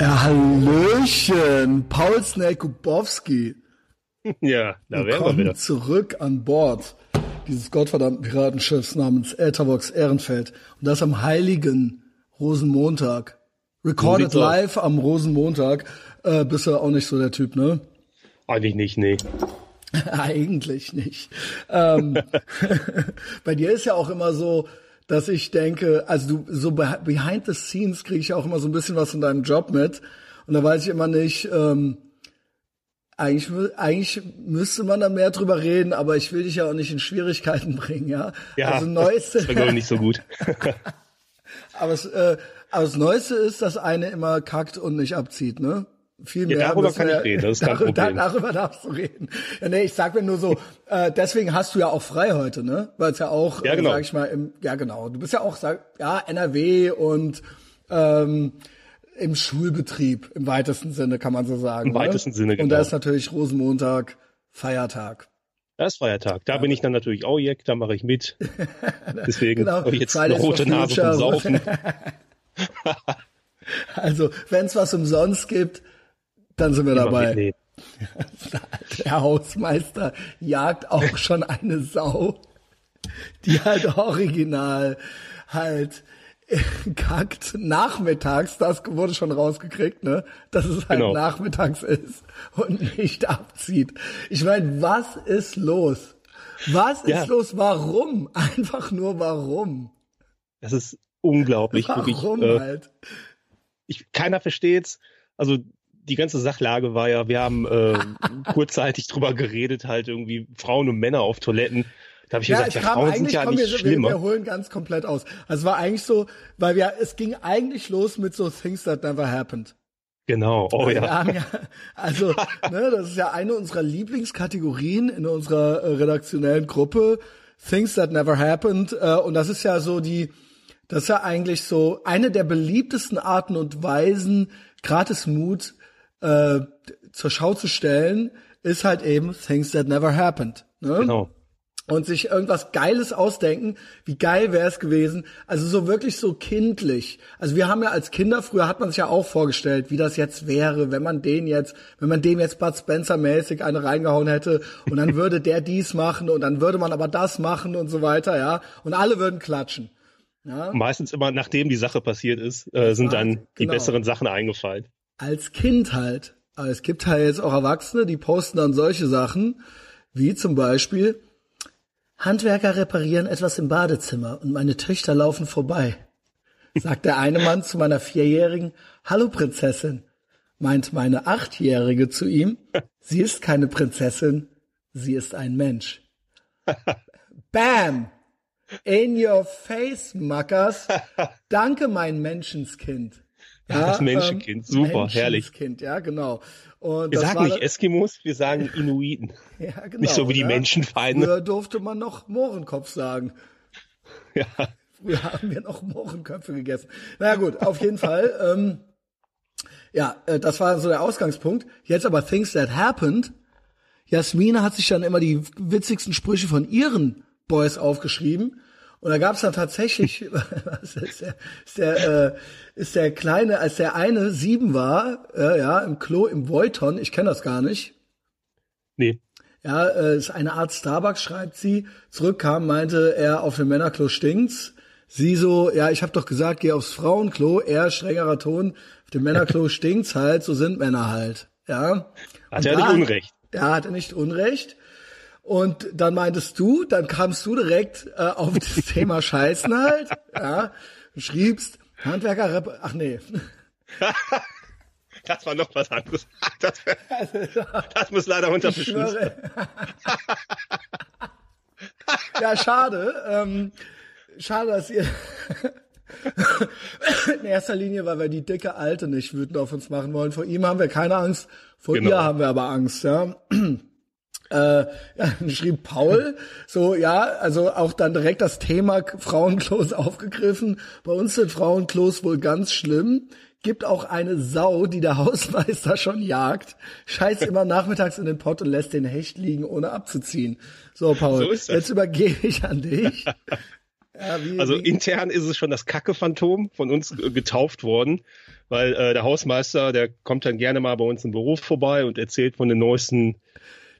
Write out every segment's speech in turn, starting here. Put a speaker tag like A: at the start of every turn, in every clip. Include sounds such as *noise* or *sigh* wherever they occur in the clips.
A: Ja, Hallöchen, Paul Snake Kubowski.
B: Ja, da wären wir wieder.
A: zurück an Bord dieses gottverdammten Piratenschiffs namens Elterbox Ehrenfeld. Und das am heiligen Rosenmontag. Recorded
B: So
A: live am Rosenmontag. Äh, bist du auch nicht so der Typ, ne?
B: Eigentlich nicht, nee. *laughs*
A: Eigentlich nicht. Ähm, *laughs* bei dir ist ja auch immer so, dass ich denke, also du so beh- behind the scenes kriege ich auch immer so ein bisschen was von deinem Job mit und da weiß ich immer nicht. Ähm, eigentlich, eigentlich müsste man da mehr drüber reden, aber ich will dich ja auch nicht in Schwierigkeiten *laughs* bringen, ja.
B: Ja,
A: also
B: das
A: neueste,
B: ist glaube ich nicht so gut. *laughs*
A: aber, es, äh, aber das Neueste ist, dass eine immer kackt und nicht abzieht, ne? Viel mehr.
B: Ja, darüber kann
A: wir-
B: ich reden, das ist kein
A: darüber,
B: Problem.
A: darüber darfst du reden. Ja, nee, ich sag mir nur so, äh, deswegen hast du ja auch frei heute, ne? Weil es ja auch,
B: Ja, genau.
A: äh, sag ich mal, im, ja genau, du bist ja auch, sag, ja, NRW und ähm, im Schulbetrieb im weitesten Sinne, kann man so sagen.
B: Im weitesten
A: ne?
B: Sinne,
A: Und da
B: genau.
A: ist natürlich Rosenmontag Feiertag.
B: Das ist Feiertag. Da bin ich dann natürlich auch Jack, da mache ich mit. *laughs* Deswegen
A: Genau,
B: habe ich jetzt eine rote Nase vom. Saufen. *laughs*
A: Also, wenn es was umsonst gibt, dann sind wir
B: Immer
A: dabei.
B: mitnehmen. *laughs*
A: Der Hausmeister jagt auch *laughs* schon eine Sau, die halt original halt kackt nachmittags, das wurde schon rausgekriegt, ne, dass es halt
B: Genau.
A: nachmittags ist und nicht abzieht. Ich meine, was ist los? Was
B: Ja.
A: ist los? Warum? *laughs* Einfach nur warum?
B: Das ist unglaublich. Wirklich,
A: Warum
B: äh,
A: halt?
B: ich, keiner versteht's. Also die ganze Sachlage war ja, wir haben äh, *laughs* kurzzeitig drüber geredet, halt irgendwie Frauen und Männer auf Toiletten. Da habe ich
A: Ja,
B: gesagt,
A: es
B: ja, Frauen sind ja nicht
A: wir,
B: schlimmer.
A: wir holen ganz komplett aus. Also es war eigentlich so, weil wir, es ging eigentlich los mit so Things that never happened.
B: Genau, oh
A: Wir
B: ja.
A: ja, also, *laughs* ne, das ist ja eine unserer Lieblingskategorien in unserer äh, redaktionellen Gruppe. Things that never happened. Äh, und das ist ja so die, das ist ja eigentlich so eine der beliebtesten Arten und Weisen, gratis Mut äh, zur Schau zu stellen, ist halt eben Things that never happened. Ne?
B: Genau.
A: und sich irgendwas Geiles ausdenken. Wie geil wäre es gewesen? Also so wirklich so kindlich. Also wir haben ja als Kinder, früher hat man sich ja auch vorgestellt, wie das jetzt wäre, wenn man den jetzt, wenn man dem jetzt Bud Spencer mäßig eine reingehauen hätte und dann würde der dies machen und dann würde man aber das machen und so weiter, ja. Und alle würden klatschen.
B: Meistens immer, nachdem die Sache passiert ist, äh, sind dann die
A: Genau.
B: besseren Sachen eingefallen.
A: Als Kind halt. Aber es gibt halt jetzt auch Erwachsene, die posten dann solche Sachen, wie zum Beispiel, Handwerker reparieren etwas im Badezimmer und meine Töchter laufen vorbei. Sagt der eine Mann zu meiner Vierjährigen, Hallo Prinzessin. Meint meine Achtjährige zu ihm, sie ist keine Prinzessin, sie ist ein Mensch. *laughs* Bam! In your face, Mackers. Danke, mein Menschenskind. Ja,
B: Das Menschenkind, super, herrlich.
A: Menschenskind, ja, genau. Und
B: Wir sagen nicht Eskimos, wir sagen Inuiten.
A: ja, genau,
B: nicht so wie die
A: ja.
B: Menschenfeinde.
A: Früher durfte man noch Mohrenkopf sagen.
B: Ja.
A: Früher haben wir noch Mohrenköpfe gegessen. Na ja, gut, auf jeden Fall. Ähm, ja, äh, das war so der Ausgangspunkt. Jetzt aber Things That Happened. Jasmine hat sich dann immer die witzigsten Sprüche von ihren Boys aufgeschrieben. Und da gab's dann tatsächlich, *laughs* was ist der, ist der, äh, ist der Kleine, als der eine sieben war, äh, ja, im Klo im Voiton, ich kenne das gar nicht,
B: Nee.
A: ja, äh, ist eine Art Starbucks, schreibt sie. Zurückkam, meinte er, auf dem Männerklo stinkt's. Sie so, ja, ich habe doch gesagt, geh aufs Frauenklo. Er, strengerer Ton, auf dem Männerklo *laughs* stinkt's halt, so sind Männer halt. Ja.
B: Hat
A: Und
B: er nicht Unrecht.
A: Da hat er nicht Unrecht. Und dann meintest du, dann kamst du direkt äh, auf das *laughs* Thema Scheißen halt, ja, und schriebst, Handwerker, ach nee, *laughs*
B: Das war noch was anderes. *laughs* Das, das muss leider unter
A: Ich
B: Verschluss.
A: schwöre. ja, schade. Ähm, schade, dass ihr. In erster Linie, weil wir die dicke Alte nicht wütend auf uns machen wollen. Vor ihm haben wir keine Angst, vor
B: Genau.
A: ihr haben wir aber Angst, ja. Äh, *laughs* schrieb Paul, so, ja, also auch dann direkt das Thema Frauenklos *laughs* aufgegriffen. Bei uns sind Frauenklos wohl ganz schlimm. Gibt auch eine Sau, die der *laughs* Hausmeister schon jagt, scheißt immer nachmittags in den Pott und lässt den Hecht liegen, ohne abzuziehen. So, Paul,
B: So
A: jetzt übergebe ich an dich.
B: Ja, wie, also wie? intern ist es schon das Kacke-Phantom von uns getauft worden, weil äh, der Hausmeister, der kommt dann gerne mal bei uns im Beruf vorbei und erzählt von den neuesten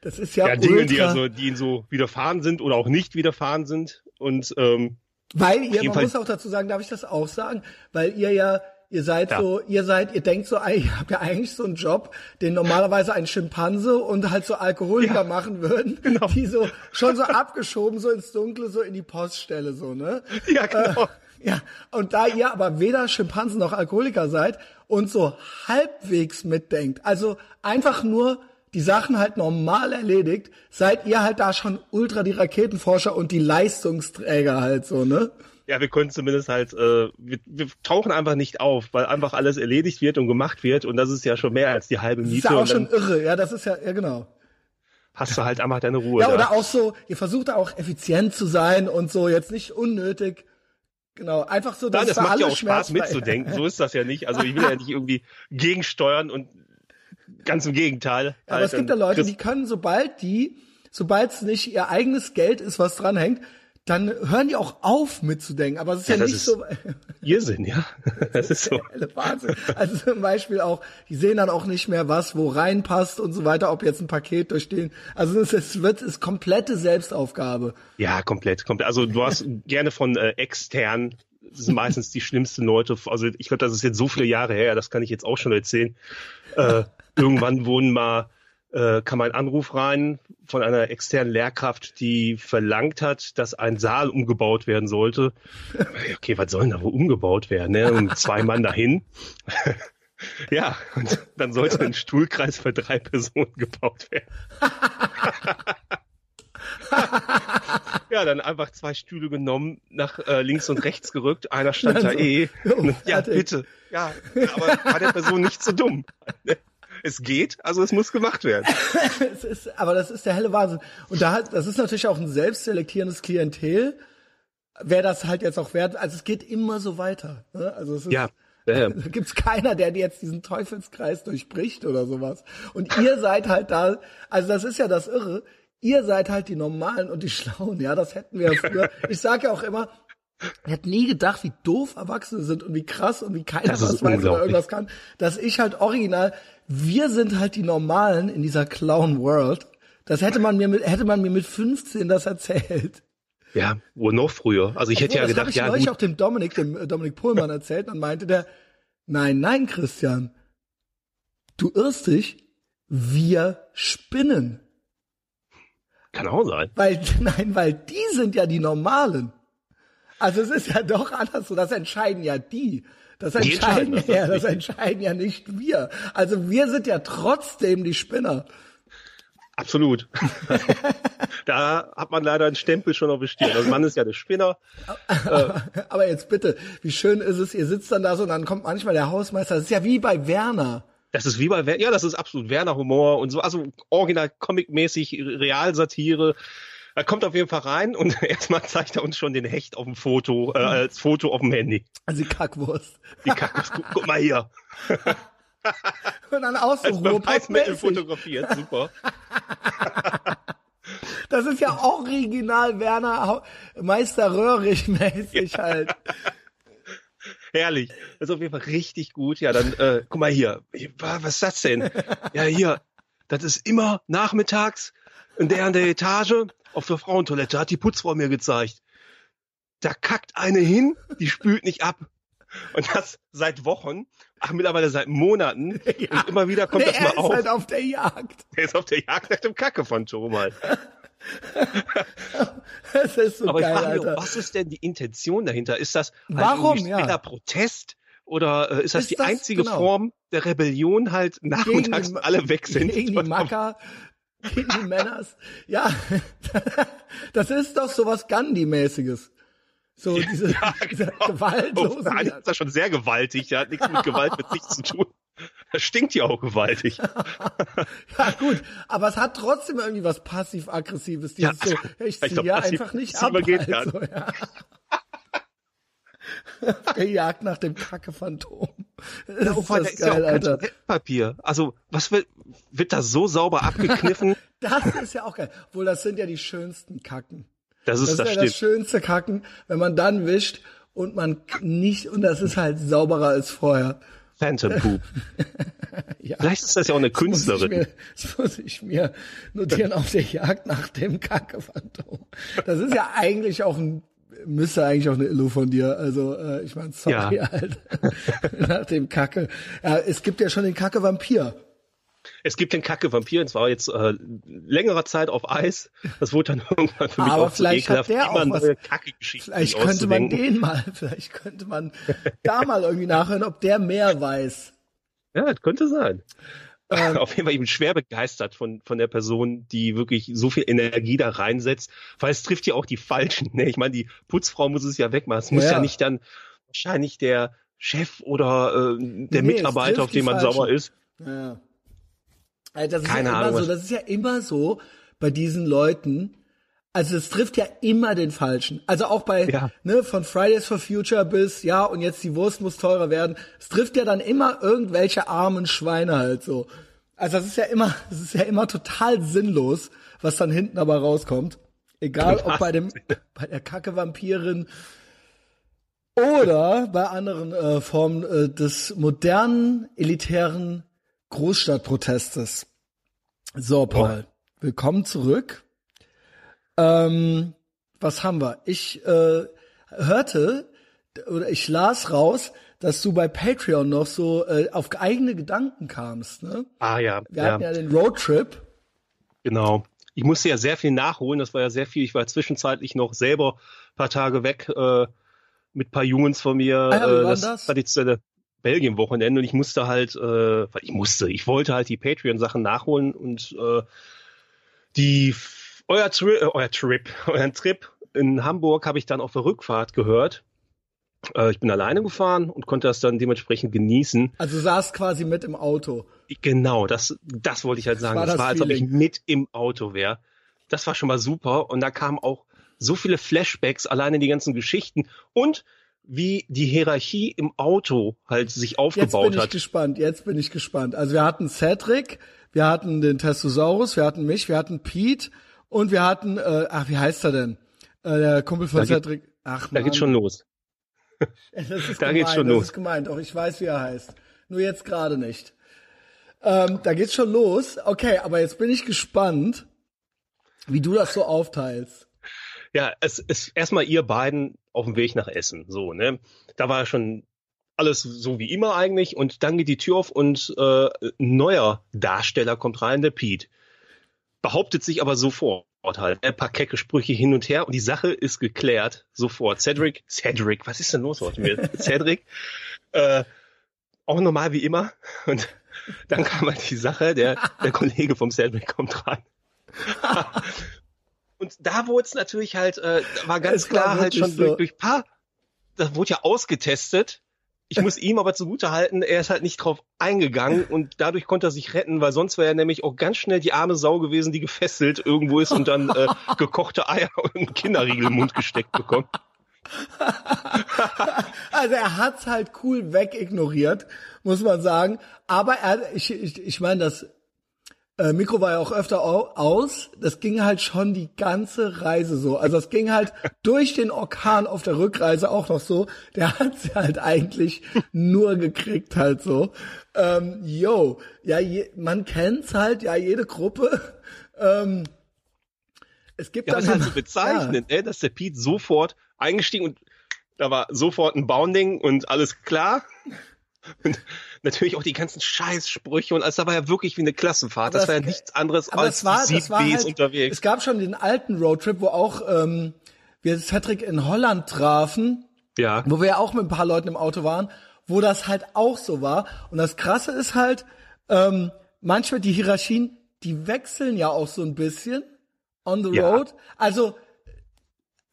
A: das ist ja,
B: ja Dinge, die also, die ihn so widerfahren sind oder auch nicht widerfahren sind. Und ähm,
A: weil ihr, man muss auch dazu sagen, darf ich das auch sagen, weil ihr ja Ihr seid ja. so, ihr seid, ihr denkt so, ihr habt ja eigentlich so einen Job, den normalerweise ein Schimpanse und halt so Alkoholiker ja. machen würden, genau. die so schon so abgeschoben so ins Dunkle, so in die Poststelle so, ne?
B: Ja, genau.
A: Äh, ja, und da ihr aber weder Schimpansen noch Alkoholiker seid und so halbwegs mitdenkt, also einfach nur die Sachen halt normal erledigt, seid ihr halt da schon ultra die Raketenforscher und die Leistungsträger halt so, ne?
B: Ja, wir können zumindest halt, äh, wir, wir tauchen einfach nicht auf, weil einfach alles erledigt wird und gemacht wird und das ist ja schon mehr als die halbe Miete.
A: Das ist ja auch schon irre, ja, das ist ja, ja genau.
B: Hast du halt einfach deine Ruhe.
A: Ja, da. oder auch so, ihr versucht auch effizient zu sein und so, jetzt nicht unnötig. Genau, einfach so,
B: dass Nein, das macht ja auch Spaß mitzudenken. So ist das ja nicht. Also ich will ja nicht irgendwie *laughs* gegensteuern und ganz im Gegenteil.
A: Aber halt es gibt ja Leute, die können, sobald die, sobald es nicht ihr eigenes Geld ist, was dranhängt, dann hören die auch auf mitzudenken. Aber es ist ja, ja nicht so. *laughs*
B: Irrsinn, ja. *laughs* Das ist so.
A: Wahnsinn. Also zum Beispiel auch, die sehen dann auch nicht mehr, was wo reinpasst und so weiter, ob jetzt ein Paket durchstehen. Also es, es wird, es ist komplette Selbstaufgabe.
B: Ja, komplett, komplett. Also du hast *laughs* gerne von äh, extern das sind meistens die schlimmsten Leute. Also ich glaube, das ist jetzt so viele Jahre her, das kann ich jetzt auch schon erzählen. Äh, irgendwann wurden mal äh, kam ein Anruf rein von einer externen Lehrkraft, die verlangt hat, dass ein Saal umgebaut werden sollte. Okay, was soll denn da wohl umgebaut werden? Ne? Und zwei Mann dahin. *laughs* ja, und dann sollte ein Stuhlkreis für drei Personen gebaut werden. *laughs* ja, dann einfach zwei Stühle genommen, nach äh, links und rechts gerückt. Einer stand also, da eh. ja, bitte. Ja, aber war der Person nicht so dumm es geht, also es muss gemacht werden. *laughs*
A: es ist, aber das ist der helle Wahnsinn. Und da hat, das ist natürlich auch ein selbstselektierendes Klientel, wer das halt jetzt auch wert, also es geht immer so weiter. Ne? Also es ist,
B: ja. *laughs*
A: Da gibt's keiner, der jetzt diesen Teufelskreis durchbricht oder sowas. Und ihr seid halt da, also das ist ja das Irre, ihr seid halt die Normalen und die Schlauen, ja, das hätten wir ja früher. *laughs* Ich sage ja auch immer, ich hätte nie gedacht, wie doof Erwachsene sind und wie krass und wie keiner was weiß oder irgendwas kann, dass ich halt original wir sind halt die Normalen in dieser Clown World. Das hätte man mir mit, hätte man mir mit 15 das erzählt.
B: Ja, wohl noch früher. Also ich Obwohl, hätte ja gedacht,
A: das ich
B: ja.
A: Das ich auch dem Dominik, dem äh, Dominik Pohlmann erzählt und meinte der, nein, nein, Christian, du irrst dich, wir spinnen.
B: Kann auch sein.
A: Weil, *laughs* nein, weil die sind ja die Normalen. Also es ist ja doch anders so, das entscheiden ja die. Das entscheiden *laughs* ja, das entscheiden ja nicht wir. Also wir sind ja trotzdem die Spinner.
B: Absolut. *laughs* da hat man leider einen Stempel schon auf der Stirn. Also man ist ja der Spinner. *laughs*
A: Aber jetzt bitte, wie schön ist es, ihr sitzt dann da so und dann kommt manchmal der Hausmeister. Das ist ja wie bei Werner.
B: Das ist wie bei Werner, ja, das ist absolut Werner-Humor und so, also original comic-mäßig, Realsatire. Er kommt auf jeden Fall rein und *laughs* erstmal zeigt er uns schon den Hecht auf dem Foto, äh, als Foto auf dem Handy.
A: Also die Kackwurst.
B: Die Kackwurst, guck, guck mal hier. *laughs*
A: und dann auch so
B: Als fotografiert, super. *laughs*
A: Das ist ja original Werner Meister Röhrig mäßig halt.
B: Herrlich. Das ist auf jeden Fall richtig gut. Ja, dann, äh, guck mal hier. Was ist das denn? Ja, hier. Das ist immer nachmittags in der an der Etage auf der Frauentoilette, hat die Putzfrau mir gezeigt. Da kackt eine hin, die spült nicht ab. Und das seit Wochen, ach mittlerweile seit Monaten. *laughs* Ja. Und immer wieder kommt nee, das mal auf.
A: Er ist halt auf der Jagd.
B: Er ist auf der Jagd nach dem Kacke von Tom halt. *laughs*
A: das ist so
B: Aber
A: geil,
B: ich frage
A: mich,
B: was ist denn die Intention dahinter? Ist das
A: Warum,
B: ja. Protest? Oder äh, ist das ist die das, einzige genau. Form der Rebellion halt nachmittags gegen, alle weg sind?
A: Gegen die *laughs* Macker, gegen die Männers. Ja, *laughs* das ist doch sowas Gandhi-mäßiges. So diese, ja, diese *laughs* *laughs* genau. gewaltlose.
B: Oh, ist das schon sehr gewaltig. Der hat nichts mit Gewalt mit sich zu tun. Das stinkt ja auch gewaltig.
A: ja gut, aber es hat trotzdem irgendwie was passiv-aggressives. Ja, so, ich ziehe ja einfach nicht ab.
B: Halt, so, ja.
A: Der Jagd nach dem Kacke-Phantom. Das ja, ist das ist geil, ja Alter.
B: Papier. Also, was wird, wird da so sauber abgekniffen? *laughs*
A: das ist ja auch geil. Wohl, das sind ja die schönsten Kacken.
B: Das ist
A: das,
B: das,
A: ist ja das schönste Kacken, wenn man dann wischt und man nicht, und das ist halt sauberer als vorher.
B: Phantom *laughs* Poop.
A: Ja.
B: Vielleicht ist das ja auch eine
A: Das muss,
B: Künstlerin.
A: mir, das muss ich mir notieren auf der Jagd nach dem Kacke-Phantom. Das ist ja eigentlich auch ein, müsste eigentlich auch eine Illu von dir. Also, äh, ich meine, sorry
B: Ja. *laughs*
A: halt. nach dem Kacke. Ja, es gibt ja schon den Kacke-Vampir.
B: Es gibt den Kacke-Vampir, und zwar jetzt äh, längerer Zeit auf Eis. Das wurde dann *laughs* irgendwann für mich
A: Aber
B: auch
A: vielleicht hat der auch was- Vielleicht könnte man den mal, *laughs* vielleicht könnte man da mal irgendwie nachhören, ob der mehr weiß.
B: Ja, das könnte sein.
A: Ähm, *laughs*
B: Auf jeden Fall, ich bin schwer begeistert von, von der Person, die wirklich so viel Energie da reinsetzt, weil es trifft ja auch die Falschen. Ne? Ich meine, die Putzfrau muss es ja wegmachen. Es muss
A: Ja,
B: ja,
A: ja.
B: nicht dann wahrscheinlich der Chef oder äh, der
A: Nee,
B: Mitarbeiter, auf den man
A: Falschen.
B: sauer ist.
A: Ja. Also das ist
B: Keine
A: ja immer
B: Ahnung,
A: so, das ist ja immer so bei diesen Leuten. Also es trifft ja immer den Falschen. Also auch bei,
B: Ja.
A: ne, von Fridays for Future bis, ja, und jetzt die Wurst muss teurer werden. Es trifft ja dann immer irgendwelche armen Schweine halt so. Also das ist ja immer, *laughs* das ist ja immer total sinnlos, was dann hinten aber rauskommt. Egal ob bei dem, *laughs* bei der Kacke-Vampirin oder bei anderen äh, Formen äh, des modernen, elitären Großstadtprotestes. So, Paul, willkommen zurück. Ähm, was haben wir? Ich äh, hörte oder ich las raus, dass du bei Patreon noch so äh, auf eigene Gedanken kamst. Ne?
B: Ah ja,
A: Wir
B: ja,
A: hatten ja den Roadtrip.
B: genau. Ich musste ja sehr viel nachholen, das war ja sehr viel. Ich war zwischenzeitlich noch selber ein paar Tage weg äh, mit ein paar Jungs von mir.
A: Ah ja,
B: äh,
A: war
B: das
A: das?
B: traditionelle Belgien-Wochenende und ich musste halt, äh, weil ich musste, ich wollte halt die Patreon-Sachen nachholen und äh, die euer, Tri äh, euer Trip, *laughs* euren Trip in Hamburg habe ich dann auf der Rückfahrt gehört. Äh, ich bin alleine gefahren und konnte das dann dementsprechend genießen.
A: Also du saßt quasi mit im Auto.
B: Genau, das, das wollte ich halt sagen.
A: war
B: Das
A: das
B: war, als ob ich mit im Auto wäre. Das war schon mal super. Und da kamen auch so viele Flashbacks, alleine die ganzen Geschichten und wie die Hierarchie im Auto halt sich
A: Jetzt
B: aufgebaut
A: bin ich
B: hat.
A: gespannt, jetzt bin ich gespannt. Also wir hatten Cedric, wir hatten den Testosaurus, wir hatten mich, wir hatten Pete und wir hatten, äh, ach, wie heißt er denn? Äh, der Kumpel von
B: Da geht-
A: Cedric. Ach,
B: Da
A: Mann.
B: geht's schon los. *laughs*
A: Das ist
B: da
A: gemein,
B: geht's schon
A: das
B: los.
A: ist gemeint. Auch ich weiß, wie er heißt. Nur jetzt gerade nicht. Ähm, da geht's schon los. Okay, aber jetzt bin ich gespannt, wie du das so aufteilst.
B: Ja, es ist erstmal ihr beiden auf dem Weg nach Essen. So, ne? Da war schon alles so wie immer eigentlich und dann geht die Tür auf und äh, ein neuer Darsteller kommt rein, der Pete. Behauptet sich aber sofort halt. Ein paar kecke Sprüche hin und her und die Sache ist geklärt sofort. Cedric, Cedric, was ist denn los heute mit *laughs* Cedric? Äh, auch normal wie immer. Und dann kam halt die Sache, der, der Kollege vom Cedric kommt rein. *laughs* Und da wurde es natürlich halt, äh, war ganz
A: Es war
B: klar halt schon
A: so.
B: durch, durch paar, das wurde ja ausgetestet. Ich muss ihm aber zugute halten, er ist halt nicht drauf eingegangen und dadurch konnte er sich retten, weil sonst wäre er nämlich auch ganz schnell die arme Sau gewesen, die gefesselt irgendwo ist und dann äh, *laughs* gekochte Eier und einen Kinderriegel im Mund gesteckt bekommt. *laughs*
A: Also er hat's halt cool wegignoriert, muss man sagen. Aber er, ich, ich, ich meine, das äh, Mikro war ja auch öfter au aus. Das ging halt schon die ganze Reise so. Also es ging halt *laughs* durch den Orkan auf der Rückreise auch noch so. Der hat's halt eigentlich nur gekriegt halt so. Ähm, yo, ja, je, man kennt's halt, ja, jede Gruppe. Ähm, es gibt
B: Ja,
A: dann
B: ist halt so bezeichnend, *laughs* ey, dass der Pete sofort eingestiegen und da war sofort ein Bounding und alles klar. Und natürlich auch die ganzen Scheißsprüche und alles, da war ja wirklich wie eine Klassenfahrt. Das,
A: das-
B: war ja nichts anderes als
A: es war, das war halt,
B: unterwegs.
A: es gab schon den alten Roadtrip, wo auch ähm, wir Cedric in Holland trafen,
B: Ja,
A: wo wir ja auch mit ein paar Leuten im Auto waren, wo das halt auch so war. Und das Krasse ist halt, ähm, manchmal die Hierarchien, die wechseln ja auch so ein bisschen on the
B: Ja.
A: road. Also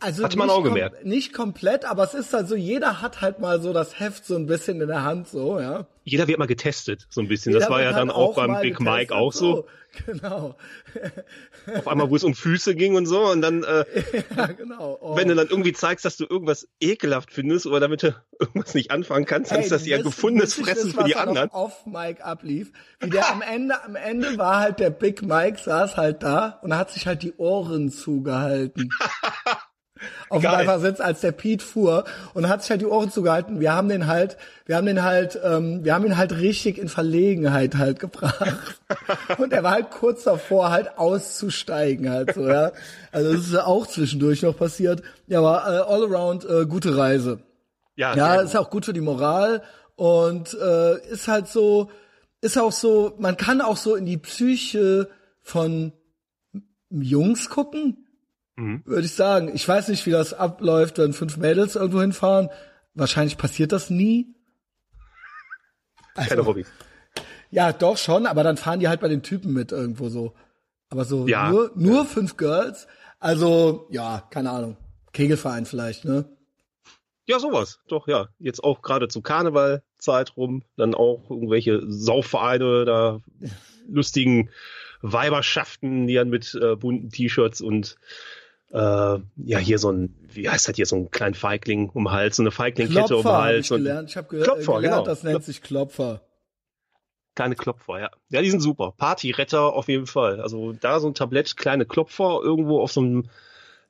A: also
B: Hat man
A: nicht
B: auch
A: kom-
B: gemerkt.
A: Nicht komplett, aber es ist halt so, jeder hat halt mal so das Heft so ein bisschen in der Hand, so, ja.
B: jeder wird mal getestet, so ein bisschen. Das
A: Jeder
B: war
A: wird
B: ja dann
A: halt
B: auch beim Big Mike auch so. *laughs*
A: Genau. *laughs*
B: Auf einmal, wo es um Füße ging und so. Und dann, äh, *laughs*
A: Ja, genau. Oh.
B: wenn du dann irgendwie zeigst, dass du irgendwas ekelhaft findest oder damit du irgendwas nicht anfangen kannst, dann
A: Ey,
B: ist das ja gefundenes Fressen
A: wissen,
B: für die anderen.
A: Auf Mike ablief. Wie der am Ende, am Ende war halt der Big Mike, saß halt da und hat sich halt die Ohren zugehalten. Auf dem Beifahrersitz, als der Pete fuhr und hat sich halt die Ohren zugehalten. Wir haben den halt, wir haben den halt, ähm, wir haben ihn halt richtig in Verlegenheit halt gebracht. *laughs* und er war halt kurz davor, halt auszusteigen halt so, ja. Also das ist ja auch zwischendurch noch passiert. Ja, aber äh, all around äh, gute Reise.
B: Ja,
A: Ja, ist auch gut für die Moral und äh, ist halt so, ist auch so, man kann auch so in die Psyche von Jungs gucken,
B: Mhm.
A: würde ich sagen. Ich weiß nicht, wie das abläuft, wenn fünf Mädels irgendwo hinfahren. Wahrscheinlich passiert das nie.
B: Keine Hobbys.
A: Ja, doch schon, aber dann fahren die halt bei den Typen mit irgendwo so. Aber so
B: Ja.
A: nur, nur fünf Girls. Also, ja, keine Ahnung. Kegelverein vielleicht, ne?
B: Ja, sowas. Doch, ja. Jetzt auch gerade zu Karnevalzeit rum, dann auch irgendwelche Saufvereine, da *laughs* lustigen Weiberschaften, die dann mit äh, bunten T-Shirts und äh, ja, hier so ein, wie heißt das hier, so ein kleinen Feigling um den Hals, so eine Feiglingkette um den Hals
A: ich
B: und
A: gelernt. Ich habe ge
B: Klopfer,
A: gelernt,
B: genau.
A: das nennt sich Klopfer.
B: kleine Klopfer, ja. Ja, die sind super. Partyretter auf jeden Fall. Also da so ein Tablett, kleine Klopfer irgendwo auf so einem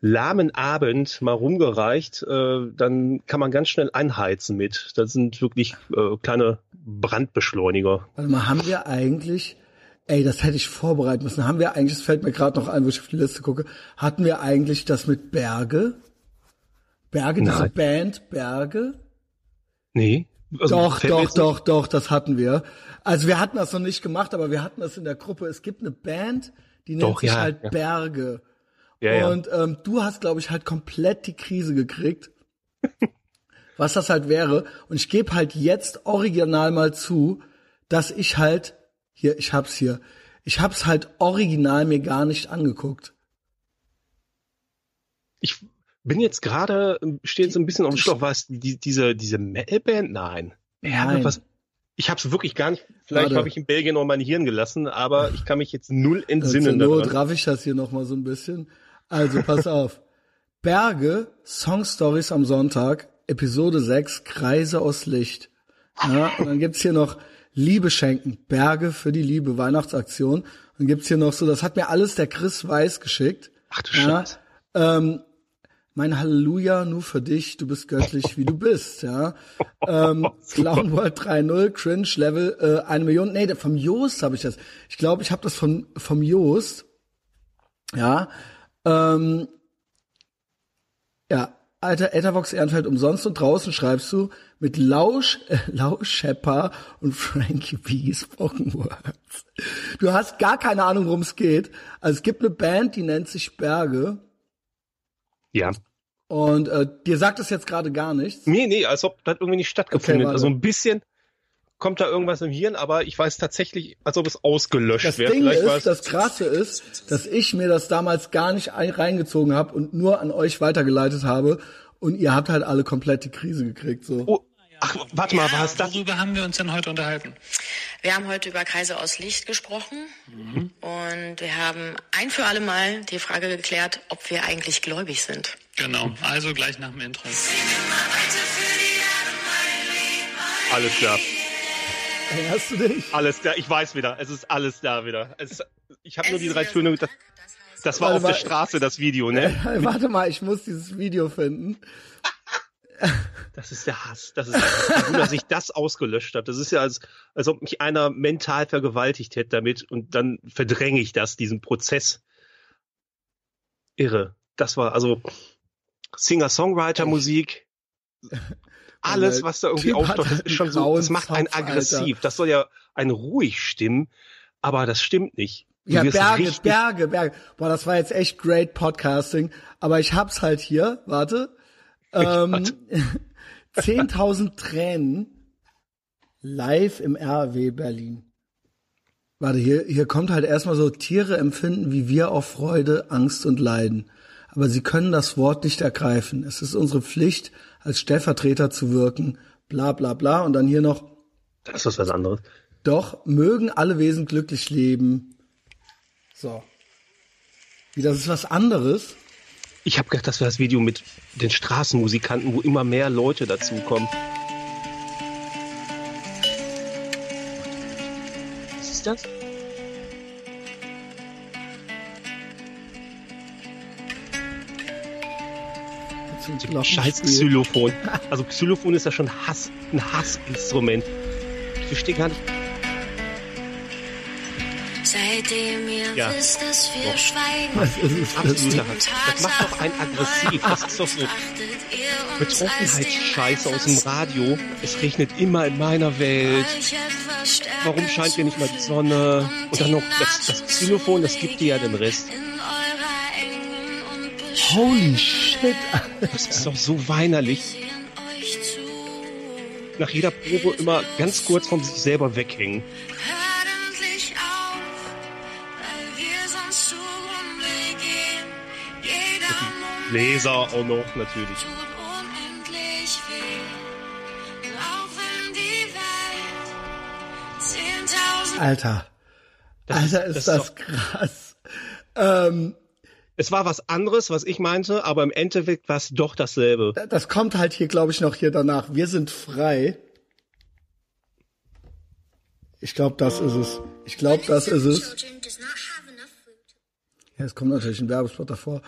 B: lahmen Abend mal rumgereicht, äh, dann kann man ganz schnell einheizen mit. Das sind wirklich äh, kleine Brandbeschleuniger.
A: Warte mal, haben wir eigentlich, ey, das hätte ich vorbereiten müssen, haben wir eigentlich, das fällt mir gerade noch ein, wo ich auf die Liste gucke, hatten wir eigentlich das mit Berge? Berge, diese
B: Nein.
A: Band Berge?
B: Nee. Also,
A: Doch, doch, doch, doch, das hatten wir. Also wir hatten das noch nicht gemacht, aber wir hatten das in der Gruppe. Es gibt eine Band, die nennt
B: Doch,
A: sich
B: ja,
A: halt
B: ja.
A: Berge.
B: Ja.
A: Und ähm, du hast, glaube ich, halt komplett die Krise gekriegt, *laughs* was das halt wäre. Und ich gebe halt jetzt original mal zu, dass ich halt, hier, ich hab's hier, ich hab's halt original mir gar nicht angeguckt.
B: Ich bin jetzt gerade, stehe jetzt ein bisschen auf dem Schlauch. War es die, diese, diese Metalband? Nein.
A: Nein.
B: was? Ich habe es wirklich gar nicht. Vielleicht habe ich in Belgien noch mein Hirn gelassen, aber ich kann mich jetzt null
A: Zur
B: entsinnen daran.
A: raff ich das hier noch mal so ein bisschen. Also pass *laughs* auf. Berge, Song Stories am Sonntag, Episode 6, Kreise aus Licht. Ja, und dann gibt's hier noch Liebe schenken, Berge für die Liebe, Weihnachtsaktion. Dann gibt's hier noch so, das hat mir alles der Chris Weiß geschickt.
B: Ach du
A: Ja,
B: Scheiße.
A: ähm, mein Halleluja nur für dich, du bist göttlich, wie du bist, ja. Ähm, *laughs* Clown World 3.0, Cringe Level äh, eine Million. Nee, vom Joost habe ich das. Ich glaube, ich habe das von vom Joost. Ja. Ähm, ja, Alter, Ethervox Ehrenfeld umsonst und draußen schreibst du mit Lausch, äh, Lausch Shepper und Frankie B. Spoken Words. Du hast gar keine Ahnung, worum es geht. Also es gibt eine Band, die nennt sich Berge.
B: Ja.
A: Und äh, dir sagt es jetzt gerade gar nichts.
B: Nee, nee, als ob das irgendwie nicht stattgefunden
A: Okay,
B: hat. Also ein bisschen kommt da irgendwas im Hirn, aber ich weiß tatsächlich, als ob es ausgelöscht
A: Das
B: wäre.
A: Ding
B: Vielleicht
A: ist, das Krasse ist, dass ich mir das damals gar nicht ein, reingezogen habe und nur an euch weitergeleitet habe. Und ihr habt halt alle komplett die Krise gekriegt. So.
B: Oh, ach, warte mal, war es das?
C: Worüber haben wir uns denn heute unterhalten?
D: Wir haben heute über Kreise aus Licht gesprochen und wir haben ein für alle Mal die Frage geklärt, ob wir eigentlich gläubig sind.
C: Genau, also gleich nach dem Intro.
B: Alles klar.
A: Erinnerst du dich?
B: Alles klar, ich weiß wieder. Es ist alles da wieder. Es ich habe nur die drei Töne. Das, das war
A: Warte
B: auf der. Straße, das Video, ne? *laughs*
A: Warte mal, ich muss dieses Video finden.
B: Das ist der Hass. Das ist der Hass. Gut, dass ich das ausgelöscht habe. Das ist ja, als, als ob mich einer mental vergewaltigt hätte damit und dann verdränge ich das, diesen Prozess. Irre. Das war also Singer-Songwriter-Musik. *laughs* Alles,
A: der
B: was da irgendwie
A: Typ
B: auftaucht, das
A: halt
B: ist schon
A: einen
B: so, das macht einen
A: Zopf, Alter.
B: aggressiv. Das soll ja ein ruhig stimmen, aber das stimmt nicht. Du
A: Ja, Berge, Berge, Berge. Boah, das war jetzt echt great Podcasting. Aber ich hab's halt hier, warte. Ähm, *laughs* 10.000 Tränen live im RW Berlin. Warte, hier, hier kommt halt erstmal so, Tiere empfinden wie wir auch Freude, Angst und Leiden. Aber sie können das Wort nicht ergreifen. Es ist unsere Pflicht, als Stellvertreter zu wirken, bla bla bla. Und dann hier noch,
B: Das ist was anderes.
A: doch mögen alle Wesen glücklich leben. So. Wie, das ist was anderes?
B: Ich habe gedacht, das wäre das Video mit den Straßenmusikanten, wo immer mehr Leute dazukommen. Was ist das?
A: Zum
B: Scheiß
A: Glockenspiel.
B: Xylophon. *laughs* Also Xylophon ist ja schon Hass, ein Hassinstrument. Ich verstehe gar nicht.
E: Seitdem ihr
B: Ja.
E: wisst, dass wir
B: Doch.
E: schweigen.
A: Was ist
B: Absoluter Hass. Das macht doch einen aggressiv. Das ist doch so Betroffenheitsscheiße aus dem Radio. Es regnet immer in meiner Welt. Warum scheint hier nicht mal die Sonne? Und dann noch das, das Xylophon, das gibt dir ja den Rest.
A: Holy shit.
B: Das ist doch so weinerlich. Nach jeder Probe immer ganz kurz von sich selber weghängen. Laser auch noch natürlich.
A: Alter.
B: Das
A: Alter,
B: ist-
A: ist
B: das
A: das, krass. Ähm,
B: Es war was anderes, was ich meinte, aber im Endeffekt war es doch dasselbe.
A: das kommt halt hier, glaube ich, noch hier danach. Wir sind frei. Ich glaube, das ist es. Ich glaube, das ist es. Ja, es kommt natürlich ein Werbespot davor.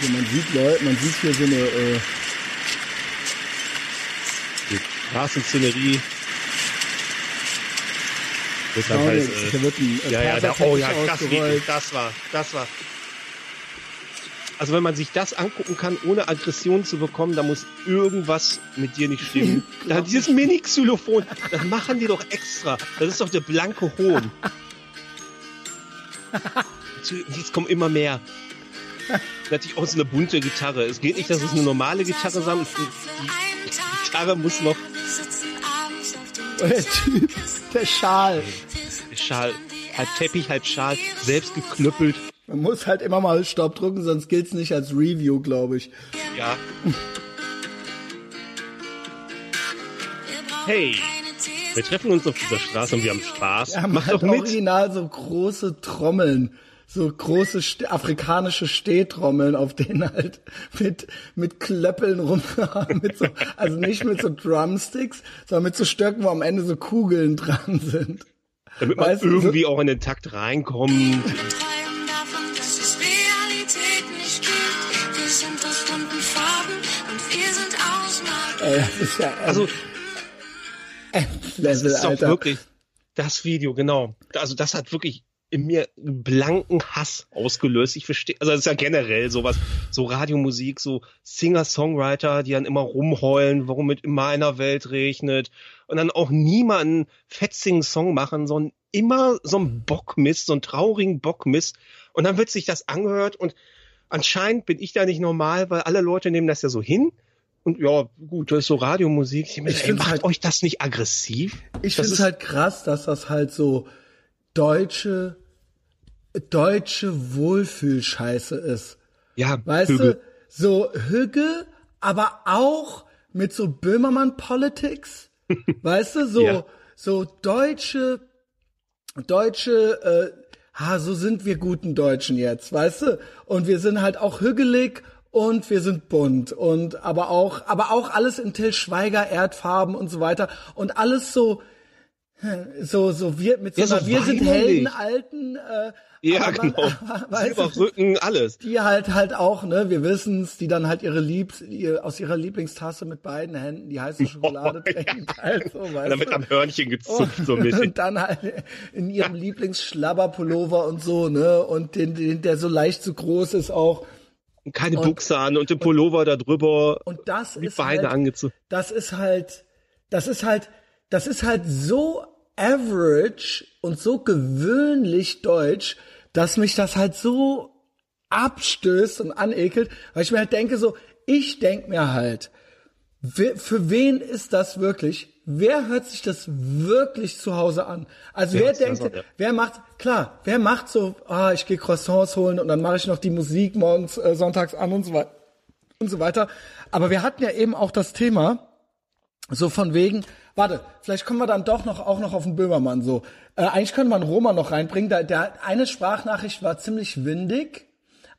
A: Also man sieht Leute, man sieht hier so eine, äh,
B: Straßenszenerie.
A: Oh,
B: halt,
A: jetzt,
B: äh,
A: wird ein, äh,
B: ja, ja, da, oh ja, das, das war, das war. Also wenn man sich das angucken kann, ohne Aggression zu bekommen, da muss irgendwas mit dir nicht stimmen. *laughs* da, dieses Mini-Xylophon, das machen die doch extra. Das ist doch der blanke Hohn. *laughs* Jetzt kommen immer mehr. Natürlich auch so eine bunte Gitarre. Es geht nicht, dass es eine normale Gitarre sein Die Gitarre muss noch
A: Und der Typ, der Schal.
B: der Schal, halb Teppich, halb Schal, selbst geknüppelt.
A: Man muss halt immer mal Stopp drücken, sonst gilt's nicht als Review, glaube ich.
B: Ja. Hey, wir treffen uns auf dieser Straße und wir haben Spaß.
A: Ja,
B: Mach
A: man
B: doch mit.
A: original so große Trommeln, so große St afrikanische Stehtrommeln, auf denen halt mit mit Klöppeln rum, *laughs* mit so, also nicht mit so Drumsticks, sondern mit so Stöcken, wo am Ende so Kugeln dran sind.
B: Damit man
A: Weißt du, so-
B: irgendwie auch in den Takt reinkommt.
E: träumen davon, dass es Realität nicht gibt. Wir sind aus bunten Farben und wir sind aus Magie.
A: Ey, das ist ja
B: Also, das
A: Level,
B: ist doch
A: Alter.
B: wirklich das Video, genau. Also, das hat wirklich in mir blanken Hass ausgelöst. Ich verstehe, also das ist ja generell sowas, so Radiomusik, so Singer-Songwriter, die dann immer rumheulen, warum es in meiner Welt regnet und dann auch niemanden fetzigen Song machen, sondern immer so einen Bockmist, so einen traurigen Bockmist und dann wird sich das angehört und anscheinend bin ich da nicht normal, weil alle Leute nehmen das ja so hin und ja, gut, das ist so Radiomusik. Ich,
A: Ich
B: ey, macht
A: halt-
B: euch das nicht aggressiv?
A: Ich finde es halt krass, dass das halt so deutsche, deutsche Wohlfühlscheiße ist.
B: Ja,
A: Weißt
B: Hügel.
A: du, so Hügge, aber auch mit so Böhmermann-Politics. *laughs* weißt du, so,
B: Ja.
A: so deutsche, deutsche, äh, ha, so sind wir guten Deutschen jetzt, weißt du? Und wir sind halt auch hügelig und wir sind bunt und aber auch, aber auch alles in Till Schweiger Erdfarben und so weiter und alles so, so, so wir mit so,
B: Ja, so
A: wir sind. Helden alten, äh,
B: Ja,
A: man-
B: genau. *laughs* Silberrücken, alles.
A: die halt halt auch, ne, wir wissen's, die dann halt ihre Liebs, ihr, aus ihrer Lieblingstasse mit beiden Händen die heiße *laughs* Schokolade
B: Oh, ja.
A: trinken, halt so, weißt
B: Damit
A: du?
B: am Hörnchen gezupft so ein bisschen.
A: Und *laughs* dann halt in ihrem Lieblingsschlabberpullover und so, ne, und den, den, der so leicht zu groß ist auch.
B: Und keine
A: Und-
B: Buchse an und den Pullover da drüber.
A: Und das ist
B: Beine
A: halt,
B: angezogen.
A: das ist halt, das ist halt, das ist halt so average und so gewöhnlich deutsch, dass mich das halt so abstößt und anekelt, weil ich mir halt denke so, ich denk mir halt, für wen ist das wirklich? Wer hört sich das wirklich zu Hause an? Also wer,
B: Wer
A: denkt,
B: an, ja.
A: wer macht, klar, wer macht so, ah, ich gehe Croissants holen und dann mache ich noch die Musik morgens, äh, sonntags an und so weiter und so weiter. Aber wir hatten ja eben auch das Thema, so von wegen, warte, vielleicht kommen wir dann doch noch auch noch auf den Böhmermann so. Äh, eigentlich könnte man Roma noch reinbringen. Da, der eine Sprachnachricht war ziemlich windig,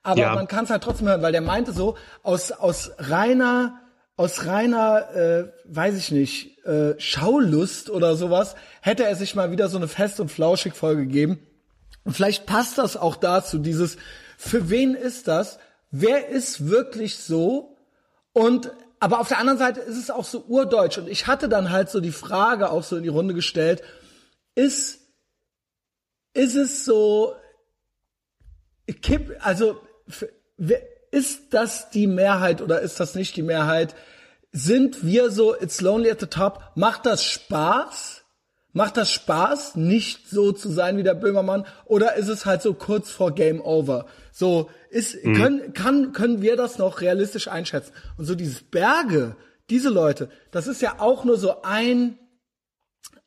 A: aber
B: Ja.
A: man kann es halt trotzdem hören, weil der meinte so aus aus reiner aus reiner, äh, weiß ich nicht, äh, Schaulust oder sowas, hätte er sich mal wieder so eine fest und flauschig Folge gegeben. Und vielleicht passt das auch dazu, dieses Für wen ist das? Wer ist wirklich so? Und aber auf der anderen Seite ist es auch so urdeutsch. Und ich hatte dann halt so die Frage auch so in die Runde gestellt, ist, ist es so, also ist das die Mehrheit oder ist das nicht die Mehrheit? Sind wir so, it's lonely at the top? Macht das Spaß? Macht das Spaß, nicht so zu sein wie der Böhmermann? Oder ist es halt so kurz vor Game Over? So, ist, können, kann, können wir das noch realistisch einschätzen? Und so dieses Berge, diese Leute, das ist ja auch nur so ein,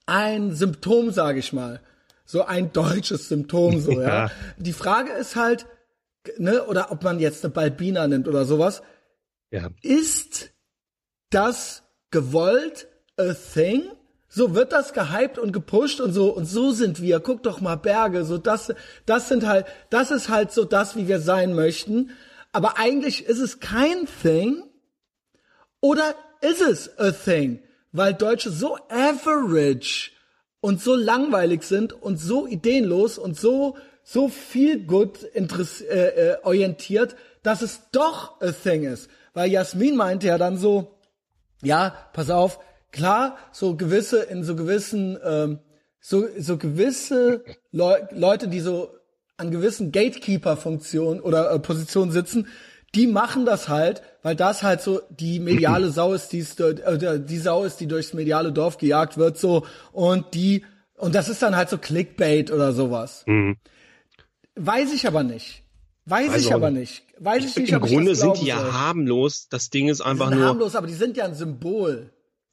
A: ein Symptom, sage ich mal. So ein deutsches Symptom, so, *laughs* ja.
B: Ja.
A: Die Frage ist halt, ne, oder ob man jetzt eine Balbina nimmt oder sowas.
B: Ja.
A: Ist das gewollt a thing? So wird das gehypt und gepusht und so und so sind wir. Guck doch mal Berge, so das das sind halt das ist halt so das, wie wir sein möchten, aber eigentlich ist es kein thing oder ist es a thing, weil Deutsche so average und so langweilig sind und so ideenlos und so so viel gut äh, äh, orientiert, dass es doch a thing ist. Weil Jasmin meinte ja dann so, ja, pass auf, klar, so gewisse, in so gewissen, ähm, so, so gewisse Leu Leute, die so an gewissen Gatekeeper-Funktionen oder äh, Positionen sitzen, die machen das halt, weil das halt so die mediale Sau ist, die, ist, äh, die Sau ist, die durchs mediale Dorf gejagt wird, so, und die, und das ist dann halt so Clickbait oder sowas. Weiß ich aber nicht. Weiß
B: Weiß
A: ich aber nicht. Weiß ich nicht,
B: Im Grunde sind die ja
A: soll.
B: harmlos. Das Ding ist
A: Die
B: einfach
A: sind
B: nur.
A: harmlos, aber die sind ja ein Symbol.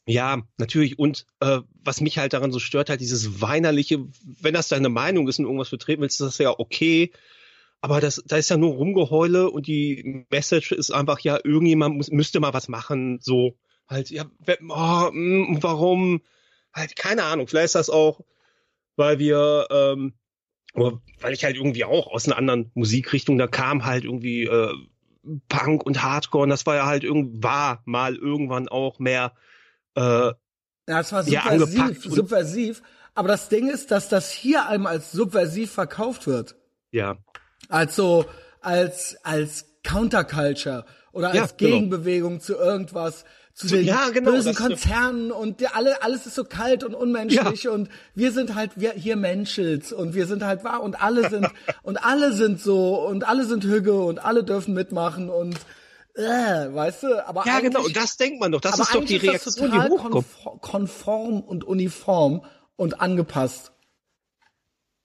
B: Ja, natürlich. Und äh, was mich halt daran so stört, halt dieses weinerliche, wenn das deine Meinung ist und irgendwas vertreten willst, ist das ja okay. Aber das, da ist ja nur Rumgeheule und die Message ist einfach, ja, irgendjemand muss, müsste mal was machen, so halt, ja, oh, mm, warum? Halt, keine Ahnung, vielleicht ist das auch, weil wir, ähm, oder weil ich halt irgendwie auch aus einer anderen Musikrichtung, da kam halt irgendwie äh, Punk und Hardcore und das war ja halt irgend, war mal irgendwann auch mehr äh,
A: Ja, es war
B: Ja,
A: subversiv,
B: angepackt
A: subversiv. Aber das Ding ist, dass das hier einem als subversiv verkauft wird.
B: ja,
A: Als so, als, als Counterculture oder
B: Ja,
A: als
B: genau.
A: Gegenbewegung zu irgendwas, zu den
B: ja, genau,
A: bösen
B: das-
A: Konzernen und der, alle, alles ist so kalt und unmenschlich und wir sind halt, wir hier Menschels und wir sind halt wahr und alle sind, *laughs* und alle sind so und alle sind Hüge und alle dürfen mitmachen und, äh, weißt du, aber
B: ja, genau. Und das denkt man doch. Das ist doch die Reaktion, die
A: total
B: hochkommt.
A: konfor- konform und uniform und angepasst.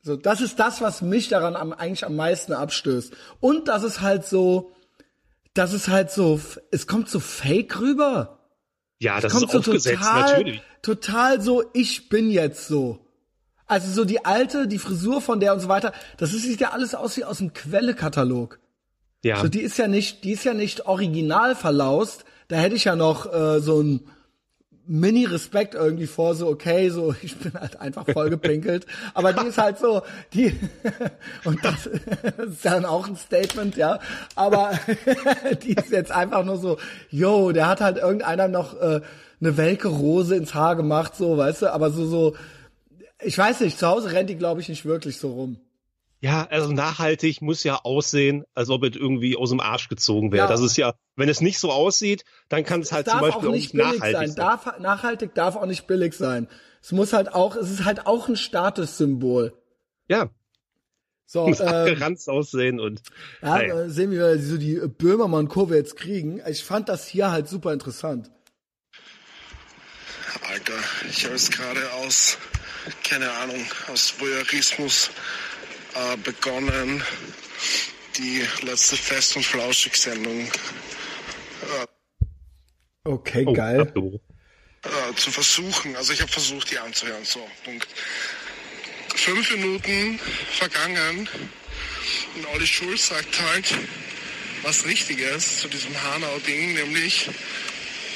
A: So, das ist das, was mich daran am, eigentlich am meisten abstößt. Und das ist halt so, das ist halt so, es kommt so fake rüber.
B: Ja, das
A: kommt
B: ist
A: so
B: aufgesetzt,
A: total,
B: natürlich.
A: total so, ich bin jetzt so. Also so die alte, die Frisur von der und so weiter, das ist, sieht ja alles aus wie aus dem Quellekatalog.
B: Ja,
A: So, die ist ja nicht, die ist ja nicht original verlaust. Da hätte ich ja noch äh, so ein Mini-Respekt irgendwie vor, so okay, so *laughs* ich bin halt einfach vollgepinkelt. *laughs* Aber die ist halt so, die *laughs* und das, ist dann auch ein Statement, ja. Aber die ist jetzt einfach nur so, yo, der hat halt irgendeiner noch äh, eine welke Rose ins Haar gemacht, so, weißt du, aber so, so, ich weiß nicht, zu Hause rennt die, glaube ich, nicht wirklich so rum.
B: Ja, also nachhaltig muss ja aussehen, als ob es irgendwie aus dem Arsch gezogen wäre.
A: Ja.
B: Das ist ja, wenn es nicht so aussieht, dann kann es halt zum Beispiel
A: auch
B: auch
A: nicht billig
B: nachhaltig
A: sein.
B: sein.
A: Darf, nachhaltig darf auch nicht billig sein. Es muss halt auch, es ist halt auch ein Statussymbol.
B: Ja,
A: So, *laughs*
B: muss
A: äh,
B: abgeranzt aussehen und
A: ja,
B: naja.
A: äh, sehen wir, wie wir so die Böhmermann-Kurve jetzt kriegen. Ich fand das hier halt super interessant.
F: Alter, ich habe jetzt gerade aus, keine Ahnung, aus Voyeurismus äh, begonnen, die letzte Fest- und Flauschig-Sendung
A: Okay,
B: oh,
A: geil.
F: äh, zu versuchen. Also ich habe versucht, die anzuhören. So, Punkt. Fünf Minuten vergangen und Olli Schulz sagt halt was Richtiges zu diesem Hanau-Ding, nämlich,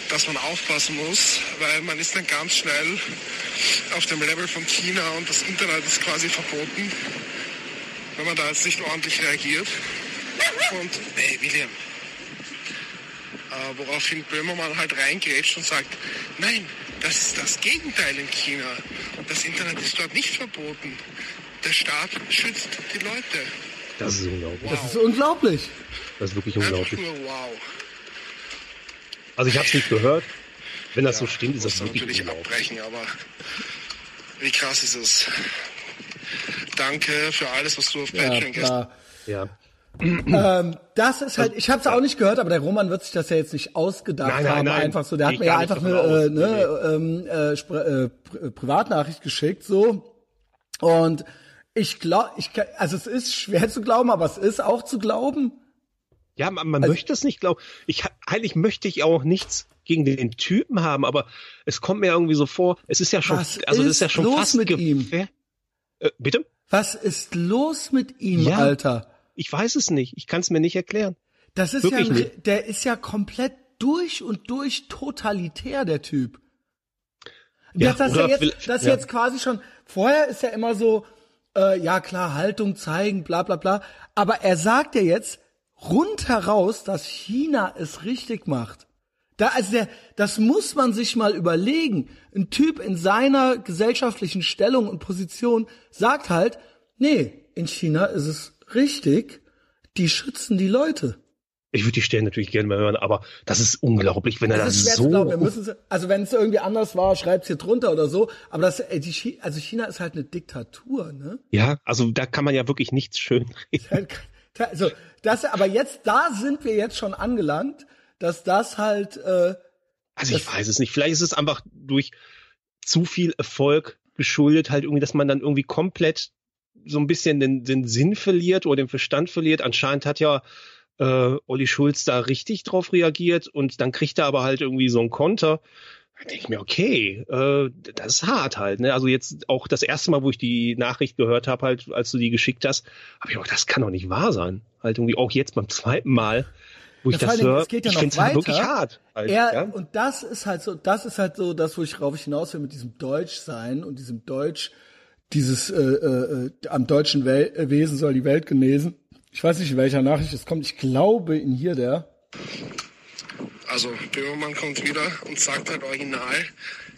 F: dass man aufpassen muss, weil man ist dann ganz schnell auf dem Level von China und das Internet ist quasi verboten, wenn man da jetzt nicht ordentlich reagiert. Und, hey William, äh, woraufhin Böhmermann halt reingrätscht und sagt, nein, das ist das Gegenteil in China. Das Internet ist dort nicht verboten. Der Staat schützt die Leute.
B: Das ist unglaublich.
A: Das ist unglaublich.
B: Das ist wirklich unglaublich.
F: nur wow.
B: Also ich habe es nicht gehört. Wenn das so stimmt, ist das wirklich
F: natürlich
B: unglaublich.
F: abbrechen, aber wie krass ist es? Danke für alles, was du auf
A: Ja,
F: Patreon gestern
A: klar.
B: Ja.
A: Ähm, das ist halt, ich habe es auch nicht gehört, aber der Roman wird sich das ja jetzt nicht ausgedacht
B: Nein, nein,
A: haben,
B: nein.
A: einfach so. Der hat mir ja einfach eine, äh, ne, ähm, äh, äh, Pri- Privatnachricht geschickt, so. Und ich glaube, ich kann, also es ist schwer zu glauben, aber es ist auch zu glauben.
B: Ja, man, man
A: Also-
B: möchte es nicht glauben. Ich eigentlich möchte ich auch nichts gegen den Typen haben, aber es kommt mir irgendwie so vor, es ist ja schon, also das
A: ist
B: ja schon fast
A: mit ihm?
B: Äh, bitte?
A: Was ist los mit ihm,
B: Ja.
A: Alter?
B: Ich weiß es nicht. Ich kann es mir nicht erklären.
A: Das ist
B: Wirklich
A: ja,
B: nicht.
A: der ist ja komplett durch und durch totalitär, der Typ.
B: Ja,
A: das ja jetzt, das
B: ja.
A: jetzt quasi schon, vorher ist ja immer so, äh, ja klar, Haltung zeigen, bla bla bla. Aber er sagt ja jetzt rundheraus, dass China es richtig macht. Da, also der, das muss man sich mal überlegen. Ein Typ in seiner gesellschaftlichen Stellung und Position sagt halt, nee, in China ist es richtig, die schützen die Leute.
B: Ich würde die Stellen natürlich gerne mal hören, aber das ist unglaublich, wenn er
A: Das ist
B: so.
A: glauben. Wir also wenn es irgendwie anders war, schreibt's hier drunter oder so. Aber das, äh, die, also China ist halt eine Diktatur, ne?
B: ja, also da kann man ja wirklich nichts schön *laughs* reden.
A: Also das, aber jetzt, da sind wir jetzt schon angelangt, dass das halt, äh,
B: Also ich weiß es nicht. Vielleicht ist es einfach durch zu viel Erfolg geschuldet, halt irgendwie, dass man dann irgendwie komplett so ein bisschen den, den Sinn verliert oder den Verstand verliert. Anscheinend hat ja äh, Olli Schulz da richtig drauf reagiert und dann kriegt er aber halt irgendwie so einen Konter. Da denke ich mir, okay, äh, das ist hart halt. Ne? Also jetzt auch das erste Mal, wo ich die Nachricht gehört habe, halt, als du die geschickt hast, habe ich auch, das kann doch nicht wahr sein. Halt irgendwie auch jetzt beim zweiten Mal, wo ich
A: Ja, vor
B: das höre,
A: es geht ja
B: ich
A: noch
B: finde es halt
A: weiter.
B: wirklich hart. Halt,
A: er,
B: ja?
A: und das ist halt so, das ist halt so das, wo ich rauf hinaus will mit diesem Deutschsein und diesem Deutsch, dieses, äh, äh, äh, am deutschen Wel äh, Wesen soll die Welt genesen. Ich weiß nicht, in welcher Nachricht es kommt. Ich glaube in hier der.
F: Also Böhmermann kommt wieder und sagt halt original,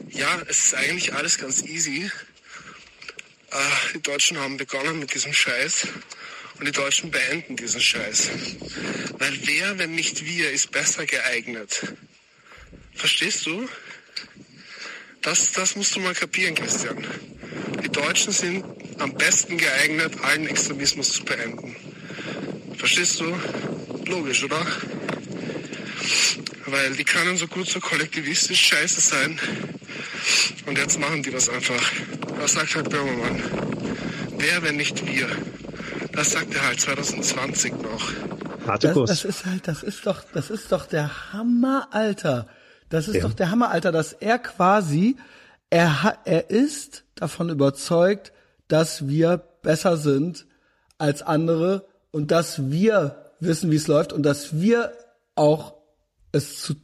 F: ja, es ist eigentlich alles ganz easy. Äh, die Deutschen haben begonnen mit diesem Scheiß und die Deutschen beenden diesen Scheiß. Weil wer, wenn nicht wir, ist besser geeignet? Verstehst du? Das, das musst du mal kapieren, Christian. Die Deutschen sind am besten geeignet, allen Extremismus zu beenden. Verstehst du? Logisch, oder? Weil die können so gut so kollektivistisch scheiße sein. Und jetzt machen die das einfach. Was sagt halt Böhmermann? Wer, wenn nicht wir? Das sagt er halt 2020 noch.
B: Harte
A: Das,
B: Kurs.
A: das ist halt, das ist doch, das ist doch der Hammer, Alter. Das ist
B: Ja.
A: doch der Hammer, Alter, dass er quasi, er er ist davon überzeugt, dass wir besser sind als andere und dass wir wissen, wie es läuft und dass wir auch es zu,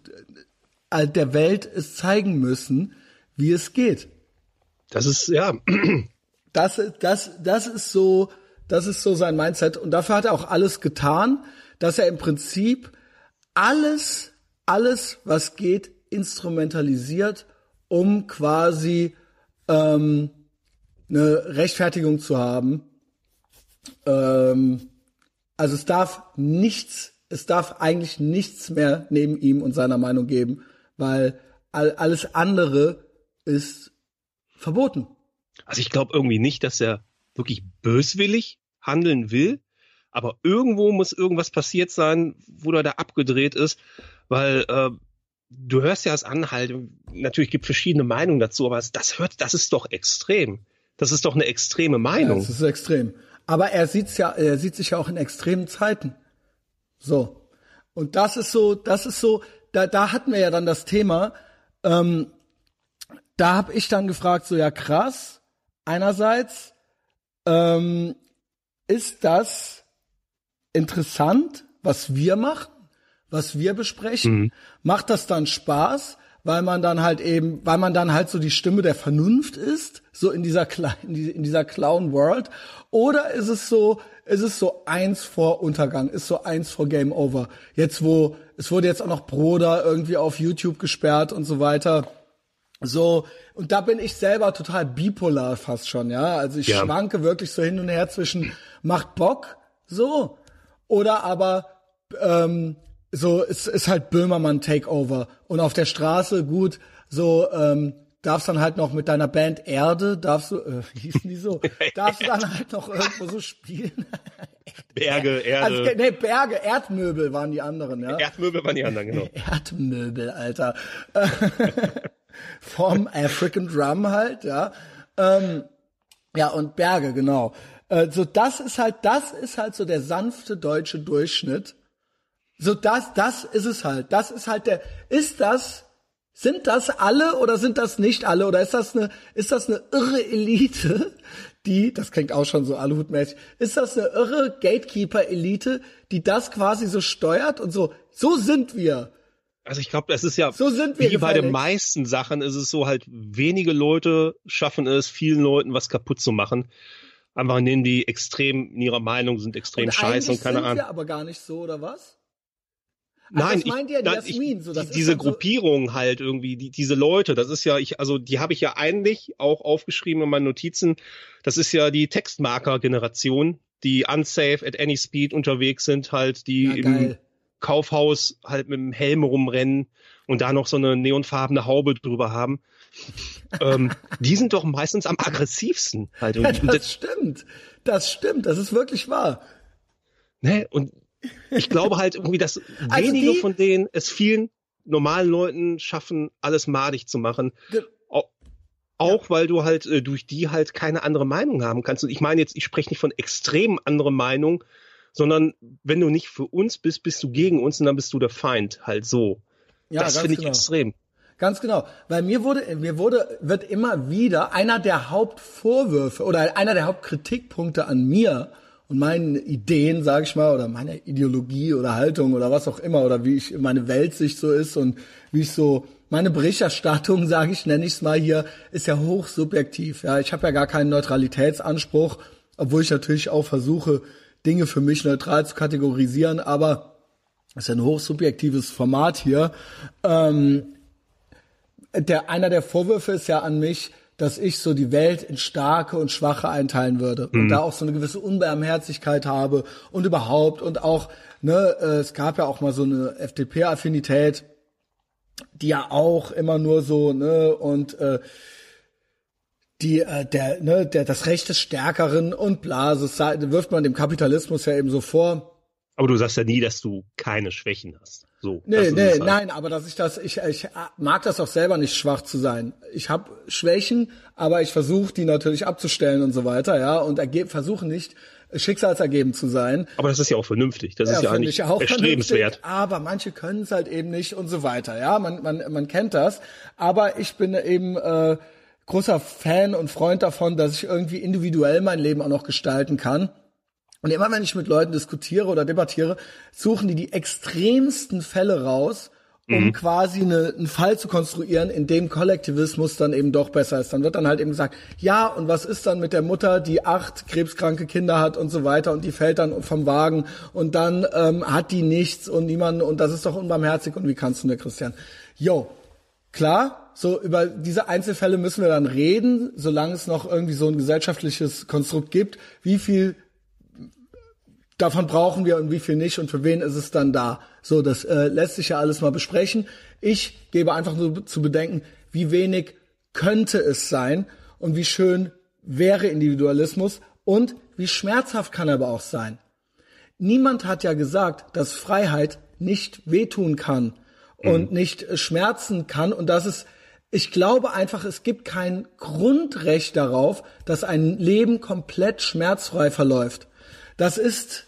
A: äh, der Welt es zeigen müssen, wie es geht.
B: Das ist, ja,
A: Das, das, das ist so, das ist so sein Mindset. Und dafür hat er auch alles getan, dass er im Prinzip alles, alles, was geht, instrumentalisiert, um quasi ähm, eine Rechtfertigung zu haben. Ähm, also es darf nichts, es darf eigentlich nichts mehr neben ihm und seiner Meinung geben, weil all, alles andere ist verboten.
B: also ich glaube irgendwie nicht, dass er wirklich böswillig handeln will, aber irgendwo muss irgendwas passiert sein, wo er da abgedreht ist, weil äh, du hörst ja es an, halt, natürlich gibt verschiedene Meinungen dazu, aber das hört, das ist doch extrem. Das ist doch eine extreme
A: Ja,
B: Meinung.
A: das ist extrem. Aber er sieht's ja, er sieht sich ja auch in extremen Zeiten. So. Und das ist so, das ist so, da, da hatten wir ja dann das Thema, ähm, da habe ich dann gefragt, so ja krass, einerseits ähm, ist das interessant, was wir machen, was wir besprechen, macht das dann Spaß, weil man dann halt eben, weil man dann halt so die Stimme der Vernunft ist, so in dieser in dieser Clown World, oder ist es so, ist es so eins vor Untergang, ist so eins vor Game Over. Jetzt wo, es wurde jetzt auch noch Broder irgendwie auf YouTube gesperrt und so weiter. So, und da bin ich selber total bipolar fast schon, ja. Also ich
B: Ja.
A: schwanke wirklich so hin und her zwischen macht Bock, So. Oder aber ähm, so es ist halt Böhmermann Takeover und auf der Straße gut so ähm, darfst dann halt noch mit deiner Band Erde darfst du äh, wie hießen die so *laughs* darfst du dann halt noch irgendwo so spielen *laughs*
B: Berge, *laughs* Erde.
A: also, nee Berge Erdmöbel waren die anderen ja
B: Erdmöbel waren die anderen, genau.
A: Erdmöbel, Alter. Vom African Drum halt, ja. Ähm, ja, und Berge, genau. Äh, so, das ist halt, das ist halt so der sanfte deutsche Durchschnitt. So, das, das ist es halt. Das ist halt der, ist das, sind das alle oder sind das nicht alle? Oder ist das eine, ist das eine irre Elite, die, das klingt auch schon so Aluhutmäßig, ist das eine irre Gatekeeper-Elite, die das quasi so steuert und so, so sind wir.
B: Also ich glaube, das ist ja
A: So sind wir
B: wie bei den meisten Sachen ist es so halt wenige Leute schaffen es, vielen Leuten was kaputt zu machen. Einfach indem die extrem in ihrer Meinung sind, extrem scheiße und keine
A: sind
B: Ahnung.
A: wir aber gar nicht so, oder was?
B: Nein,
A: das meint ja
B: nein,
A: Jasmin, so, das
B: die, diese
A: so-
B: Gruppierung halt irgendwie, die, diese Leute, das ist ja, ich, also die habe ich ja eigentlich auch aufgeschrieben in meinen Notizen. Das ist ja die Textmarker-Generation, die unsafe at any speed unterwegs sind, halt, die
A: Ja,
B: im. Kaufhaus halt mit dem Helm rumrennen und da noch so eine neonfarbene Haube drüber haben. ähm, *laughs* die sind doch meistens am aggressivsten halt
A: Ja.
B: Und
A: das stimmt. Das stimmt. Das ist wirklich wahr.
B: Ne? Und ich glaube halt irgendwie, dass *laughs*
A: Also
B: wenige
A: die-
B: von denen es vielen normalen Leuten schaffen, alles madig zu machen.
A: Ge-
B: Au- Auch weil du halt äh, durch die halt keine andere Meinung haben kannst. Und ich meine jetzt, ich spreche nicht von extrem andere Meinung, sondern wenn du nicht für uns bist, bist du gegen uns und dann bist du der Feind. Halt so.
A: Ja,
B: das finde ich
A: genau.
B: extrem.
A: Ganz genau. Weil mir wurde, mir wurde, wird immer wieder einer der Hauptvorwürfe oder einer der Hauptkritikpunkte an mir und meinen Ideen, sage ich mal, oder meiner Ideologie oder Haltung oder was auch immer oder wie ich meine Weltsicht so ist und wie ich so meine Berichterstattung, *laughs* sage ich, nenne ich es mal hier, ist ja hochsubjektiv. Ja, ich habe ja gar keinen Neutralitätsanspruch, obwohl ich natürlich auch versuche, Dinge für mich neutral zu kategorisieren, aber das ist ja ein hochsubjektives Format hier. Ähm, der, einer der Vorwürfe ist ja an mich, dass ich so die Welt in starke und schwache einteilen würde und da auch so eine gewisse Unbarmherzigkeit habe und überhaupt und auch, ne, äh, es gab ja auch mal so eine FDP-Affinität, die ja auch immer nur so, ne, und äh, die, äh, der, ne, der, das Recht des Stärkeren und bla, so wirft man dem Kapitalismus ja eben so vor.
B: Aber du sagst ja nie, dass du keine Schwächen hast. So.
A: Nee, nee,
B: halt.
A: nein, aber dass ich das, ich, ich mag das auch selber nicht schwach zu sein. Ich habe Schwächen, aber ich versuche die natürlich abzustellen und so weiter, ja, und versuche nicht schicksalsergeben zu sein.
B: Aber das ist ja auch vernünftig. Das ist ja eigentlich
A: ich auch
B: erstrebenswert.
A: vernünftig, Aber manche können es halt eben nicht und so weiter. Ja, man, man, man kennt das. Aber ich bin eben äh, großer Fan und Freund davon, dass ich irgendwie individuell mein Leben auch noch gestalten kann. Und immer wenn ich mit Leuten diskutiere oder debattiere, suchen die die extremsten Fälle raus, um quasi eine, einen Fall zu konstruieren, in dem Kollektivismus dann eben doch besser ist. Dann wird dann halt eben gesagt, ja, und was ist dann mit der Mutter, die acht krebskranke Kinder hat und so weiter und die fällt dann vom Wagen und dann ähm, hat die nichts und niemanden und das ist doch unbarmherzig und wie kannst du denn, Christian? Yo, Klar, so über diese Einzelfälle müssen wir dann reden, solange es noch irgendwie so ein gesellschaftliches Konstrukt gibt. Wie viel davon brauchen wir und wie viel nicht und für wen ist es dann da? So, das äh, lässt sich ja alles mal besprechen. Ich gebe einfach nur zu bedenken, wie wenig könnte es sein und wie schön wäre Individualismus und wie schmerzhaft kann er aber auch sein. Niemand hat ja gesagt, dass Freiheit nicht wehtun kann und nicht äh, schmerzen kann und dass es ich glaube einfach, es gibt kein Grundrecht darauf, dass ein Leben komplett schmerzfrei verläuft. Das ist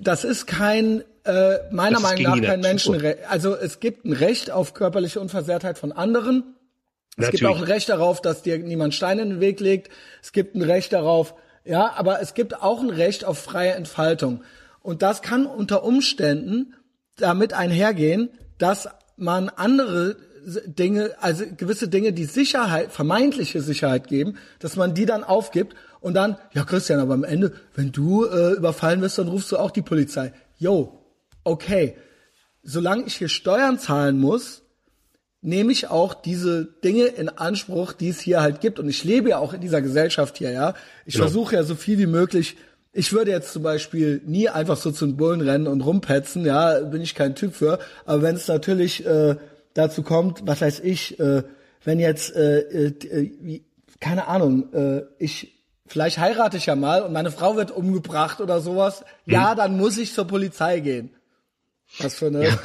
A: das ist kein äh, meiner
B: Das
A: Meinung nach kein. Menschenrecht. Also es gibt ein Recht auf körperliche Unversehrtheit von anderen. Es gibt auch ein Recht darauf, dass dir niemand Steine in den Weg legt. Es gibt ein Recht darauf, ja, aber es gibt auch ein Recht auf freie Entfaltung. Und das kann unter Umständen damit einhergehen, dass man andere Dinge, also gewisse Dinge, die Sicherheit, vermeintliche Sicherheit geben, dass man die dann aufgibt und dann, ja Christian, aber am Ende, wenn du äh, überfallen wirst, dann rufst du auch die Polizei. Yo, okay, solange ich hier Steuern zahlen muss, nehme ich auch diese Dinge in Anspruch, die es hier halt gibt. Und ich lebe ja auch in dieser Gesellschaft hier, ja. Ich
B: Genau.
A: versuche ja so viel wie möglich ich würde jetzt zum Beispiel nie einfach so zu den Bullen rennen und rumpetzen, ja, bin ich kein Typ für. Aber wenn es natürlich äh, dazu kommt, was weiß ich, äh, wenn jetzt, äh, äh, wie- keine Ahnung, äh, ich vielleicht heirate ich ja mal und meine Frau wird umgebracht oder sowas, ja, dann muss ich zur Polizei gehen. Was für eine, *laughs*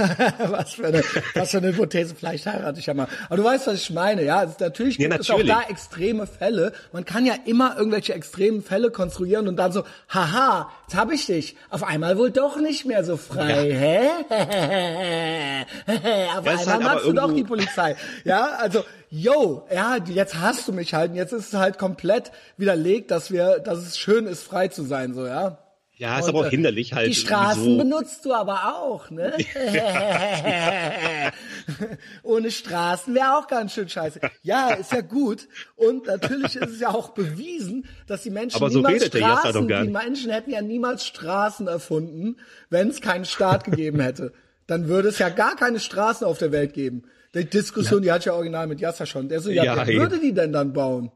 A: was für eine, was für eine Hypothese, vielleicht heirate ich ja mal. Aber du weißt, was ich meine, ja. Es, natürlich
B: Ja,
A: gibt es auch
B: natürlich.
A: da extreme Fälle. Man kann ja immer irgendwelche extremen Fälle konstruieren und dann so, haha, jetzt hab ich dich. Auf einmal wohl doch nicht mehr so frei, hä? *laughs* Auf
B: Ja, ist
A: einmal
B: halt
A: magst du doch die Polizei. Ja, also, yo, ja, jetzt hast du mich halt. Und jetzt ist es halt komplett widerlegt, dass wir, dass es schön ist, frei zu sein, so, ja.
B: Ja, ist aber auch
A: äh,
B: hinderlich halt.
A: Die Straßen
B: wieso-
A: benutzt du aber auch, ne? *laughs* *laughs* Ohne Straßen wäre auch ganz schön scheiße. Ja, ist ja gut. Und natürlich ist es ja auch bewiesen, dass die Menschen
B: Aber so
A: niemals
B: redet
A: Straßen,
B: doch gar
A: die
B: nicht.
A: Menschen hätten ja niemals Straßen erfunden, wenn es keinen Staat gegeben hätte. Dann würde es ja gar keine Straßen auf der Welt geben. Die Diskussion, die hat ja original mit Jasser schon. Der so, ja,
B: Ja,
A: wer würde die denn dann bauen?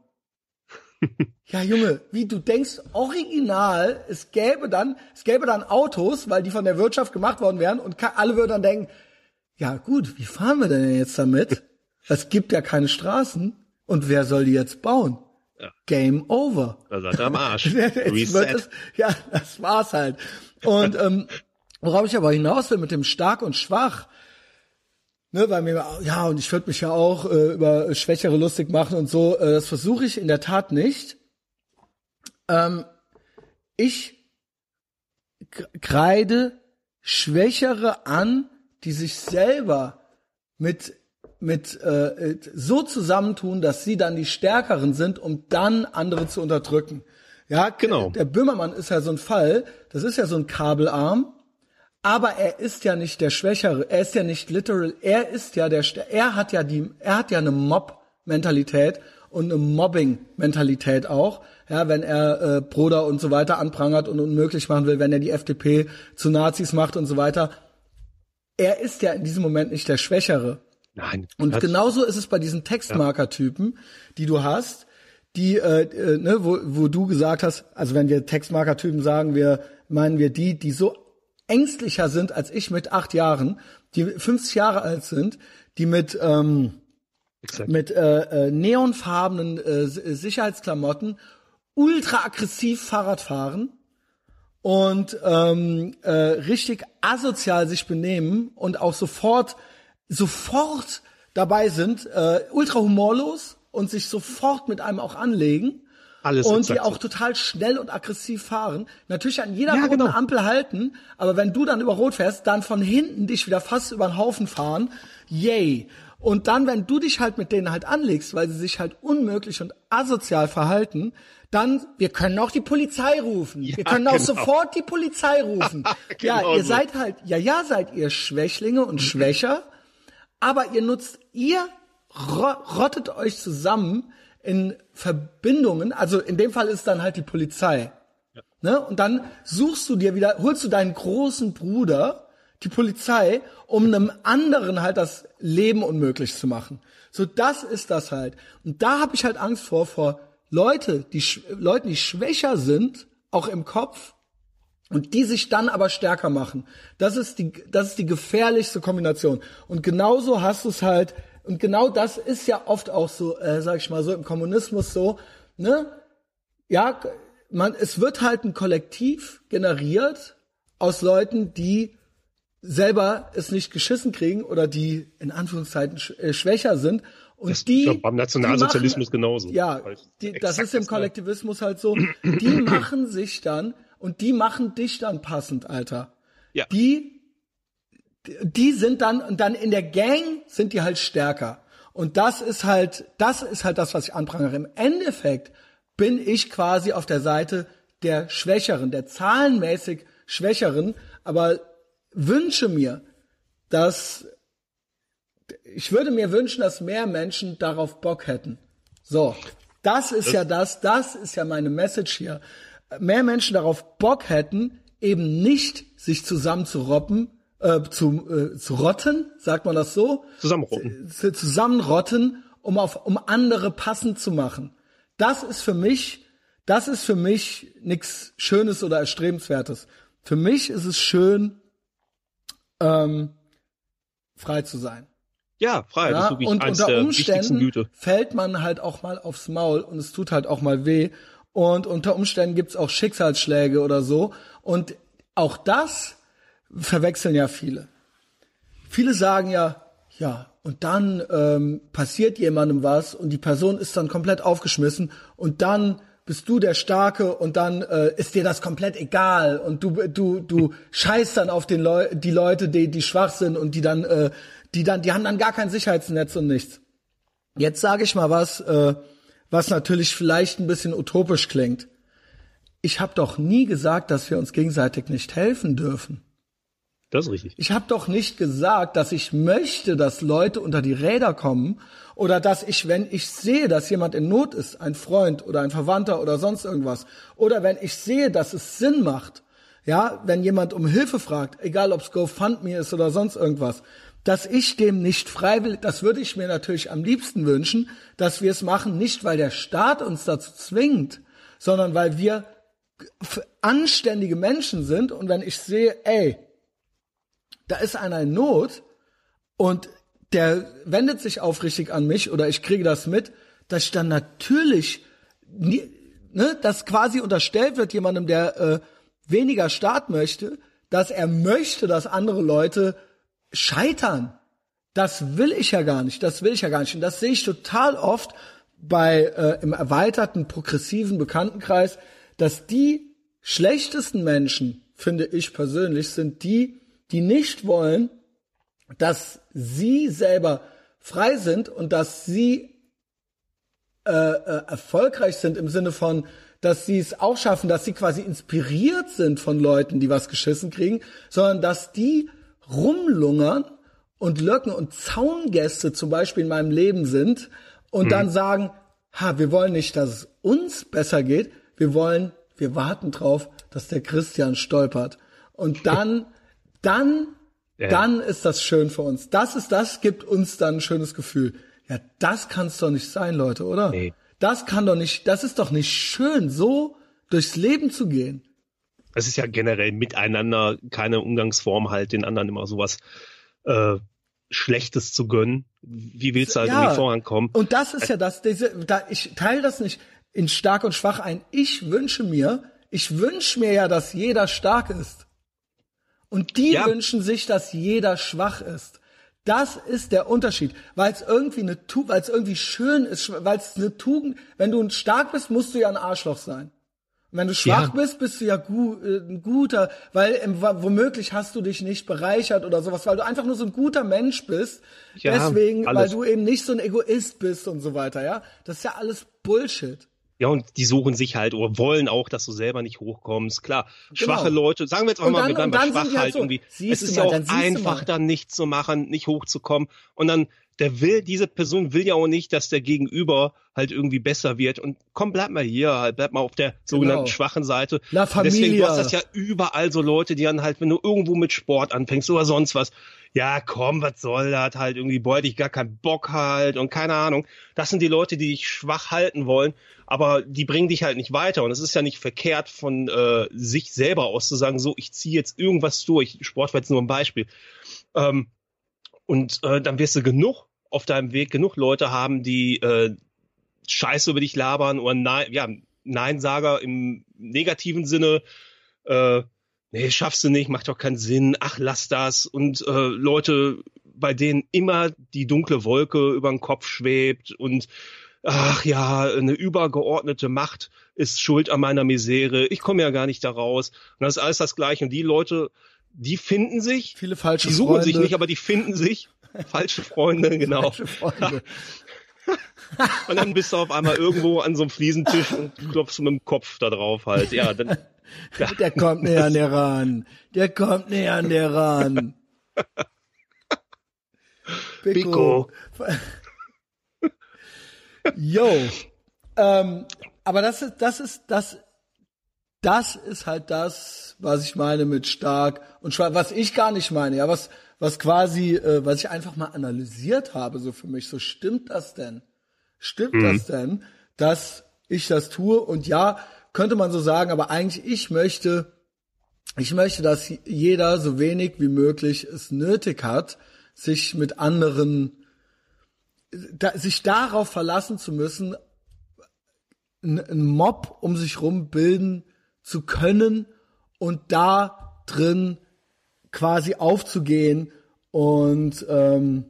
A: Ja, Junge, wie du denkst, original, es gäbe dann, es gäbe dann Autos, weil die von der Wirtschaft gemacht worden wären und alle würden dann denken, ja gut, wie fahren wir denn jetzt damit? Es gibt ja keine Straßen und wer soll die jetzt bauen? Game over.
B: Da seid ihr am Arsch. *laughs*
A: Es, ja, das war's halt. Und ähm, worauf ich aber hinaus will mit dem stark und schwach, ne, weil mir ja und ich würde mich ja auch äh, über Schwächere lustig machen und so. Äh, das versuche ich in der Tat nicht. Ähm, ich kreide Schwächere an, die sich selber mit mit äh, so zusammentun, dass sie dann die Stärkeren sind, um dann andere zu unterdrücken. Ja,
B: Genau.
A: Der Böhmermann ist ja so ein Fall. Das ist ja so ein Kabelarm. Aber er ist ja nicht der Schwächere. Er ist ja nicht literal. Er ist ja der. Er hat ja die. Er hat ja eine Mob-Mentalität und eine Mobbing-Mentalität auch. Ja, wenn er äh, Bruder und so weiter anprangert und unmöglich machen will, wenn er die FDP zu Nazis macht und so weiter. Er ist ja in diesem Moment nicht der Schwächere.
B: Nein.
A: Und genauso ist es bei diesen Textmarker-Typen, die du hast, die, äh, äh, ne, wo, wo du gesagt hast, also wenn wir Textmarker-Typen sagen, wir meinen wir die, die so ängstlicher sind als ich mit acht Jahren, die 50 Jahre alt sind, die mit ähm,
B: Exakt.
A: mit äh, äh, neonfarbenen äh, S- Sicherheitsklamotten ultra aggressiv Fahrrad fahren und ähm, äh, richtig asozial sich benehmen und auch sofort sofort dabei sind, äh, ultra humorlos und sich sofort mit einem auch anlegen.
B: Alles
A: und die auch
B: so.
A: total schnell und aggressiv fahren. Natürlich an jeder
B: Ja,
A: roten
B: genau.
A: Ampel halten, aber wenn du dann über Rot fährst, dann von hinten dich wieder fast über den Haufen fahren. Yay. Und dann, wenn du dich halt mit denen halt anlegst, weil sie sich halt unmöglich und asozial verhalten, dann, wir können auch die Polizei rufen. wir können auch
B: genau.
A: sofort die Polizei rufen. *laughs* ja,
B: Genau
A: ihr
B: so.
A: seid halt, ja, ja, seid ihr Schwächlinge und schwächer, aber ihr nutzt, ihr ro- rottet euch zusammen in Verbindungen, also in dem Fall ist dann halt die Polizei. Ne? Und dann suchst du dir wieder, holst du deinen großen Bruder, die Polizei, um einem anderen halt das Leben unmöglich zu machen. So, das ist das halt. Und da habe ich halt Angst vor, vor Leute, die Leuten, die schwächer sind, auch im Kopf, und die sich dann aber stärker machen. Das ist die, das ist die gefährlichste Kombination. Und genauso hast du es halt, und genau das ist ja oft auch so, äh, sag ich mal so, im Kommunismus so, ne? Ja, man, es wird halt ein Kollektiv generiert aus Leuten, die selber es nicht geschissen kriegen oder die in Anführungszeichen sch äh, schwächer sind. Und
B: Das
A: die
B: doch beim Nationalsozialismus
A: die machen,
B: genauso.
A: Ja, die, das ist im
B: Gleiche.
A: Kollektivismus halt so. Die *clears throat* machen sich dann und die machen dich dann passend, Alter.
B: Ja.
A: Die, die sind dann und dann in der Gang sind die halt stärker. Und das ist halt, das ist halt das, was ich anprangere. Im Endeffekt bin ich quasi auf der Seite der Schwächeren, der zahlenmäßig Schwächeren, aber wünsche mir, dass ich würde mir wünschen, dass mehr Menschen darauf Bock hätten. So, das ist ja das, das ist ja meine Message hier. Mehr Menschen darauf Bock hätten, eben nicht sich zusammenzuroppen, äh, zu, äh, zu rotten, sagt man das so?
B: Zusammenrotten.
A: zu- zusammenrotten, um auf, um andere passend zu machen. Das ist für mich Das ist für mich nichts Schönes oder Erstrebenswertes. Für mich ist es schön, ähm, frei zu sein.
B: Ja, frei. das
A: Ja,
B: ist wirklich
A: und unter Umständen fällt man halt auch mal aufs Maul und es tut halt auch mal weh. Und unter Umständen gibt's auch Schicksalsschläge oder so. Und auch das verwechseln ja viele. Viele sagen ja, ja, und dann ähm, passiert jemandem was und die Person ist dann komplett aufgeschmissen und dann bist du der Starke und dann äh, ist dir das komplett egal und du du du scheißt dann auf den Leu die Leute, die die schwach sind und die dann äh, die dann die haben dann gar kein Sicherheitsnetz und nichts. Jetzt sage ich mal was, äh, was natürlich vielleicht ein bisschen utopisch klingt. Ich habe doch nie gesagt, dass wir uns gegenseitig nicht helfen dürfen.
B: Das ist richtig.
A: Ich habe doch nicht gesagt, dass ich möchte, dass Leute unter die Räder kommen oder dass ich, wenn ich sehe, dass jemand in Not ist, ein Freund oder ein Verwandter oder sonst irgendwas, oder wenn ich sehe, dass es Sinn macht, ja, wenn jemand um Hilfe fragt, egal ob es GoFundMe ist oder sonst irgendwas, dass ich dem nicht freiwillig, das würde ich mir natürlich am liebsten wünschen, dass wir es machen, nicht weil der Staat uns dazu zwingt, sondern weil wir anständige Menschen sind und wenn ich sehe, ey, da ist einer in Not und der wendet sich aufrichtig an mich oder ich kriege das mit, dass ich dann natürlich, ne, dass quasi unterstellt wird jemandem, der äh, weniger Staat möchte, dass er möchte, dass andere Leute scheitern. Das will ich ja gar nicht, das will ich ja gar nicht. Und das sehe ich total oft bei äh, im erweiterten progressiven Bekanntenkreis, dass die schlechtesten Menschen, finde ich persönlich, sind die, die nicht wollen, dass sie selber frei sind und dass sie äh, äh, erfolgreich sind im Sinne von, dass sie es auch schaffen, dass sie quasi inspiriert sind von Leuten, die was geschissen kriegen, sondern dass die rumlungern und Löcken und Zaungäste zum Beispiel in meinem Leben sind und dann sagen, ha, wir wollen nicht, dass es uns besser geht, wir wollen, wir warten drauf, dass der Christian stolpert. Und dann, *laughs* dann,
B: Ja.
A: dann ist das schön für uns. Das ist, das gibt uns dann ein schönes Gefühl. Ja, das kann's doch nicht sein, Leute, oder?
B: Nee.
A: Das kann doch nicht, das ist doch nicht schön, so durchs Leben zu gehen.
B: Es ist ja generell miteinander keine Umgangsform, halt den anderen immer sowas äh, Schlechtes zu gönnen. Wie willst du halt irgendwie vorankommen?
A: Und das ist ja das, diese, da, ich teile das nicht in stark und schwach ein. Ich wünsche mir, ich wünsche mir ja, dass jeder stark ist. Und die
B: Ja.
A: wünschen sich, dass jeder schwach ist. Das ist der Unterschied, weil es irgendwie eine weil es irgendwie schön ist, weil es eine Tugend, wenn du stark bist, musst du ja ein Arschloch sein. Und wenn du schwach
B: Ja.
A: bist, bist du ja gu äh, ein guter, weil w- womöglich hast du dich nicht bereichert oder sowas, weil du einfach nur so ein guter Mensch bist.
B: Ja,
A: Deswegen, weil
B: alles.
A: du eben nicht so ein Egoist bist und so weiter, ja. Das ist ja alles Bullshit.
B: Ja, und die suchen sich halt oder wollen auch, dass du selber nicht hochkommst. Klar, schwache
A: Genau.
B: Leute, sagen wir jetzt auch
A: Und
B: mal,
A: dann-
B: wir bleiben bei schwach
A: halt
B: halt
A: so,
B: irgendwie.
A: siehst
B: Es ist
A: mal,
B: ja auch einfach, dann nichts zu machen, nicht hochzukommen. Und dann, der will, diese Person will ja auch nicht, dass der Gegenüber halt irgendwie besser wird. Und komm, bleib mal hier, halt, bleib mal auf der sogenannten
A: Genau.
B: schwachen Seite.
A: La
B: Deswegen, du
A: Familia.
B: hast das ja überall so Leute, die dann halt, wenn du irgendwo mit Sport anfängst oder sonst was, ja, komm, was soll das halt irgendwie, boah, ich gar keinen Bock halt und keine Ahnung. Das sind die Leute, die dich schwach halten wollen, aber die bringen dich halt nicht weiter. Und es ist ja nicht verkehrt von äh, sich selber aus zu sagen, so, ich ziehe jetzt irgendwas durch. Sport war jetzt nur ein Beispiel. Ähm, und äh, dann wirst du genug auf deinem Weg, genug Leute haben, die äh, Scheiße über dich labern oder Nein, ja, Neinsager im negativen Sinne, äh, nee, schaffst du nicht, macht doch keinen Sinn, ach, lass das. Und äh, Leute, bei denen immer die dunkle Wolke über den Kopf schwebt und ach ja, eine übergeordnete Macht ist schuld an meiner Misere, ich komme ja gar nicht da raus. Und das ist alles das Gleiche. Und die Leute, die finden sich,
A: Viele falsche
B: die suchen
A: Freunde.
B: sich nicht, aber die finden sich. *laughs* Falsche Freunde, genau.
A: Falsche Freunde. *laughs*
B: Und dann bist du auf einmal irgendwo an so einem Fliesentisch und klopfst mit dem Kopf da drauf halt. Ja, dann, *laughs*
A: Der kommt näher an der ran. Der kommt näher an der ran.
B: Pico.
A: Yo. Ähm, aber das ist, das ist, das, das ist halt das, was ich meine mit stark und schwach, was ich gar nicht meine, ja, was, was quasi, äh, was ich einfach mal analysiert habe, so für mich, so stimmt das denn? Stimmt das denn, dass ich das tue. Und ja, könnte man so sagen, aber eigentlich ich möchte, ich möchte, dass jeder so wenig wie möglich es nötig hat, sich mit anderen, da, sich darauf verlassen zu müssen, einen Mob um sich rum bilden zu können und da drin quasi aufzugehen und ähm,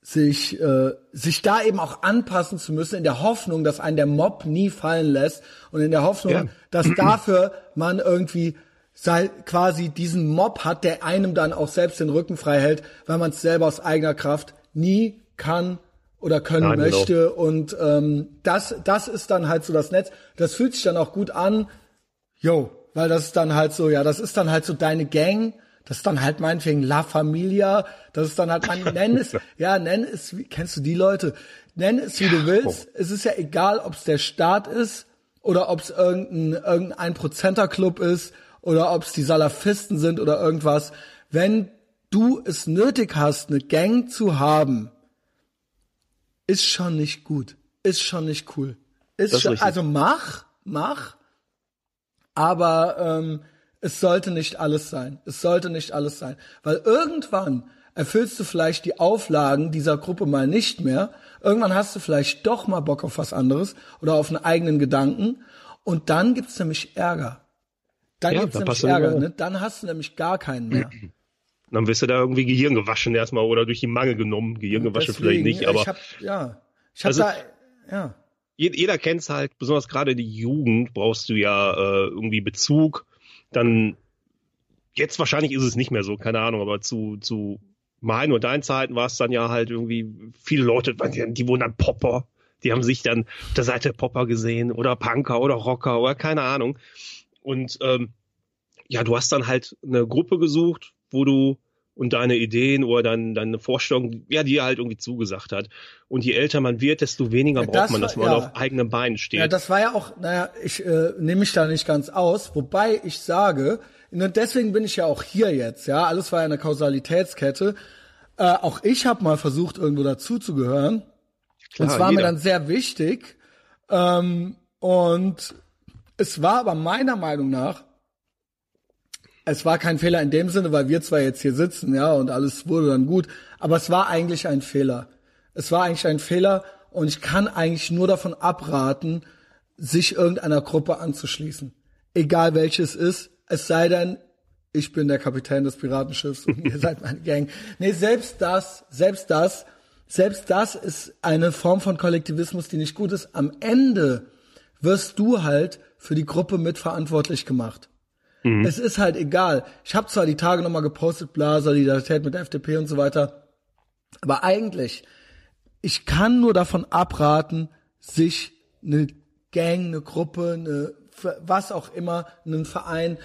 A: sich äh, sich da eben auch anpassen zu müssen in der Hoffnung, dass einen der Mob nie fallen lässt und in der Hoffnung,
B: Ja.
A: dass dafür man irgendwie sei, quasi diesen Mob hat, der einem dann auch selbst den Rücken frei hält, weil man es selber aus eigener Kraft nie kann oder können
B: Nein, genau.
A: möchte und ähm, das das ist dann halt so das Netz. Das fühlt sich dann auch gut an, Jo, weil das ist dann halt so, ja, das ist dann halt so deine Gang, das ist dann halt meinetwegen La Familia, das ist dann halt, man nenn es, ja, nenn es, wie, kennst du die Leute? Nenn es, wie du willst. Es ist ja egal, ob es der Staat ist oder ob es irgendein, irgendein Ein-Prozenter-Club ist oder ob es die Salafisten sind oder irgendwas. Wenn du es nötig hast, eine Gang zu haben, ist schon nicht gut. Ist schon nicht cool. Ist schon,
B: richtig.
A: also mach, mach, aber ähm, es sollte nicht alles sein. Es sollte nicht alles sein. Weil irgendwann erfüllst du vielleicht die Auflagen dieser Gruppe mal nicht mehr. Irgendwann hast du vielleicht doch mal Bock auf was anderes oder auf einen eigenen Gedanken. Und dann gibt's nämlich Ärger. Dann
B: Ja,
A: gibt's
B: da
A: nämlich Ärger. Ne? Dann hast du nämlich gar keinen mehr. *clears throat*
B: Dann wirst du da irgendwie Gehirn gewaschen erstmal oder durch die Mangel genommen. Gehirn gewaschen vielleicht nicht, aber
A: ich hab, ja, ich hab
B: Also-
A: da, ja.
B: jed- jeder kennt's halt, besonders gerade die Jugend brauchst du ja äh, irgendwie Bezug. Dann jetzt wahrscheinlich ist es nicht mehr so, keine Ahnung, aber zu zu meinen und deinen Zeiten war es dann ja halt irgendwie viele Leute, die, die wurden dann Popper, die haben sich dann auf der Seite Popper gesehen oder Punker oder Rocker oder keine Ahnung. Und ähm, ja, du hast dann halt eine Gruppe gesucht, wo du und deine Ideen oder dein, deine Vorstellung, ja, die dir halt irgendwie zugesagt hat. Und je älter man wird, desto weniger
A: Ja,
B: braucht man,
A: war-
B: dass man
A: ja.
B: auf eigenen Beinen steht.
A: Ja, das war ja auch, naja, ich äh, nehme mich da nicht ganz aus, wobei ich sage, und deswegen bin ich ja auch hier jetzt, ja, alles war ja eine Kausalitätskette. Äh, auch ich habe mal versucht, irgendwo dazuzugehören.
B: Klar,
A: und es war mir
B: jeder.
A: dann sehr wichtig. Ähm, und es war aber meiner Meinung nach, es war kein Fehler in dem Sinne, weil wir zwar jetzt hier sitzen, ja, und alles wurde dann gut, aber es war eigentlich ein Fehler. Es war eigentlich ein Fehler und ich kann eigentlich nur davon abraten, sich irgendeiner Gruppe anzuschließen. Egal welches ist, es sei denn, ich bin der Kapitän des Piratenschiffs und ihr seid meine Gang. Nee, selbst das, selbst das, selbst das ist eine Form von Kollektivismus, die nicht gut ist. Am Ende wirst du halt für die Gruppe mitverantwortlich gemacht. Es ist halt egal. Ich habe zwar die Tage nochmal gepostet, bla, Solidarität mit der FDP und so weiter, aber eigentlich, ich kann nur davon abraten, sich eine Gang, eine Gruppe, eine was auch immer, einen Verein,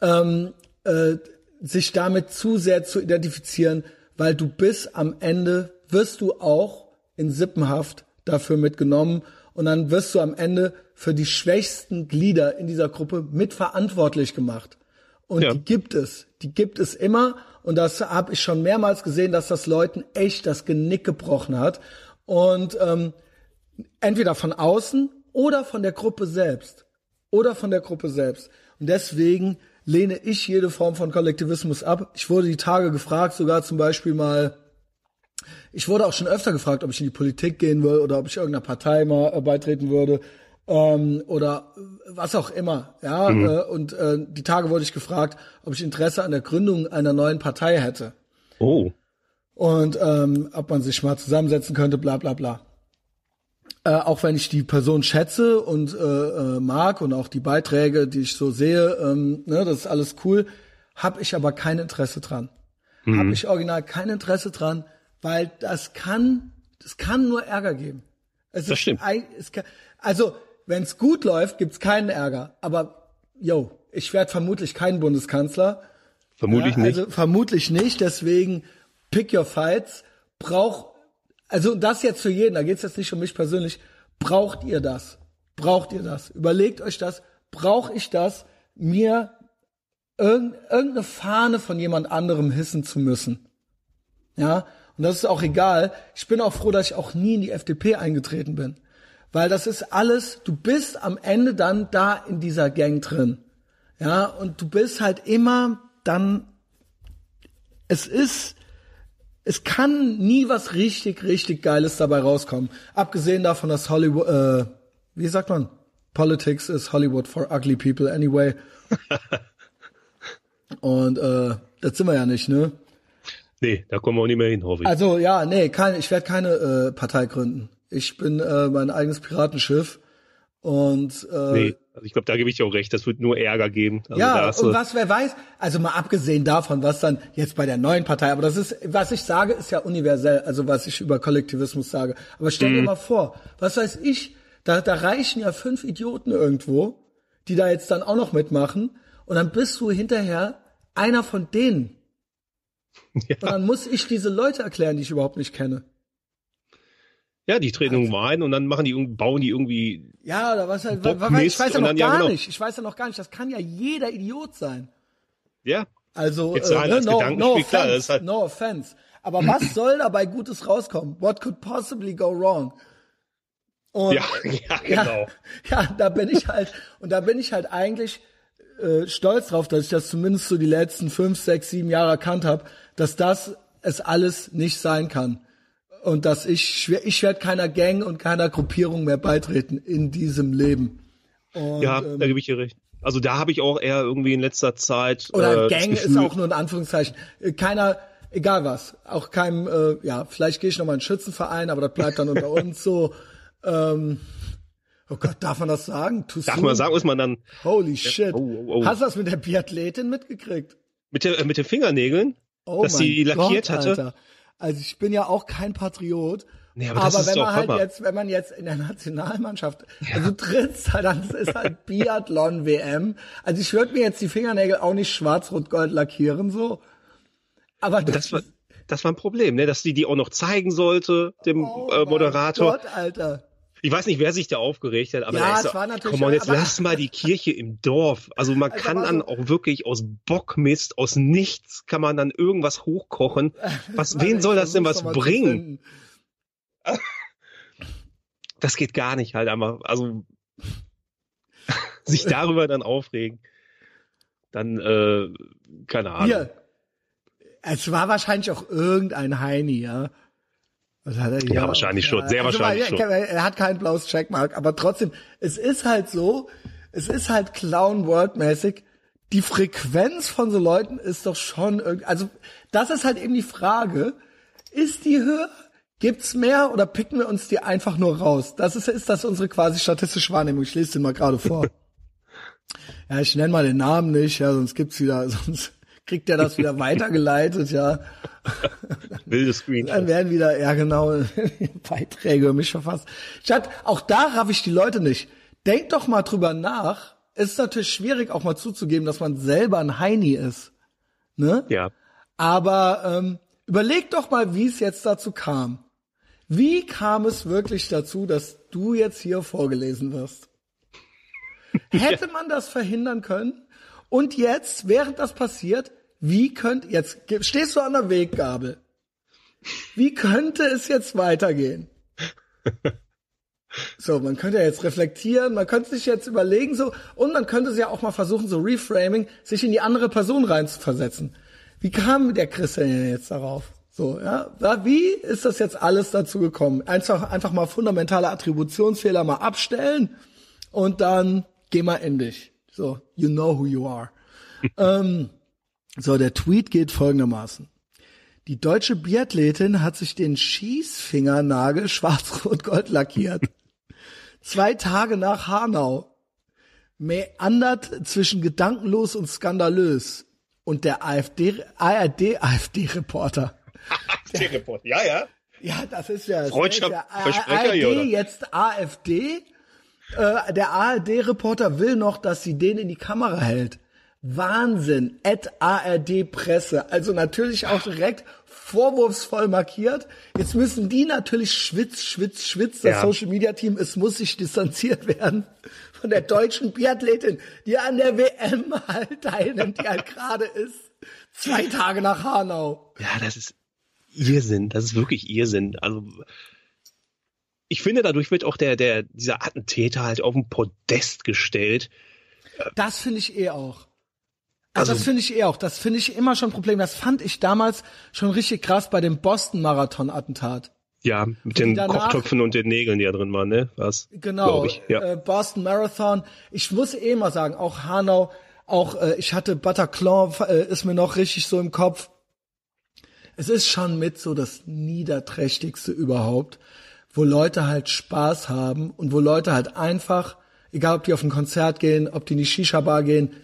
A: ähm, äh, sich damit zu sehr zu identifizieren, weil du bist am Ende, wirst du auch in Sippenhaft dafür mitgenommen und dann wirst du am Ende für die schwächsten Glieder in dieser Gruppe mitverantwortlich gemacht. Und
B: Ja.
A: die gibt es. Die gibt es immer. Und das habe ich schon mehrmals gesehen, dass das Leuten echt das Genick gebrochen hat. Und ähm, entweder von außen oder von der Gruppe selbst. Oder von der Gruppe selbst. Und deswegen lehne ich jede Form von Kollektivismus ab. Ich wurde die Tage gefragt, sogar zum Beispiel mal, ich wurde auch schon öfter gefragt, ob ich in die Politik gehen will oder ob ich irgendeiner Partei mal beitreten würde ähm, oder was auch immer. Ja, äh, und äh, die Tage wurde ich gefragt, ob ich Interesse an der Gründung einer neuen Partei hätte
B: Oh,
A: und ähm, ob man sich mal zusammensetzen könnte, bla bla bla. Äh, auch wenn ich die Person schätze und äh, äh, mag und auch die Beiträge, die ich so sehe, ähm, ne, das ist alles cool, habe ich aber kein Interesse dran. Habe ich original kein Interesse dran, weil das kann, das kann nur Ärger geben. Es
B: Das
A: ist
B: stimmt.
A: Ein, es kann, also, wenn es gut läuft, gibt's keinen Ärger. Aber, yo, ich werde vermutlich kein Bundeskanzler.
B: vermutlich
A: Ja,
B: nicht.
A: Also vermutlich nicht, deswegen pick your fights. Braucht, also das jetzt für jeden, da geht's jetzt nicht um mich persönlich. Braucht ihr das? Braucht ihr das? Überlegt euch das. Brauche ich das, mir irgend, irgendeine Fahne von jemand anderem hissen zu müssen? Ja, und das ist auch egal. Ich bin auch froh, dass ich auch nie in die FDP eingetreten bin. Weil das ist alles, du bist am Ende dann da in dieser Gang drin. Ja, und du bist halt immer dann, es ist, es kann nie was richtig, richtig Geiles dabei rauskommen. Abgesehen davon, dass Hollywood, äh, wie sagt man? Politics is Hollywood for ugly people anyway. *laughs* Und äh, das sind wir ja nicht, ne?
B: Nee, da kommen wir auch nicht mehr hin, hoffe ich.
A: Also ja, nee, kein, ich werde keine äh, Partei gründen. Ich bin äh, mein eigenes Piratenschiff und äh,
B: nee, also ich glaube, da gebe ich dir auch recht, das wird nur Ärger geben. Also
A: ja, und was wer weiß, also mal abgesehen davon, was dann jetzt bei der neuen Partei, aber das ist, was ich sage, ist ja universell, also was ich über Kollektivismus sage. Aber stell
B: Mhm.
A: dir mal vor, was weiß ich, da, da reichen ja fünf Idioten irgendwo, die da jetzt dann auch noch mitmachen, und dann bist du hinterher einer von denen. *laughs* Und dann muss ich diese Leute erklären, die ich überhaupt nicht kenne.
B: Ja, die treten irgendwo ein und dann machen die, bauen die irgendwie,
A: Ja, oder was halt, weil, weil ich weiß ja noch
B: dann- ja,
A: gar
B: genau.
A: nicht. Ich weiß ja noch gar nicht. Das kann ja jeder Idiot sein.
B: ja,
A: Also,
B: Jetzt rein als
A: no, no
B: Gedankenspiel, klar,
A: offense,
B: das halt-
A: no offense. Aber was *clears throat* soll dabei Gutes rauskommen? What could possibly go wrong? Und
B: ja, *laughs* ja, genau.
A: ja, *laughs* ja, da bin ich halt, und da bin ich halt eigentlich äh, stolz drauf, dass ich das zumindest so die letzten fünf, sechs, sieben Jahre erkannt habe, dass das es alles nicht sein kann. Und dass ich, ich werde keiner Gang und keiner Gruppierung mehr beitreten in diesem Leben. Und,
B: ja,
A: ähm,
B: da gebe ich dir recht. Also da habe ich auch eher irgendwie in letzter Zeit
A: Oder
B: äh,
A: Gang ist
B: Gefühl-
A: auch nur in Anführungszeichen. Äh, Keiner, egal was. Auch keinem, äh, ja, vielleicht gehe ich noch mal in einen Schützenverein, aber das bleibt dann unter *laughs* uns so. Ähm, oh Gott, darf man das sagen? Too
B: Darf
A: soon?
B: man sagen, ist man dann
A: Holy shit.
B: oh, oh, oh.
A: Hast du das mit der Biathletin mitgekriegt?
B: mit, der, äh, mit den Fingernägeln,
A: Oh
B: dass
A: mein
B: sie lackiert
A: Gott,
B: hatte?
A: Alter. Also ich bin ja auch kein Patriot.
B: Nee, aber das ist
A: wenn man halt
B: Hammer.
A: jetzt, wenn man jetzt in der Nationalmannschaft, also trittst *laughs* halt an, ist halt Biathlon WM. Also ich würde mir jetzt die Fingernägel auch nicht schwarz-rot-gold lackieren, so. Aber
B: Das war, das war ein Problem, ne? dass die die auch noch zeigen sollte, dem
A: Oh
B: äh, Moderator.
A: Gott, Alter.
B: Ich weiß nicht, wer sich da aufgeregt hat, aber
A: Ja,
B: da ist
A: war natürlich-
B: komm on, jetzt lass mal die Kirche im Dorf. Also man
A: Also
B: kann dann
A: so-
B: auch wirklich aus Bockmist, aus nichts kann man dann irgendwas hochkochen. Was, *laughs* wen soll das denn was bringen? *laughs* Das geht gar nicht halt einfach. Also sich darüber dann aufregen, dann äh, keine Ahnung.
A: Hier. Es war wahrscheinlich auch irgendein Heini, ja. Was hat er hier?
B: Ja, wahrscheinlich schon, sehr wahrscheinlich
A: weil,
B: schon.
A: Er hat kein blaues Checkmark, aber trotzdem, es ist halt so, es ist halt Clown World mäßig. Die Frequenz von so Leuten ist doch schon irgendwie, also das ist halt eben die Frage, ist die höher? Gibt's mehr oder picken wir uns die einfach nur raus? Das ist, ist das unsere quasi statistische Wahrnehmung. Ich lese den mal gerade vor. *laughs* ja, ich nenne mal den Namen nicht, ja, sonst gibt's wieder, *laughs* sonst kriegt er das wieder weitergeleitet, ja. *laughs*
B: Wilde
A: Dann
B: Screen.
A: werden wieder, ja genau, *laughs* Beiträge mich verfasst. Statt, auch da raff ich die Leute nicht. Denkt doch mal drüber nach. Es ist natürlich schwierig, auch mal zuzugeben, dass man selber ein Heini ist. Ne?
B: Ja.
A: Aber ähm, überleg doch mal, wie es jetzt dazu kam. Wie kam es wirklich dazu, dass du jetzt hier vorgelesen wirst? *laughs* Hätte man das verhindern können? Und jetzt, während das passiert, wie könnt jetzt stehst du an der Weggabel? Wie könnte es jetzt weitergehen? *laughs* So, man könnte ja jetzt reflektieren, man könnte sich jetzt überlegen so und man könnte ja auch mal versuchen so Reframing, sich in die andere Person reinzuversetzen. Wie kam der Christian denn jetzt darauf? So, ja, wie ist das jetzt alles dazu gekommen? Einfach einfach mal fundamentale Attributionsfehler mal abstellen und dann geh mal in dich. So, you know who you are. *laughs* ähm, so, der Tweet geht folgendermaßen. Die deutsche Biathletin hat sich den Schießfingernagel *laughs* schwarz-rot-gold lackiert. Zwei Tage nach Hanau. Meandert zwischen gedankenlos und skandalös. Und der AfD, ARD-AfD-Reporter. *laughs*
B: Ja, ja.
A: Ja, das ist ja, das ja
B: Versprecher
A: ARD,
B: hier, oder?
A: jetzt AfD. Äh, der ARD-Reporter will noch, dass sie den in die Kamera hält. Wahnsinn. At ARD Presse. Also natürlich auch direkt vorwurfsvoll markiert. Jetzt müssen die natürlich schwitz, schwitz, schwitz. Das
B: Ja.
A: Social Media Team, es muss sich distanziert werden von der deutschen Biathletin, die an der WM halt teilnimmt, die halt gerade ist. Zwei Tage nach Hanau.
B: Ja, das ist Irrsinn. Das ist wirklich Irrsinn. Also ich finde, dadurch wird auch der, der, dieser Attentäter halt auf den Podest gestellt.
A: Das finde ich eh auch. Also,
B: Also-
A: das finde ich eh auch. Das finde ich immer schon ein Problem. Das fand ich damals schon richtig krass bei dem Boston-Marathon-Attentat.
B: Ja, mit den
A: danach-
B: Kochtöpfen und den Nägeln, die da drin waren, ne? Was?
A: Genau.
B: Ich, ja.
A: äh, Boston Marathon. Ich muss eh mal sagen, auch Hanau, auch äh, ich hatte Bataclan, äh, ist mir noch richtig so im Kopf. Es ist schon mit so das niederträchtigste überhaupt, wo Leute halt Spaß haben und wo Leute halt einfach, egal ob die auf ein Konzert gehen, ob die in die Shisha-Bar gehen,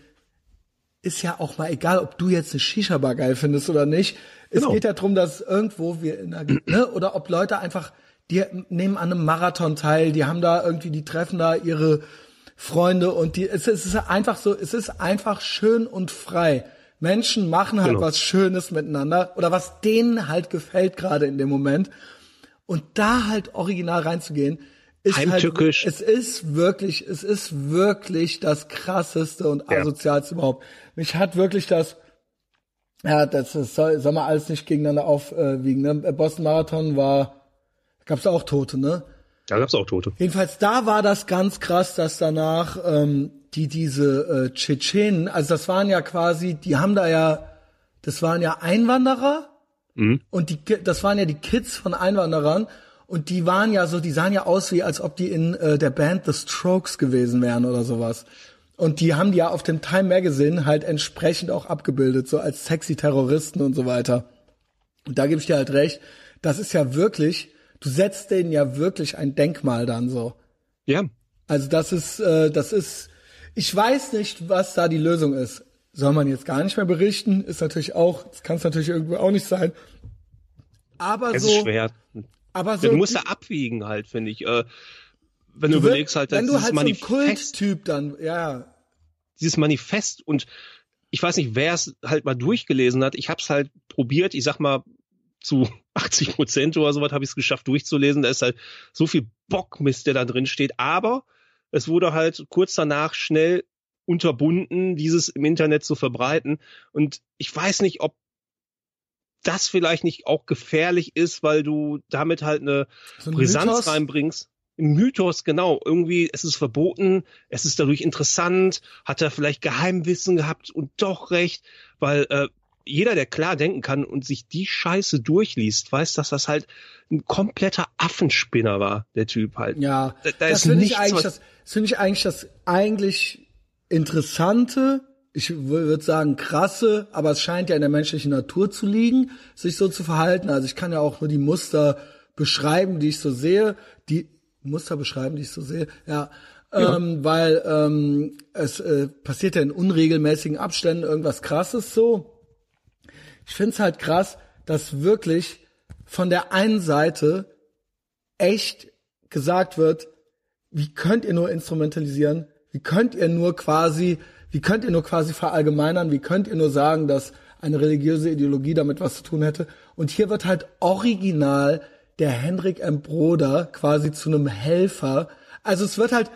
A: ist ja auch mal egal, ob du jetzt eine Shisha-Bar geil findest oder nicht. Es
B: Genau.
A: geht ja darum, dass irgendwo wir in einer, ne, oder ob Leute einfach, die nehmen an einem Marathon teil, die haben da irgendwie, die treffen da ihre Freunde und die, es, es ist einfach so, es ist einfach schön und frei. Menschen machen halt
B: Genau.
A: was Schönes miteinander oder was denen halt gefällt gerade in dem Moment. Und da halt original reinzugehen, ist
B: Heimtückisch.
A: halt, es ist wirklich, es ist wirklich das krasseste und
B: Ja.
A: asozialste überhaupt. Mich hat wirklich das, ja, das ist, soll, soll man alles nicht gegeneinander aufwiegen. Ne? Boston Marathon war, gab's auch Tote, ne?
B: Da gab's auch Tote.
A: Jedenfalls da war das ganz krass, dass danach ähm, die diese äh, Tschetschenen, also das waren ja quasi, die haben da ja, das waren ja Einwanderer und die, das waren ja die Kids von Einwanderern und die waren ja so, die sahen ja aus wie, als ob die in äh, der Band The Strokes gewesen wären oder sowas. Und die haben die ja auf dem Time Magazine halt entsprechend auch abgebildet, so als sexy Terroristen und so weiter. Und da gebe ich dir halt recht, das ist ja wirklich, du setzt denen ja wirklich ein Denkmal dann so.
B: Ja.
A: Also das ist, äh, das ist, ich weiß nicht, was da die Lösung ist. Soll man jetzt gar nicht mehr berichten? Ist natürlich auch, das kann es natürlich irgendwo auch nicht sein. Aber
B: Es
A: so,
B: ist schwer.
A: Aber so,
B: Du musst da abwiegen halt, finde ich. Äh, wenn du,
A: du
B: überlegst halt,
A: wenn du
B: dieses
A: halt so ein
B: Manifest,
A: Kulttyp dann, ja,
B: dieses Manifest und ich weiß nicht, wer es halt mal durchgelesen hat. Ich habe es halt probiert, ich sag mal zu *laughs* 80 Prozent oder sowas habe ich es geschafft durchzulesen. Da ist halt so viel Bockmist, der da drin steht. Aber es wurde halt kurz danach schnell unterbunden, dieses im Internet zu verbreiten. Und ich weiß nicht, ob das vielleicht nicht auch gefährlich ist, weil du damit halt eine
A: so ein
B: Brisanz
A: Mythos.
B: reinbringst. Im Mythos, genau. Irgendwie, es ist verboten, es ist dadurch interessant, hat er vielleicht Geheimwissen gehabt und doch recht, weil äh, jeder, der klar denken kann und sich die Scheiße durchliest, weiß, dass das halt ein kompletter Affenspinner war, der Typ halt.
A: Ja,
B: Da- da
A: das finde ich eigentlich, das finde ich eigentlich das eigentlich interessante, ich würde sagen krasse, aber es scheint ja in der menschlichen Natur zu liegen, sich so zu verhalten. Also ich kann ja auch nur die Muster beschreiben, die ich so sehe, die Muster beschreiben, die ich so sehe, ja. Ähm, weil ähm, es äh, passiert ja in unregelmäßigen Abständen irgendwas krasses so. Ich find's halt krass, dass wirklich von der einen Seite echt gesagt wird, wie könnt ihr nur instrumentalisieren? Wie könnt ihr nur quasi, wie könnt ihr nur quasi verallgemeinern? Wie könnt ihr nur sagen, dass eine religiöse Ideologie damit was zu tun hätte? Und hier wird halt original der Hendrik M. Broder quasi zu einem Helfer. Also es wird halt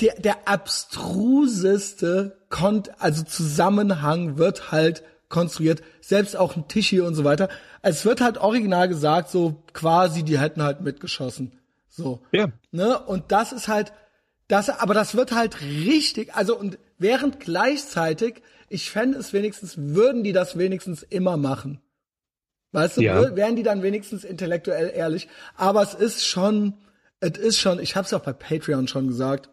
A: der, der abstruseste Kont also Zusammenhang wird halt konstruiert, selbst auch ein Tischi und so weiter. Es wird halt original gesagt, so quasi, die hätten halt mitgeschossen. So.
B: Ja.
A: Ne? Und das ist halt, das, aber das wird halt richtig, also und während gleichzeitig, ich fände es wenigstens, würden die das wenigstens immer machen. Weißt du,
B: Ja.
A: wären die dann wenigstens intellektuell ehrlich. Aber es ist schon, es ist schon, ich habe es auch bei Patreon schon gesagt.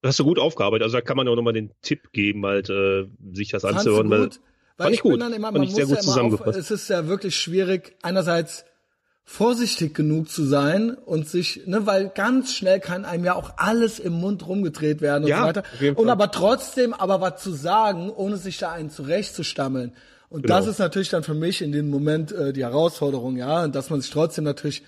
B: Das hast du gut aufgearbeitet. Also da kann man auch nochmal den Tipp geben, halt äh, sich das
A: Fandst du
B: anzuhören. Weil,
A: gut? Weil
B: fand
A: ich
B: ich gut.
A: bin dann immer, man
B: ich sehr
A: muss
B: gut
A: ja immer auf,
B: zusammengefasst.
A: es ist ja wirklich schwierig, einerseits vorsichtig genug zu sein und sich, ne, weil ganz schnell kann einem ja auch alles im Mund rumgedreht werden und
B: Ja,
A: so weiter. Und aber trotzdem aber was zu sagen, ohne sich da einen zurechtzustammeln. Und
B: Genau.
A: das ist natürlich dann für mich in dem Moment äh, die Herausforderung, ja, und dass man sich trotzdem natürlich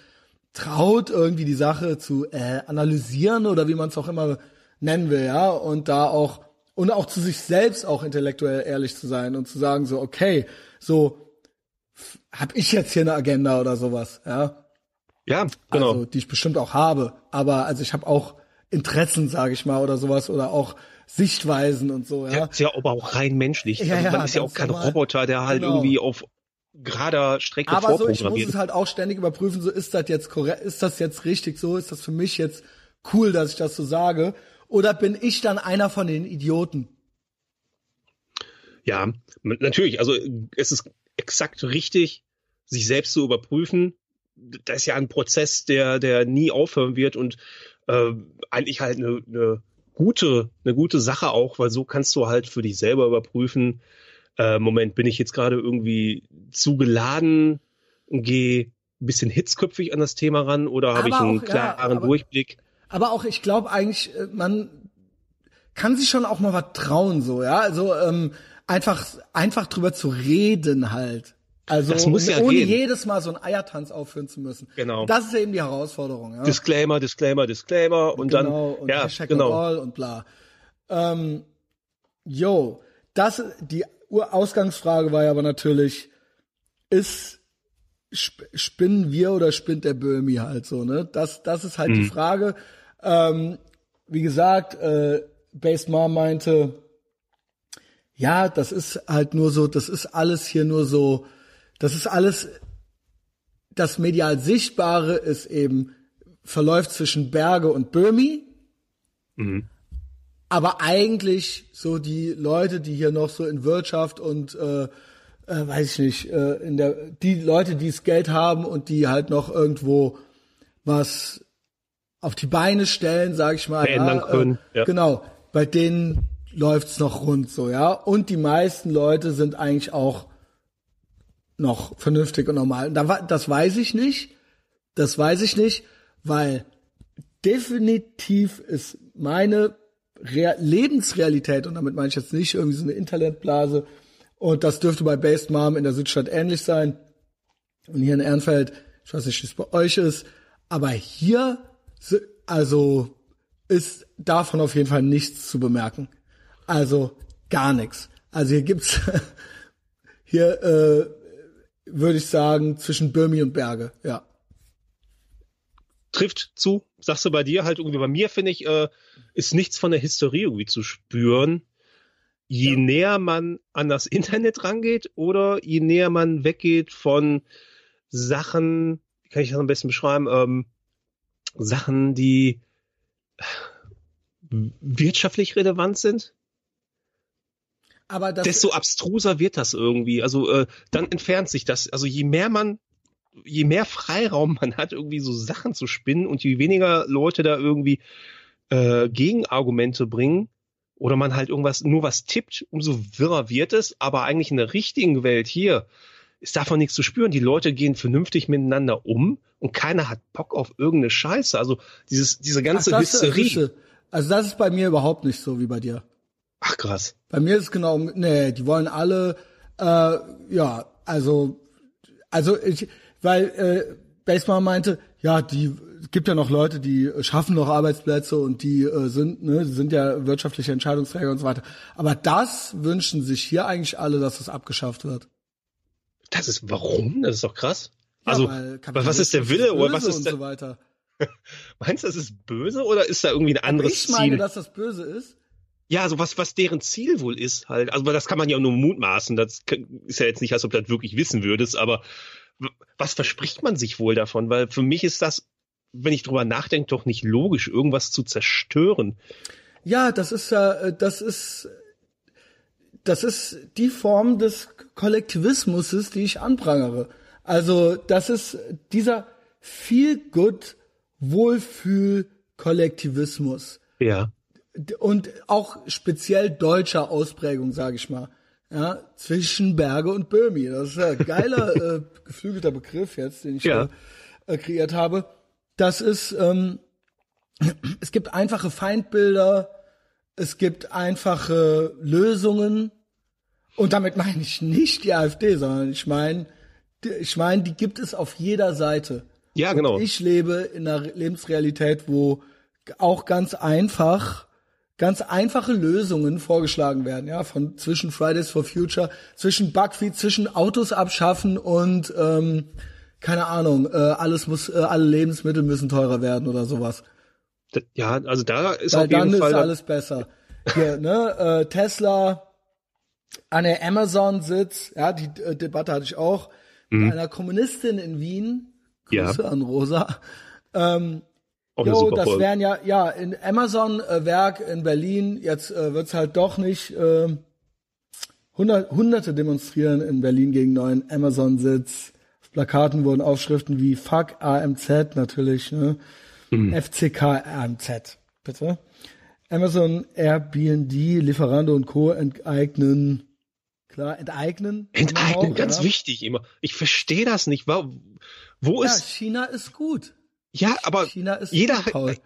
A: traut, irgendwie die Sache zu äh, analysieren oder wie man es auch immer nennen will, ja, und da auch und auch zu sich selbst auch intellektuell ehrlich zu sein und zu sagen so, okay, so f- hab ich jetzt hier eine Agenda oder sowas, ja,
B: ja, genau.
A: also die ich bestimmt auch habe, aber also ich habe auch Interessen, sage ich mal, oder sowas oder auch Sichtweisen und so, ja.
B: Ja, ist ja aber auch rein menschlich.
A: Ja,
B: also
A: ja,
B: man ist ja auch kein
A: normal.
B: Roboter, der halt
A: Genau.
B: irgendwie auf gerader Strecke
A: Aber so, ich muss es halt auch ständig überprüfen, so ist das jetzt korrekt, ist das jetzt richtig so, ist das für mich jetzt cool, dass ich das so sage? Oder bin ich dann einer von den Idioten?
B: Ja, natürlich. Also es ist exakt richtig, sich selbst zu überprüfen. Das ist ja ein Prozess, der, der nie aufhören wird und äh, eigentlich halt eine, eine gute, eine gute Sache auch, weil so kannst du halt für dich selber überprüfen. Äh, Moment, bin ich jetzt gerade irgendwie zu geladen und gehe ein bisschen hitzköpfig an das Thema ran oder habe ich einen
A: auch, ja,
B: klaren
A: aber-
B: Durchblick?
A: Aber auch, ich glaube eigentlich, äh, man kann sich schon auch mal was trauen, so, ja. Also ähm, einfach, einfach drüber zu reden halt. Also
B: Das muss ja
A: ohne
B: gehen.
A: jedes Mal so einen Eiertanz aufführen zu müssen.
B: Genau.
A: Das ist eben die Herausforderung, ja.
B: Disclaimer, Disclaimer, Disclaimer und
A: genau,
B: dann
A: und
B: ja,
A: Hashtag
B: genau.
A: all und bla. Ähm, yo, das, die Ausgangsfrage war ja aber natürlich, ist, sp spinnen wir oder spinnt der Böhmi halt so, ne? Das, das ist halt die Frage. Ähm, wie gesagt, äh, Base Mom meinte, ja, das ist halt nur so, das ist alles hier nur so, das ist alles, das medial Sichtbare ist eben, verläuft zwischen Berge und Böhmi. Aber eigentlich so die Leute, die hier noch so in Wirtschaft und äh, äh, weiß ich nicht, äh, in der die Leute, die das Geld haben und die halt noch irgendwo was auf die Beine stellen, sag ich mal,
B: Verändern
A: ja,
B: können,
A: Äh,
B: ja.
A: Genau, bei denen läuft's noch rund so, ja. Und die meisten Leute sind eigentlich auch noch vernünftig und normal. Das weiß ich nicht. Das weiß ich nicht, weil definitiv ist meine Rea Lebensrealität, und damit meine ich jetzt nicht irgendwie so eine Internetblase, und das dürfte bei Based Mom in der Südstadt ähnlich sein. Und hier in Ehrenfeld, ich weiß nicht, wie es bei euch ist, aber hier, also, ist davon auf jeden Fall nichts zu bemerken. Also, gar nichts. Also hier gibt's, *laughs* hier, äh, würde ich sagen, zwischen Birmi und Berge, ja.
B: trifft zu. Sagst du bei dir halt irgendwie, bei mir finde ich, äh, ist nichts von der Historie irgendwie zu spüren. Je näher man an das Internet rangeht oder je näher man weggeht von Sachen, wie kann ich das am besten beschreiben, ähm, Sachen, die wirtschaftlich relevant sind,
A: Aber das,
B: desto abstruser wird das irgendwie. Also äh, dann entfernt sich das. Also je mehr man, je mehr Freiraum man hat, irgendwie so Sachen zu spinnen und je weniger Leute da irgendwie äh, Gegenargumente bringen oder man halt irgendwas nur was tippt, umso wirrer wird es. Aber eigentlich in der richtigen Welt hier ist davon nichts zu spüren. Die Leute gehen vernünftig miteinander um und keiner hat Bock auf irgendeine Scheiße. Also dieses, diese ganze
A: Ach,
B: Hysterie.
A: Also das ist bei mir überhaupt nicht so wie bei dir.
B: Ach krass.
A: Bei mir ist es genau, nee, die wollen alle, äh, ja, also, also ich, weil äh, Baseman meinte, ja, die es gibt ja noch Leute, die schaffen noch Arbeitsplätze und die äh, sind, ne, die sind ja wirtschaftliche Entscheidungsträger und so weiter. Aber das wünschen sich hier eigentlich alle, dass das abgeschafft wird.
B: Das ist warum? Das ist doch krass.
A: Ja,
B: Also, was ist der Wille oder was ist
A: und
B: der,
A: so weiter. *laughs*
B: meinst du, das ist böse oder ist da irgendwie ein anderes
A: ich meine,
B: Ziel?
A: dass das böse ist.
B: Ja, also was, was deren Ziel wohl ist halt. Also, weil das kann man ja nur mutmaßen. Das ist ja jetzt nicht, als ob du das wirklich wissen würdest, aber was verspricht man sich wohl davon? Weil für mich ist das, wenn ich drüber nachdenke, doch nicht logisch, irgendwas zu zerstören.
A: Ja, das ist ja, äh, das ist, das ist die Form des Kollektivismus, die ich anprangere. Also, das ist dieser feel good Wohlfühl Kollektivismus
B: Ja.
A: Und auch speziell deutscher Ausprägung, sage ich mal. Ja, zwischen Berge und Böhmi. Das ist ja ein geiler, *laughs* äh, geflügelter Begriff jetzt, den ich
B: Ja.
A: äh, kreiert habe. Das ist, ähm, *clears throat* es gibt einfache Feindbilder, es gibt einfache Lösungen. Und damit meine ich nicht die AfD, sondern ich meine, die- ich meine, die gibt es auf jeder Seite.
B: Ja, genau.
A: Und ich lebe in einer Lebensrealität, wo auch ganz einfach, ganz einfache Lösungen vorgeschlagen werden, ja, von zwischen Fridays for Future, zwischen Bugfeed, zwischen Autos abschaffen und ähm, keine Ahnung, äh, alles muss, äh, alle Lebensmittel müssen teurer werden oder sowas.
B: Ja, also da ist
A: Weil
B: auf jeden
A: dann ist
B: Fall.
A: alles besser. Hier, ne, äh, Tesla an der Amazon sitzt, ja, die äh, Debatte hatte ich auch. mit einer Kommunistin in Wien, Grüße
B: Ja.
A: an Rosa, ähm, Jo, das
B: Folge.
A: wären ja, ja, in Amazon-Werk in Berlin, jetzt äh, wird's halt doch nicht äh, hundert, Hunderte demonstrieren in Berlin gegen neuen Amazon-Sitz. Auf Plakaten wurden Aufschriften wie Fuck AMZ natürlich, ne?
B: Mhm.
A: FCK AMZ, bitte. Amazon, Airbnb, Lieferando und Co. enteignen. Klar, enteignen.
B: Enteignen,
A: Auch,
B: ganz
A: ja.
B: wichtig immer. Ich verstehe das nicht. Wa- Wo
A: Ja,
B: ist,
A: China ist gut.
B: Ja, aber jeder,
A: gut, Paul.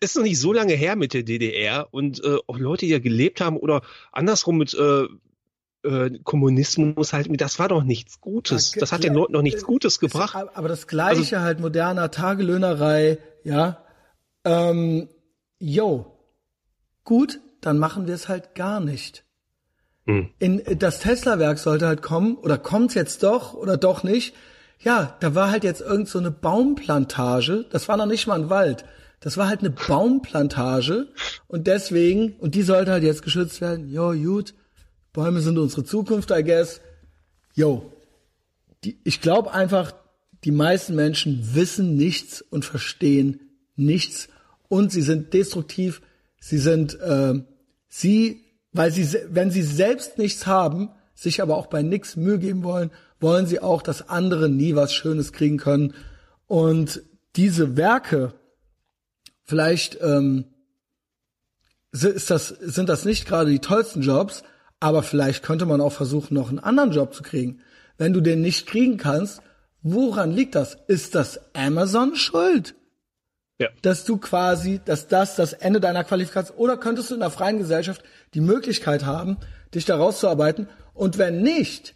B: ist noch nicht so lange her mit der DDR und äh, auch Leute, die ja gelebt haben oder andersrum mit äh, äh, Kommunismus halt, das war doch nichts Gutes. Das hat den Leuten noch nichts Gutes gebracht.
A: Aber das Gleiche halt moderner Tagelöhnerei, ja. Ähm, yo, gut, dann machen wir es halt gar nicht.
B: Hm.
A: In das Tesla-Werk sollte halt kommen, oder kommt's jetzt doch oder doch nicht. Ja, da war halt jetzt irgend so eine Baumplantage. Das war noch nicht mal ein Wald. Das war halt eine Baumplantage und deswegen und die sollte halt jetzt geschützt werden. Jo, gut, Bäume sind unsere Zukunft, I guess. Die, ich glaube einfach, die meisten Menschen wissen nichts und verstehen nichts und sie sind destruktiv. Sie sind, äh, sie, weil sie, wenn sie selbst nichts haben, sich aber auch bei nichts Mühe geben wollen, wollen sie auch, dass andere nie was Schönes kriegen können. Und diese Werke, vielleicht ähm, ist das, sind das nicht gerade die tollsten Jobs, aber vielleicht könnte man auch versuchen, noch einen anderen Job zu kriegen. Wenn du den nicht kriegen kannst, woran liegt das? Ist das Amazon schuld?
B: Ja.
A: Dass du quasi, dass das das Ende deiner Qualifikation, oder könntest du in der freien Gesellschaft die Möglichkeit haben, dich da rauszuarbeiten? Und wenn nicht,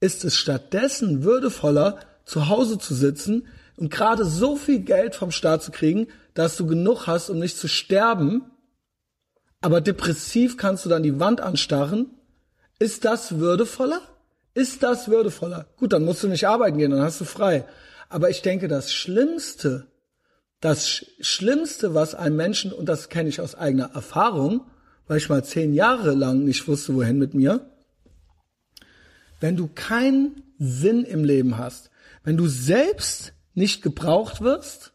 A: ist es stattdessen würdevoller, zu Hause zu sitzen und gerade so viel Geld vom Staat zu kriegen, dass du genug hast, um nicht zu sterben, aber depressiv kannst du dann die Wand anstarren. Ist das würdevoller? Ist das würdevoller? Gut, dann musst du nicht arbeiten gehen, dann hast du frei. Aber ich denke, das Schlimmste, das Sch Schlimmste, was einem Menschen, und das kenne ich aus eigener Erfahrung, weil ich mal zehn Jahre lang nicht wusste, wohin mit mir, wenn du keinen Sinn im Leben hast, wenn du selbst nicht gebraucht wirst,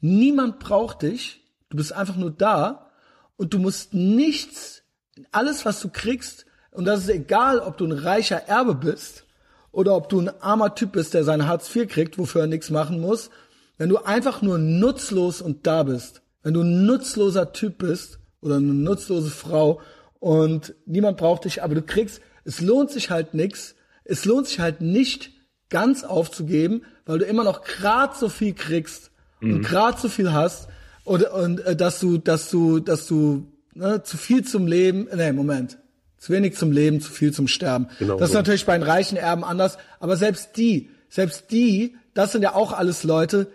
A: niemand braucht dich, du bist einfach nur da und du musst nichts, alles was du kriegst, und das ist egal, ob du ein reicher Erbe bist oder ob du ein armer Typ bist, der sein Hartz IV kriegt, wofür er nichts machen muss, wenn du einfach nur nutzlos und da bist, wenn du ein nutzloser Typ bist oder eine nutzlose Frau und niemand braucht dich, aber du kriegst, es lohnt sich halt nix, es lohnt sich halt nicht ganz aufzugeben, weil du immer noch grad so viel kriegst und grad so viel hast und, und äh, dass du, dass du, dass du ne, zu viel zum Leben, nee, Moment, zu wenig zum Leben, zu viel zum Sterben.
B: Genau
A: das ist
B: so.
A: natürlich bei den reichen Erben anders, aber selbst die, selbst die, das sind ja auch alles Leute,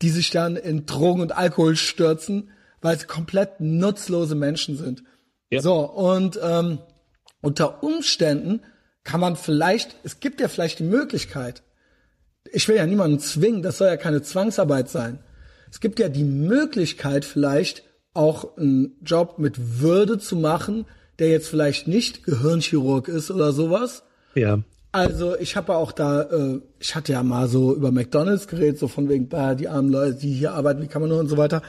A: die sich dann in Drogen und Alkohol stürzen, weil sie komplett nutzlose Menschen sind.
B: Ja.
A: So, und ähm, unter Umständen kann man vielleicht, es gibt ja vielleicht die Möglichkeit, ich will ja niemanden zwingen, das soll ja keine Zwangsarbeit sein. Es gibt ja die Möglichkeit vielleicht auch einen Job mit Würde zu machen, der jetzt vielleicht nicht Gehirnchirurg ist oder sowas.
B: Ja.
A: Also ich habe ja auch da, äh, ich hatte ja mal so über McDonalds geredet, so von wegen, bah, die armen Leute, die hier arbeiten, wie kann man nur und so weiter.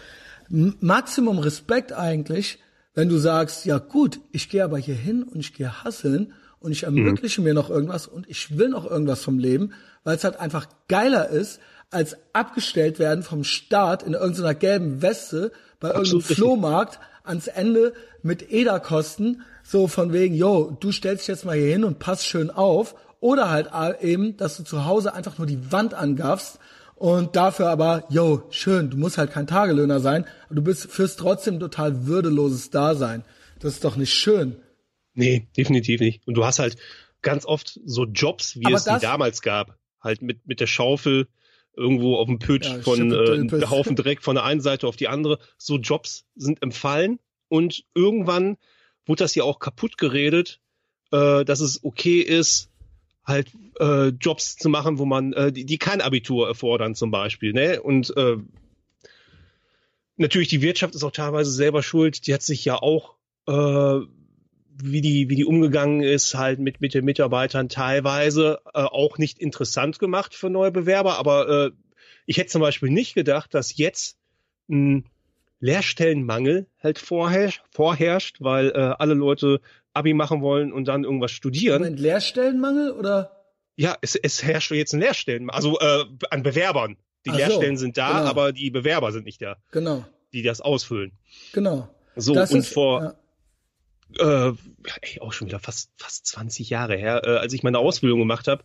A: M Maximum Respekt eigentlich, wenn du sagst, ja gut, ich gehe aber hier hin und ich gehe hasseln und ich ermögliche mir noch irgendwas und ich will noch irgendwas vom Leben, weil es halt einfach geiler ist, als abgestellt werden vom Staat in irgendeiner gelben Weste bei irgendeinem
B: Absolut.
A: Flohmarkt ans Ende mit EDA-Kosten, so von wegen, yo, du stellst dich jetzt mal hier hin und passt schön auf. Oder halt eben, dass du zu Hause einfach nur die Wand angaffst und dafür aber, yo, schön, du musst halt kein Tagelöhner sein, aber du bist, führst trotzdem total würdeloses Dasein. Das ist doch nicht schön.
B: Nee, definitiv nicht. Und du hast halt ganz oft so Jobs, wie
A: Aber
B: es die damals gab. Halt mit, mit der Schaufel irgendwo auf dem Pütsch
A: Ja,
B: von äh, Haufen Dreck von der einen Seite auf die andere. So Jobs sind empfallen und irgendwann wurde das ja auch kaputt geredet, äh, dass es okay ist, halt äh, Jobs zu machen, wo man, äh, die, die kein Abitur erfordern zum Beispiel. Ne? Und äh, natürlich die Wirtschaft ist auch teilweise selber schuld. Die hat sich ja auch äh, wie die, wie die umgegangen ist, halt mit, mit den Mitarbeitern teilweise äh, auch nicht interessant gemacht für neue Bewerber. Aber äh, ich hätte zum Beispiel nicht gedacht, dass jetzt ein Lehrstellenmangel halt vorherrscht, vorherrscht weil äh, alle Leute Abi machen wollen und dann irgendwas studieren.
A: Moment, Lehrstellenmangel oder?
B: Ja, es, es herrscht jetzt ein Lehrstellen, also äh, an Bewerbern. Die
A: Ach so,
B: Lehrstellen sind da,
A: genau.
B: aber die Bewerber sind nicht da,
A: Genau,
B: die das ausfüllen.
A: genau.
B: So,
A: Das
B: und
A: ist-
B: vor,
A: ja.
B: äh, ey, auch schon wieder fast, fast 20 Jahre her, äh, als ich meine Ausbildung gemacht habe,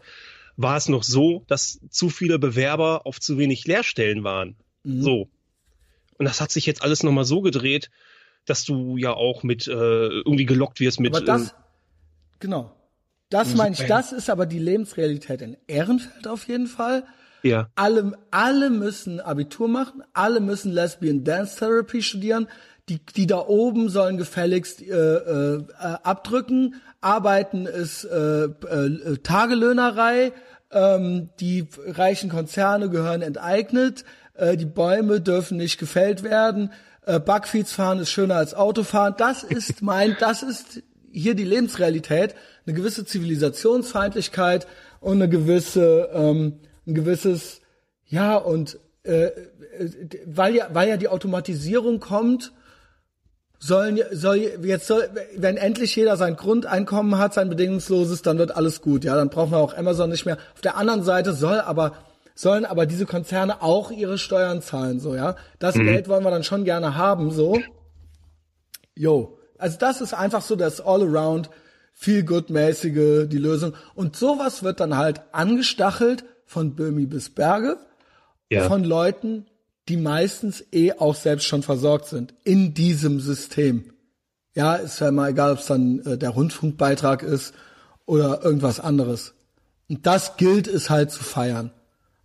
B: war es noch so, dass zu viele Bewerber auf zu wenig Lehrstellen waren.
A: Mhm.
B: So. Und das hat sich jetzt alles nochmal so gedreht, dass du ja auch mit äh, irgendwie gelockt wirst mit
A: Aber das,
B: ähm,
A: genau. Das meine ich, das ist aber die Lebensrealität in Ehrenfeld auf jeden Fall.
B: ja,
A: Alle, alle müssen Abitur machen, alle müssen Lesbian Dance Therapy studieren. Die, die da oben sollen gefälligst äh, äh, äh, abdrücken. Arbeiten ist äh, äh, Tagelöhnerei. Ähm, die reichen Konzerne gehören enteignet. Äh, die Bäume dürfen nicht gefällt werden. Äh, Backfeeds fahren ist schöner als Autofahren. Das ist *laughs* mein, das ist hier die Lebensrealität. Eine gewisse Zivilisationsfeindlichkeit und eine gewisse, ähm, ein gewisses, ja, und äh, äh, weil ja, weil ja die Automatisierung kommt, sollen soll jetzt soll, wenn endlich jeder sein Grundeinkommen hat, sein bedingungsloses, dann wird alles gut. Ja, dann brauchen wir auch Amazon nicht mehr. Auf der anderen Seite soll aber sollen aber diese Konzerne auch ihre Steuern zahlen, so ja. Das Geld wollen wir dann schon gerne haben, so. Yo, also das ist einfach so das All-Around feel good mäßige die Lösung und sowas wird dann halt angestachelt von Böhmi bis Berge
B: ja.
A: von Leuten, die meistens eh auch selbst schon versorgt sind in diesem System. Ja, ist ja mal egal, ob es dann äh, der Rundfunkbeitrag ist oder irgendwas anderes. Und das gilt es halt zu feiern.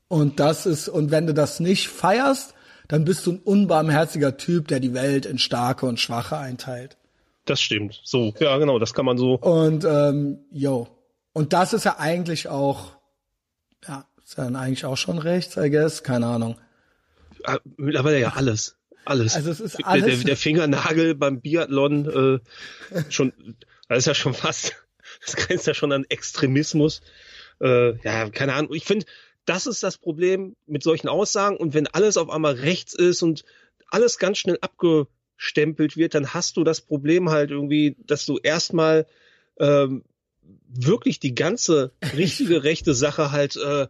A: Und das ist, und wenn du das nicht feierst, dann bist du ein unbarmherziger Typ, der die Welt in Starke und Schwache einteilt.
B: das stimmt. So, ja, genau, das kann man so.
A: Und ähm, yo. Und das ist ja eigentlich auch, ja, ist ja dann eigentlich auch schon rechts, I guess, keine Ahnung.
B: äh, Mittlerweile ja alles. Alles.
A: Also es ist
B: Der-
A: alles-
B: Der, der Fingernagel beim Biathlon äh, schon, das ist ja schon fast, *laughs* das grenzt ja schon an Extremismus. Äh, ja, keine Ahnung. Ich finde, das ist das Problem mit solchen Aussagen. Und wenn alles auf einmal rechts ist und alles ganz schnell abgestempelt wird, dann hast du das Problem halt irgendwie, dass du erstmal ähm, wirklich die ganze richtige *laughs* rechte Sache halt, äh,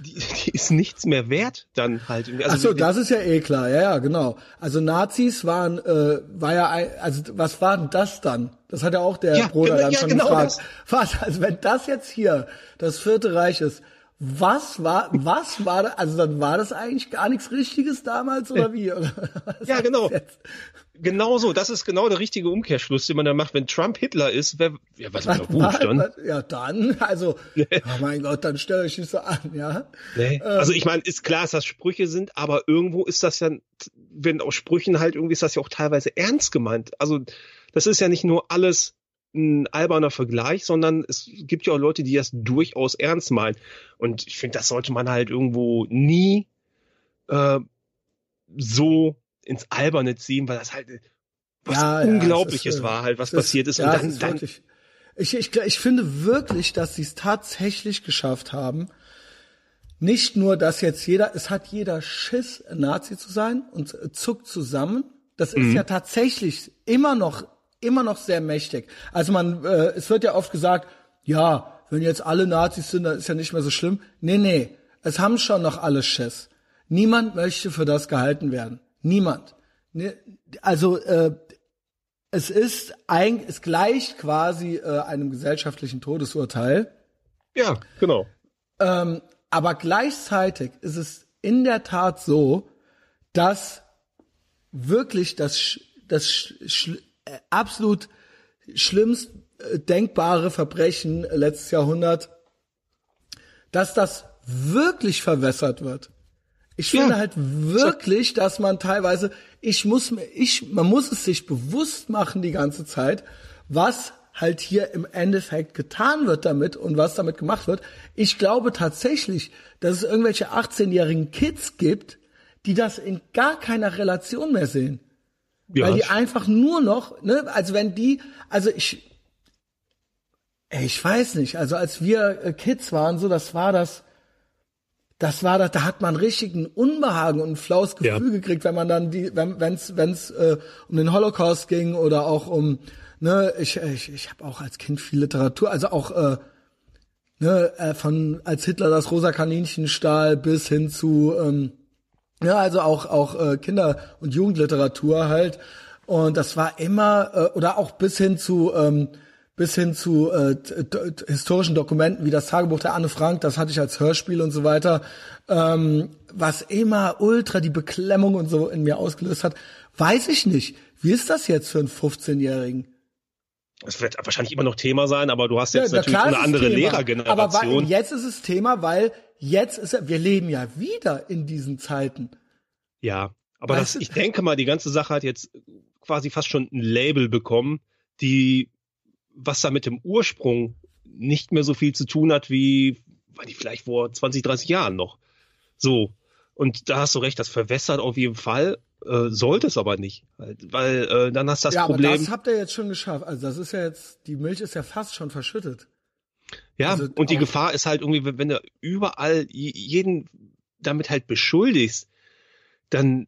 B: die, die ist nichts mehr wert dann halt. irgendwie. Also
A: Ach so, das ist ja eh klar, ja, ja, genau. Also Nazis waren, äh, war ja, ein, also was war denn das dann? Das hat ja auch der
B: Ja,
A: Bruder
B: genau-
A: dann
B: ja,
A: schon
B: genau
A: gefragt. Was, also wenn das jetzt hier das Vierte Reich ist, was war, was war da, also dann war das eigentlich gar nichts Richtiges damals oder wie? Oder
B: Ja, genau. Genau so, das ist genau der richtige Umkehrschluss, den man da macht. Wenn Trump Hitler ist, wer, ja, was war
A: war-
B: dann?
A: Ja, dann, also, *laughs* oh mein Gott, dann stellt euch nicht so an, ja.
B: Nee. Also ich meine, ist klar, dass das Sprüche sind, aber irgendwo ist das ja, wenn aus Sprüchen halt irgendwie ist das ja auch teilweise ernst gemeint. Also das ist ja nicht nur alles ein alberner Vergleich, sondern es gibt ja auch Leute, die das durchaus ernst meinen. Und ich finde, das sollte man halt irgendwo nie äh, so ins Alberne ziehen, weil das halt was
A: Ja, ja,
B: Unglaubliches
A: es ist, äh,
B: war halt, was
A: ist-
B: passiert ist.
A: Ja,
B: und dann,
A: ist
B: dann
A: ich, ich, ich finde wirklich, dass sie es tatsächlich geschafft haben. Nicht nur, dass jetzt jeder, es hat jeder Schiss, Nazi zu sein und zuckt zusammen. Das ist ja tatsächlich immer noch, immer noch sehr mächtig. Also man, äh, es wird ja oft gesagt, ja, wenn jetzt alle Nazis sind, dann ist ja nicht mehr so schlimm. Nee, nee, es haben schon noch alle Schiss. Niemand möchte für das gehalten werden. Niemand. Ne, Also äh, es ist ein, es gleicht quasi äh, einem gesellschaftlichen Todesurteil,
B: ja, genau.
A: ähm, aber gleichzeitig ist es in der Tat so, dass wirklich das das absolut schlimmst äh, denkbare Verbrechen letztes Jahrhundert, dass das wirklich verwässert wird. Ich
B: Ja.
A: finde halt wirklich, dass man teilweise, ich muss mir, ich, man muss es sich bewusst machen die ganze Zeit, was halt hier im Endeffekt getan wird damit und was damit gemacht wird. Ich glaube tatsächlich, dass es irgendwelche 18-jährigen Kids gibt, die das in gar keiner Relation mehr sehen.
B: Ja,
A: Weil die einfach nur noch, ne, also wenn die, also ich, Ey, ich weiß nicht. Also als wir äh, Kids waren, so, das war das, das war das, da hat man richtig ein Unbehagen und ein flaues Gefühl
B: Ja.
A: gekriegt, wenn man dann die, wenn wenn's wenn's äh, um den Holocaust ging oder auch um, ne, ich ich, ich habe auch als Kind viel Literatur, also auch äh, ne, äh, von als Hitler das rosa Kaninchen stahl bis hin zu ähm, ja, also auch auch äh, Kinder- und Jugendliteratur halt. Und das war immer äh, oder auch bis hin zu ähm, bis hin zu äh, historischen Dokumenten wie das Tagebuch der Anne Frank, das hatte ich als Hörspiel und so weiter, ähm, was immer ultra die Beklemmung und so in mir ausgelöst hat, weiß ich nicht. Wie ist das jetzt für einen 15-Jährigen?
B: Es wird wahrscheinlich immer noch Thema sein, aber du hast jetzt
A: na
B: natürlich eine andere
A: Thema. Aber
B: Lehrergeneration.
A: weil, jetzt ist es Thema, weil jetzt ist wir leben ja wieder in diesen Zeiten.
B: Ja, aber das, ich denke mal, die ganze Sache hat jetzt quasi fast schon ein Label bekommen, die, was da mit dem Ursprung nicht mehr so viel zu tun hat, wie, war die vielleicht vor 20, 30 Jahren noch. So. Und da hast du recht, das verwässert auf jeden Fall, äh, sollte es aber nicht. Halt, Weil äh, dann hast du das
A: ja,
B: Problem.
A: aber das habt ihr jetzt schon geschafft. Also das ist ja jetzt, die Milch ist ja fast schon verschüttet.
B: Ja,
A: Also
B: und die
A: auch-
B: Gefahr ist halt irgendwie, wenn, wenn du überall jeden damit halt beschuldigst, dann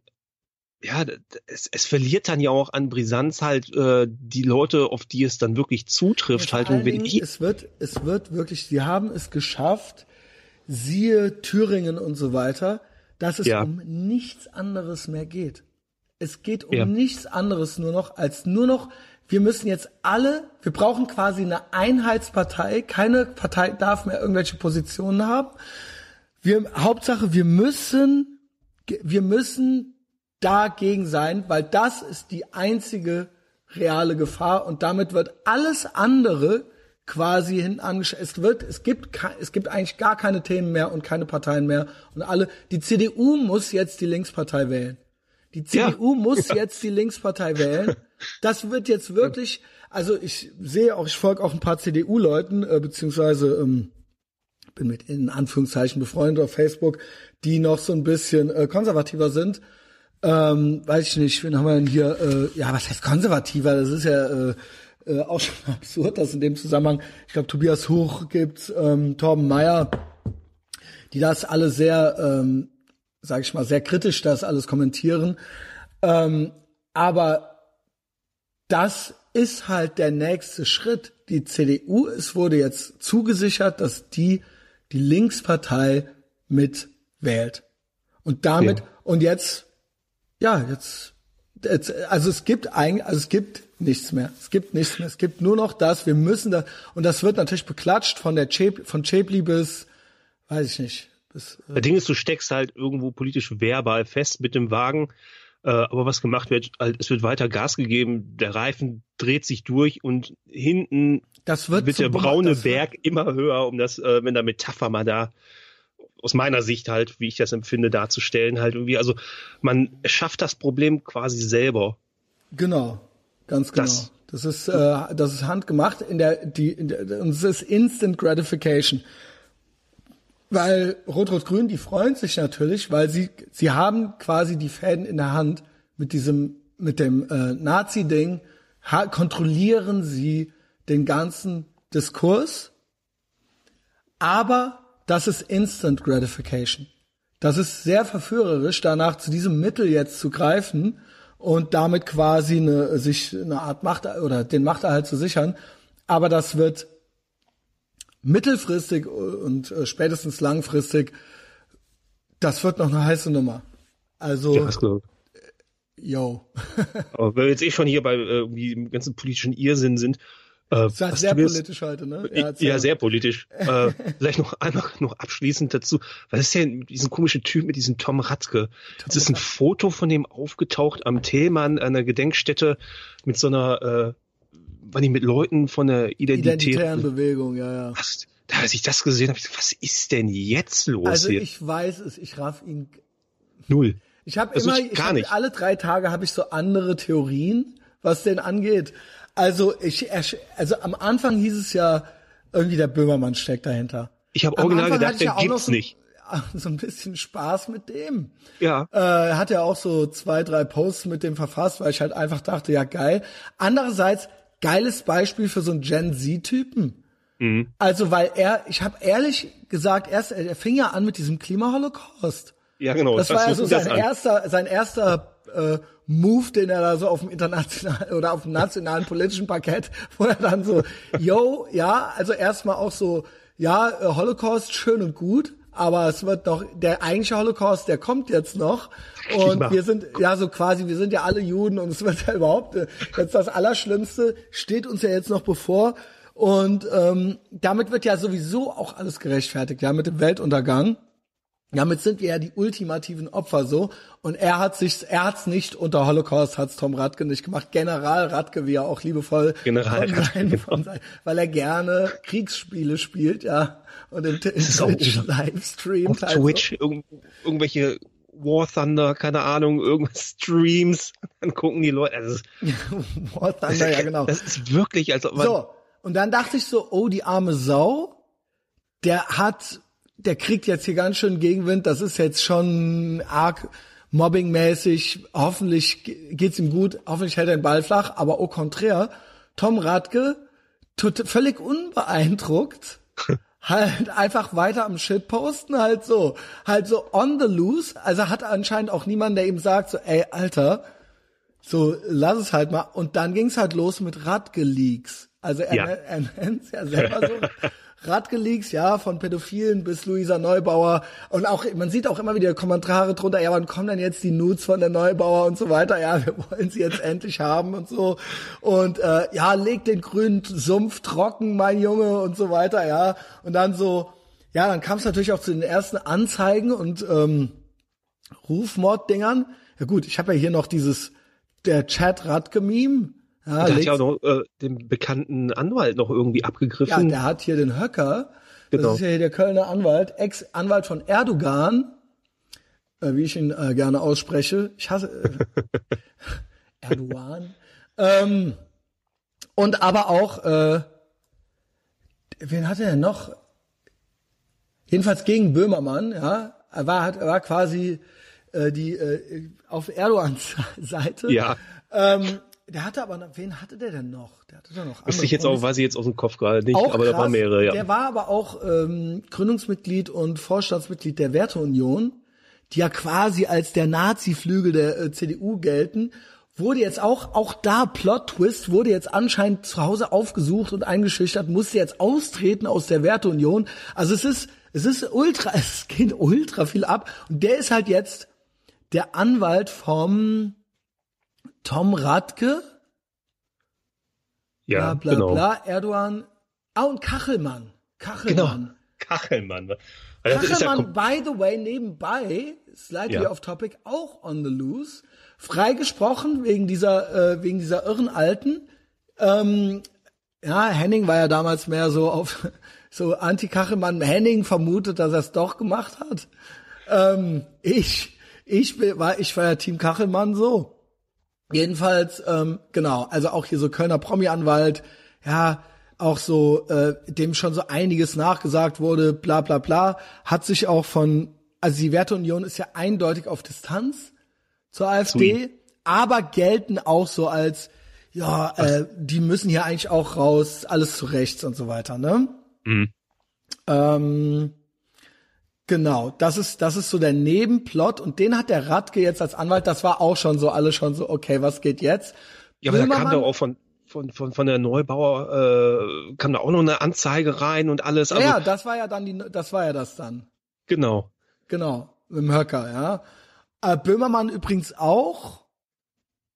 B: ja, es, es verliert dann ja auch an Brisanz halt äh, die Leute, auf die es dann wirklich zutrifft, halt. Und wenn ich,
A: es wird, es wird wirklich, sie haben es geschafft, siehe Thüringen und so weiter, dass es
B: Ja.
A: um nichts anderes mehr geht. Es geht um
B: Ja.
A: nichts anderes nur noch als nur noch, wir müssen jetzt alle, wir brauchen quasi eine Einheitspartei, keine Partei darf mehr irgendwelche Positionen haben. Wir, Hauptsache, wir müssen, wir müssen dagegen sein, weil das ist die einzige reale Gefahr und damit wird alles andere quasi hinten angeschaut. Es wird, es gibt, es gibt eigentlich gar keine Themen mehr und keine Parteien mehr und alle, die CDU muss jetzt die Linkspartei wählen. Die
B: Ja.
A: CDU muss jetzt die Linkspartei wählen. Das wird jetzt wirklich, also ich sehe auch, ich folge auch ein paar CDU-Leuten, äh, beziehungsweise ähm, bin mit in Anführungszeichen befreundet auf Facebook, die noch so ein bisschen äh, konservativer sind. Ähm, weiß ich nicht, wen haben wir denn hier? Äh, ja, was heißt konservativer? Das ist ja äh, äh, auch *laughs* schon absurd, dass in dem Zusammenhang, ich glaube, Tobias Huch gibt, ähm, Torben Meyer, die das alle sehr, ähm, sage ich mal, sehr kritisch das alles kommentieren. Ähm, aber das ist halt der nächste Schritt. Die CDU, es wurde jetzt zugesichert, dass die die Linkspartei mit wählt. Und damit,
B: Ja.
A: und jetzt, ja, jetzt, jetzt, also es gibt eigentlich, also es gibt nichts mehr. Es gibt nichts mehr. Es gibt nur noch das, wir müssen da, und das wird natürlich beklatscht von der Chap, von Chapely bis, weiß ich nicht, bis, äh,
B: das Ding ist, du steckst halt irgendwo politisch verbal fest mit dem Wagen, äh, aber was gemacht wird, halt, es wird weiter Gas gegeben, der Reifen dreht sich durch und hinten
A: das wird,
B: wird der braune
A: das wird-
B: Berg immer höher, um das, äh, wenn der Metapher mal da aus meiner Sicht halt, wie ich das empfinde, darzustellen, halt irgendwie. Also man schafft das Problem quasi selber.
A: Genau, ganz genau.
B: Das-
A: Das, ist äh, das ist handgemacht in der die in der, und es ist Instant Gratification. Weil Rot-Rot-Grün, die freuen sich natürlich, weil sie sie haben quasi die Fäden in der Hand mit diesem mit dem äh, Nazi-Ding kontrollieren sie den ganzen Diskurs, aber das ist Instant Gratification. Das ist sehr verführerisch, danach zu diesem Mittel jetzt zu greifen und damit quasi eine, sich eine Art Macht oder den Machterhalt zu sichern. Aber das wird mittelfristig und äh, spätestens langfristig, das wird noch eine heiße Nummer. Also,
B: Ja, klar.
A: yo. *laughs*
B: Aber wenn wir jetzt eh schon hier bei äh, irgendwie dem ganzen politischen Irrsinn sind, äh,
A: Das war
B: hast
A: sehr politisch heute, ne?
B: Ja,
A: erzähl.
B: sehr politisch. *laughs* äh, vielleicht noch einmal noch abschließend dazu. Was ist denn mit diesem komischen Typ, mit diesem Tom Ratzke? Es ist ein Foto von dem aufgetaucht am Thälmann einer Gedenkstätte mit so einer, äh, war die mit Leuten von der
A: Identitären
B: Identität.
A: Bewegung, ja, ja.
B: Was, da, als ich das gesehen habe, ich was ist denn jetzt los
A: Also
B: hier?
A: ich weiß es, ich raff ihn
B: Null.
A: Ich habe immer,
B: ich
A: ich hab, alle drei Tage habe ich so andere Theorien, was den angeht. Also ich, also am Anfang hieß es ja irgendwie der Böhmermann steckt dahinter.
B: Ich habe original
A: Anfang
B: gedacht,
A: ich
B: der
A: ja
B: gibt's
A: so,
B: nicht. *laughs*
A: So ein bisschen Spaß mit dem.
B: Ja.
A: Äh, er hat ja auch so zwei, drei Posts mit dem verfasst, weil ich halt einfach dachte, ja geil. Andererseits, geiles Beispiel für so einen Gen Z-Typen. Also, weil er, ich habe ehrlich gesagt, erst, er fing ja an mit diesem Klimaholocaust.
B: Ja, genau.
A: Das war ja so
B: das
A: sein erster, sein erster äh, Move, den er da so auf dem internationalen *laughs* oder auf dem nationalen politischen Parkett, wo er dann so, yo, ja, also erstmal auch so, ja, äh, Holocaust schön und gut, aber es wird noch, der eigentliche Holocaust, der kommt jetzt noch. Und wir sind, ja, so quasi, wir sind ja alle Juden und es wird ja überhaupt, äh, jetzt das Allerschlimmste steht uns ja jetzt noch bevor. Und ähm, damit wird ja sowieso auch alles gerechtfertigt, ja, mit dem Weltuntergang. Damit sind wir ja die ultimativen Opfer so. Und er hat sich, er hat's nicht unter Holocaust, hat's Tom Radke nicht gemacht. General Radke, wie er auch liebevoll
B: General
A: von
B: Radke,
A: seinen-
B: genau.
A: von seinen- weil er gerne Kriegsspiele spielt, ja. Und im, im Livestreamt
B: Auf
A: halt
B: Twitch, irgend, irgendwelche War Thunder, keine Ahnung, irgendwas Streams, dann gucken die Leute. Also,
A: So. *laughs* War Thunder, ja genau.
B: Das ist wirklich, als ob man,
A: So, und dann dachte ich so, oh, die arme Sau, der hat, der kriegt jetzt hier ganz schön Gegenwind, das ist jetzt schon arg mobbingmäßig, hoffentlich ge- geht's ihm gut, hoffentlich hält er den Ball flach, aber au contraire, Tom Radke, tot, völlig unbeeindruckt, *laughs* halt einfach weiter am Shit posten, halt so, halt so on the loose, also hat anscheinend auch niemand, der ihm sagt, so, ey, Alter, so, lass es halt mal. Und dann ging's halt los mit Radgeleaks. Also er,
B: Ja.
A: er nennt's ja selber so. *laughs* Radgeleaks, ja, von Pädophilen bis Luisa Neubauer. Und auch, man sieht auch immer wieder Kommentare drunter, ja, wann kommen denn jetzt die Nudes von der Neubauer und so weiter? Ja, wir *laughs* wollen sie jetzt endlich haben und so. Und äh, ja, leg den grünen Sumpf trocken, mein Junge und so weiter, ja. Und dann so, ja, dann kam es natürlich auch zu den ersten Anzeigen und ähm, Rufmorddingern. Ja gut, ich habe ja hier noch dieses der Chat Radke-Meme. Ja,
B: der hat ja auch noch äh, den bekannten Anwalt noch irgendwie
A: ja,
B: abgegriffen.
A: der hat hier den Höcker. Das
B: Genau.
A: ist ja hier der Kölner Anwalt, Ex-Anwalt von Erdogan, äh, wie ich ihn äh, gerne ausspreche. Ich hasse äh, *laughs* Erdogan. Ähm, und aber auch, äh, wen hat er denn noch? Jedenfalls gegen Böhmermann, ja. Er war, hat, er war quasi äh, die äh, auf Erdogans *laughs* Seite.
B: Ja.
A: Ähm, der hatte aber wen hatte der denn noch? Der hatte doch noch
B: Wüsste ich jetzt auch, weiß ich jetzt aus dem Kopf gerade nicht, aber da
A: krass,
B: waren mehrere, ja.
A: Der war aber auch ähm, Gründungsmitglied und Vorstandsmitglied der Werteunion, die ja quasi als der Nazi-Flügel der äh, CDU gelten. Wurde jetzt auch, auch da Plot-Twist, wurde jetzt anscheinend zu Hause aufgesucht und eingeschüchtert, musste jetzt austreten aus der Werteunion. Also es ist, es ist ultra, *laughs* es geht ultra viel ab. Und der ist halt jetzt der Anwalt vom Tom Radke,
B: ja,
A: bla bla
B: genau.
A: bla, Erdogan. Ah, und Kachelmann.
B: Genau.
A: Kachelmann.
B: Kachelmann. Das ist ja
A: Kachelmann,
B: kom-
A: by the way, nebenbei, slightly
B: Ja.
A: off topic, auch on the loose, freigesprochen wegen dieser, äh, wegen dieser irren Alten. Ähm, ja, Henning war ja damals mehr so auf *laughs* so Anti-Kachelmann. Henning vermutet, dass er es doch gemacht hat. Ähm, ich, ich war, ich war ja Team Kachelmann so. Jedenfalls, ähm, genau, also auch hier so Kölner Promi-Anwalt, ja, auch so, äh, dem schon so einiges nachgesagt wurde, bla bla bla, hat sich auch von, also die Werteunion ist ja eindeutig auf Distanz zur AfD, aber gelten auch so als, ja, äh, die müssen hier eigentlich auch raus, alles zu rechts und so weiter, ne?
B: Mhm.
A: Ähm, genau, das ist, das ist so der Nebenplot und den hat der Radke jetzt als Anwalt, das war auch schon so, alle schon so, okay, was geht jetzt?
B: Ja, aber da kam
A: Böhmermann-
B: doch auch von, von, von, von der Neubauer, äh, kam da auch noch eine Anzeige rein und alles.
A: Ja,
B: Also,
A: ja, das war ja dann die, das war ja das dann.
B: genau.
A: Genau, mit dem Höcker, ja. Äh, Böhmermann übrigens auch.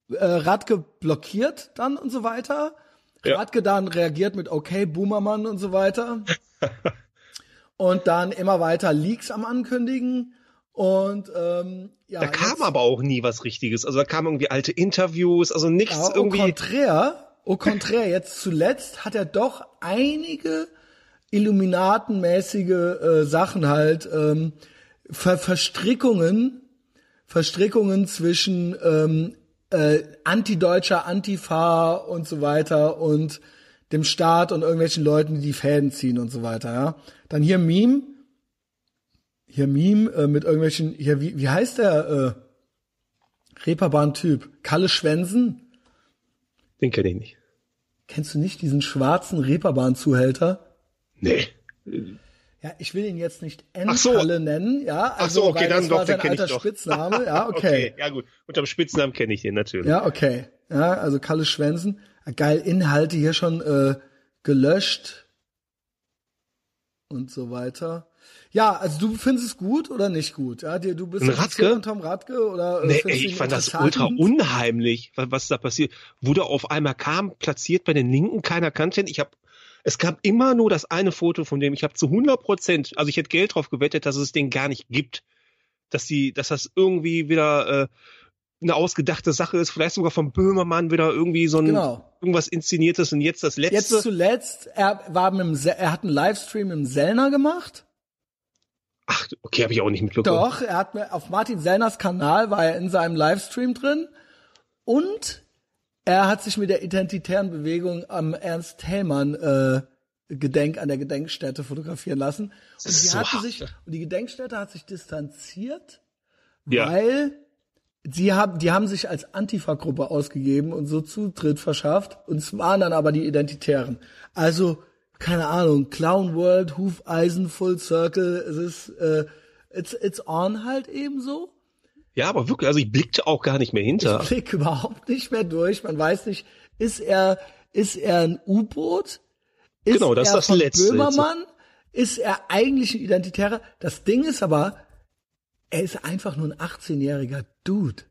A: Äh, Radke blockiert dann und so weiter.
B: Ja.
A: Radke dann reagiert mit okay, Boomermann und so weiter. *laughs* und dann immer weiter Leaks am Ankündigen. Und ähm, ja,
B: Da kam
A: jetzt-
B: aber auch nie was Richtiges. Also da kamen irgendwie alte Interviews, also nichts
A: Ja, au
B: irgendwie.
A: contraire, au contraire, jetzt zuletzt hat er doch einige Illuminatenmäßige äh, Sachen halt, ähm, Ver Verstrickungen, Verstrickungen zwischen ähm, äh, antideutscher Antifa und so weiter und dem Staat und irgendwelchen Leuten, die die Fäden ziehen und so weiter, ja. Dann hier Meme, hier Meme äh, mit irgendwelchen, hier, wie, wie heißt der, äh, Reeperbahn-Typ? Kalle
B: Den kenne ich nicht.
A: Kennst du nicht diesen schwarzen Reeperbahn-Zuhälter?
B: Nee.
A: Ja, ich will ihn jetzt nicht
B: Ach so.
A: Endkalle nennen, ja.
B: Ach so,
A: Also,
B: okay, dann doch, den
A: sein
B: kenn ich doch.
A: Spitzname, *laughs* ja, okay.
B: Ja, gut. Unterm Spitznamen kenne ich den natürlich.
A: Ja, okay. Ja, also Kalle Schwänzen. Ja, geil, Inhalte hier schon äh, gelöscht und so weiter. Ja, also du findest es gut oder nicht gut? Ja, dir, du bist
B: Ein Radke?
A: an Tom Radke oder äh,
B: Nee, ey, ich fand das ultra unheimlich, was, was da passiert. Wo der auf einmal kam, platziert bei den Linken, keiner kannte ihn. Ich habe, es gab immer nur das eine Foto von dem. Ich habe zu 100 Prozent, also ich hätte Geld drauf gewettet, dass es den gar nicht gibt, dass die, dass das irgendwie wieder äh, eine ausgedachte Sache ist, vielleicht sogar vom Böhmermann wieder irgendwie so ein
A: Genau.
B: irgendwas inszeniertes und jetzt das letzte.
A: Jetzt zuletzt, er war mit dem, er hat einen Livestream dem Sellner gemacht.
B: Ach, okay, habe ich auch nicht mitbekommen.
A: Doch, er hat mir auf Martin Sellners Kanal war er in seinem Livestream drin und er hat sich mit der identitären Bewegung am Ernst Thälmann äh, Gedenk an der Gedenkstätte fotografieren lassen. Und die
B: so
A: sich und die Gedenkstätte hat sich distanziert,
B: Ja.
A: weil sie haben die haben sich als Antifa-Gruppe ausgegeben und so Zutritt verschafft und es waren dann aber die Identitären. Also keine Ahnung, Clown World, Hufeisen, Full Circle, es ist äh, it's it's on halt ebenso.
B: Ja, aber wirklich, also ich blickte auch gar nicht mehr hinter.
A: Ich blick überhaupt nicht mehr durch. Man weiß nicht, ist er ist er ein U-Boot? Ist
B: Genau, das ist das Letzte.
A: Böhmermann? Ist er eigentlich ein Identitärer? Das Ding ist aber, er ist einfach nur ein 18-jähriger Dude.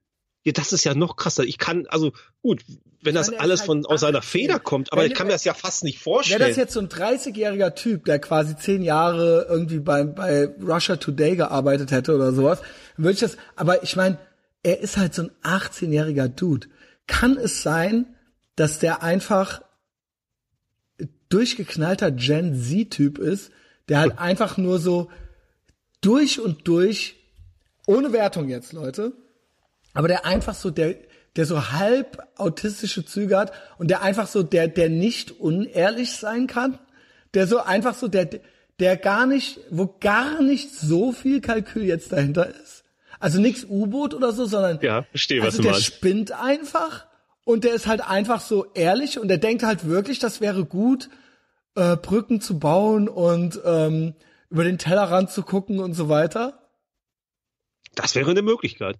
B: Ja, das ist ja noch krasser. Ich kann, also gut, wenn das alles
A: halt
B: von aus seiner
A: 18.
B: Feder kommt, aber ich kann mir das ja fast nicht
A: Wäre
B: vorstellen.
A: das jetzt so ein 30-jähriger Typ, der quasi zehn Jahre irgendwie bei, bei Russia Today gearbeitet hätte oder sowas, dann würde ich das, aber ich meine, er ist halt so ein 18-jähriger Dude. Kann es sein, dass der einfach durchgeknallter Gen Z-Typ ist, der halt *laughs* einfach nur so durch und durch, ohne Wertung jetzt, Leute, aber der einfach so, der, der so halb autistische Züge hat und der einfach so, der, der nicht unehrlich sein kann, der so einfach so, der, der gar nicht, wo gar nicht so viel Kalkül jetzt dahinter ist. Also nix U-Boot oder so, sondern
B: Ja, verstehe, was
A: also
B: du
A: der
B: meinst.
A: spinnt einfach und der ist halt einfach so ehrlich und der denkt halt wirklich, das wäre gut, äh, Brücken zu bauen und ähm, über den Tellerrand zu gucken und so weiter.
B: Das wäre eine Möglichkeit.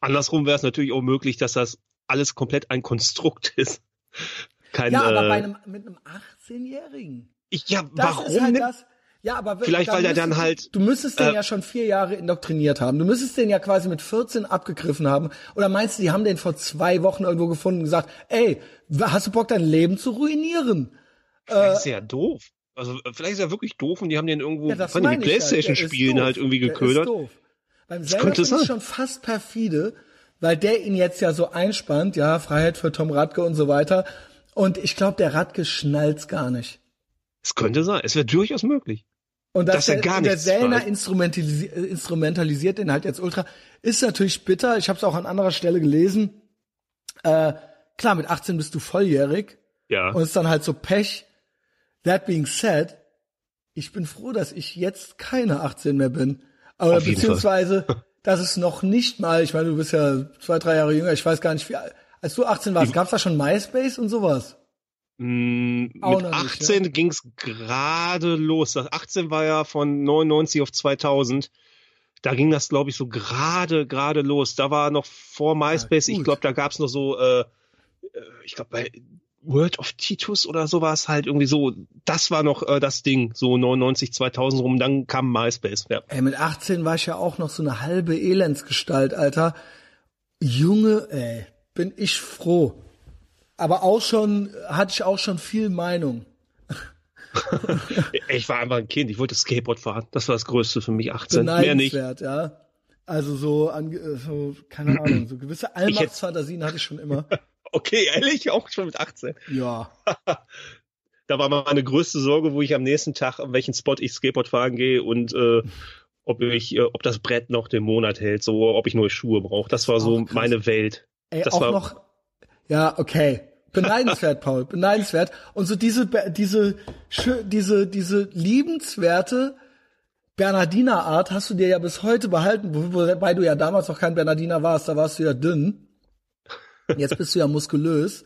B: Andersrum wäre es natürlich auch möglich, dass das alles komplett ein Konstrukt *laughs* ist. Kein,
A: Ja, aber
B: äh,
A: bei einem, mit einem 18-Jährigen.
B: ich, ja,
A: Das
B: warum?
A: ist halt das. Ja, aber
B: Vielleicht, weil der
A: müsstest
B: dann halt,
A: Du müsstest den
B: äh,
A: ja schon vier Jahre indoktriniert haben. Du müsstest den ja quasi mit 14 abgegriffen haben. Oder meinst du, die haben den vor zwei Wochen irgendwo gefunden und gesagt, ey, hast du Bock, dein Leben zu ruinieren?
B: vielleicht ist er ja doof. Also äh, vielleicht ist er wirklich doof und die haben den irgendwo
A: Ja, das
B: von den
A: ich halt. Ist
B: halt irgendwie
A: Der ist
B: geködert.
A: doof. Beim ich
B: sein.
A: schon fast perfide, weil der ihn jetzt ja so einspannt, ja, Freiheit für Tom Radke und so weiter. Und ich glaube, der Radke schnallt's gar nicht.
B: Es könnte sein. Es wäre durchaus möglich.
A: Und
B: Dass
A: dass
B: er
A: der,
B: gar
A: der
B: nichts
A: Sellner
B: weiß.
A: instrumentalisi äh, instrumentalisiert den halt jetzt ultra, ist natürlich bitter. Ich habe es auch an anderer Stelle gelesen. Äh, klar, mit 18 bist du volljährig
B: Ja.
A: und ist dann halt so Pech. That being said, ich bin froh, dass ich jetzt keine 18 mehr bin. Aber
B: Auf
A: beziehungsweise, dass es noch nicht mal, ich meine, du bist ja zwei, drei Jahre jünger, ich weiß gar nicht, wie, als du 18 warst, gab's da schon MySpace und sowas?
B: Mm, Mit
A: noch nicht,
B: 18 ging's gerade los. Das 18 war ja von 99 auf 2000. Da ging das, glaube ich, so gerade, gerade los. Da war noch vor MySpace, ich
A: gut.
B: glaube, da gab's noch so, äh, äh, ich glaube, bei World of Titus oder so war es halt irgendwie so. Das war noch äh, das Ding, so 99, 2000 rum. Dann kam MySpace. Ja.
A: Ey, mit 18 war ich ja auch noch so eine halbe Elendsgestalt, Alter. Junge, ey, bin ich froh. Aber auch schon, hatte ich auch schon viel Meinung. *laughs*
B: Ich war einfach ein Kind. Ich wollte Skateboard fahren. Das war das Größte für mich. 18, mehr nicht.
A: Ja. Also so, an, so, keine Ahnung, so gewisse Allmachtsfantasien hatte ich schon immer. *laughs*
B: Okay, ehrlich, auch schon mit 18.
A: Ja. *laughs*
B: Da war meine größte Sorge, wo ich am nächsten Tag, an welchen Spot ich Skateboard fahren gehe und äh, *laughs* ob ich, äh, ob das Brett noch den Monat hält, so ob ich neue Schuhe brauche. Das war so
A: krass.
B: meine Welt.
A: Ey,
B: Das
A: auch
B: war-
A: noch, ja, okay. Beneidenswert, Paul, *laughs* beneidenswert. Und so diese, diese, diese, diese liebenswerte Bernardiner Art hast du dir ja bis heute behalten, wo- wobei du ja damals noch kein Bernardiner warst, da warst du ja dünn. Jetzt bist du ja muskulös.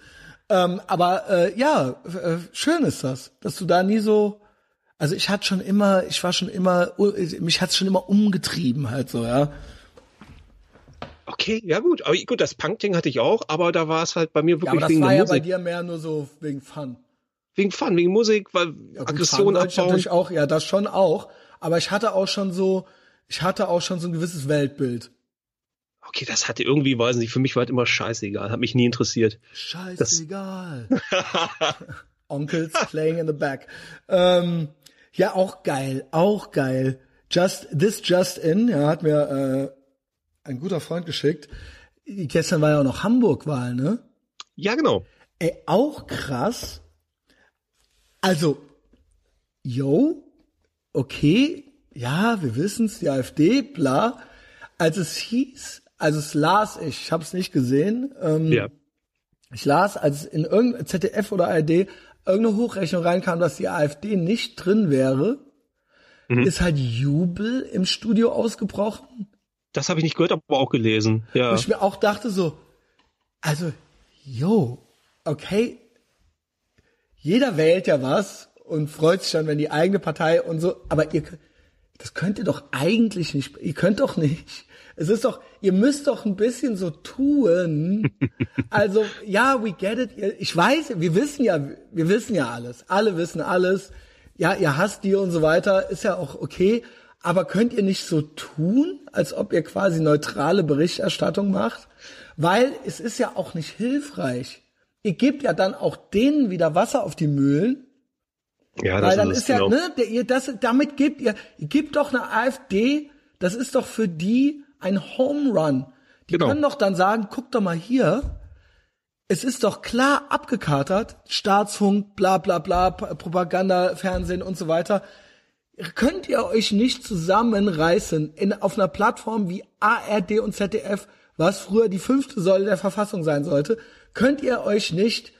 A: Ähm, aber äh, ja, äh, schön ist das, dass du da nie so. Also ich hatte schon immer, ich war schon immer, mich hat's schon immer umgetrieben halt so, ja.
B: Okay, ja gut. Aber gut, das Punk-Ding hatte ich auch, aber da war es halt bei mir
A: Ja,
B: wirklich
A: aber das
B: wegen
A: war
B: der
A: ja bei
B: Musik.
A: dir mehr nur so wegen Fun.
B: Wegen Fun, wegen Musik, weil
A: Ja, gut,
B: Aggression
A: Fun ich
B: abbauen.
A: natürlich auch, ja, das schon auch. Aber ich hatte auch schon so, ich hatte auch schon so ein gewisses Weltbild.
B: Okay, das hatte irgendwie, weiß nicht, für mich war halt immer scheißegal, hat mich nie interessiert.
A: Scheißegal. *laughs* Onkels playing in the back. Ähm, ja, auch geil, auch geil. Just this just in, ja, hat mir äh, ein guter Freund geschickt. Gestern war ja auch noch Hamburg-Wahl, ne?
B: Ja, genau.
A: Ey, auch krass. Also, yo, okay, ja, wir wissen's, die AfD, bla. Als es hieß, also es las ich, ich habe es nicht gesehen, ähm,
B: Ja.
A: ich las, als in irgendein ZDF oder ARD irgendeine Hochrechnung reinkam, dass die AfD nicht drin wäre, ist halt Jubel im Studio ausgebrochen.
B: Das habe ich nicht gehört, aber auch gelesen. Ja.
A: Wo ich mir auch dachte so, also, yo, okay, jeder wählt ja was und freut sich dann, wenn die eigene Partei und so, aber ihr, das könnt ihr doch eigentlich nicht, ihr könnt doch nicht. Es ist doch, ihr müsst doch ein bisschen so tun. *laughs* Also, ja, we get it. Ich weiß, wir wissen ja, wir wissen ja alles. Alle wissen alles. Ja, ihr hasst die und so weiter, ist ja auch okay. Aber könnt ihr nicht so tun, als ob ihr quasi neutrale Berichterstattung macht? Weil es ist ja auch nicht hilfreich. Ihr gebt ja dann auch denen wieder Wasser auf die Mühlen.
B: ja,
A: Weil dann
B: es,
A: ist ja,
B: genau.
A: ne, ihr, das, damit gebt ihr, ihr gebt doch eine AfD, das ist doch für die ein Home Run. Die
B: Genau.
A: können doch dann sagen, guck doch mal hier, es ist doch klar abgekatert, Staatsfunk, bla bla bla, Propaganda, Fernsehen und so weiter. Könnt ihr euch nicht zusammenreißen in, auf einer Plattform wie ARD und ZDF, was früher die fünfte Säule der Verfassung sein sollte, könnt ihr euch nicht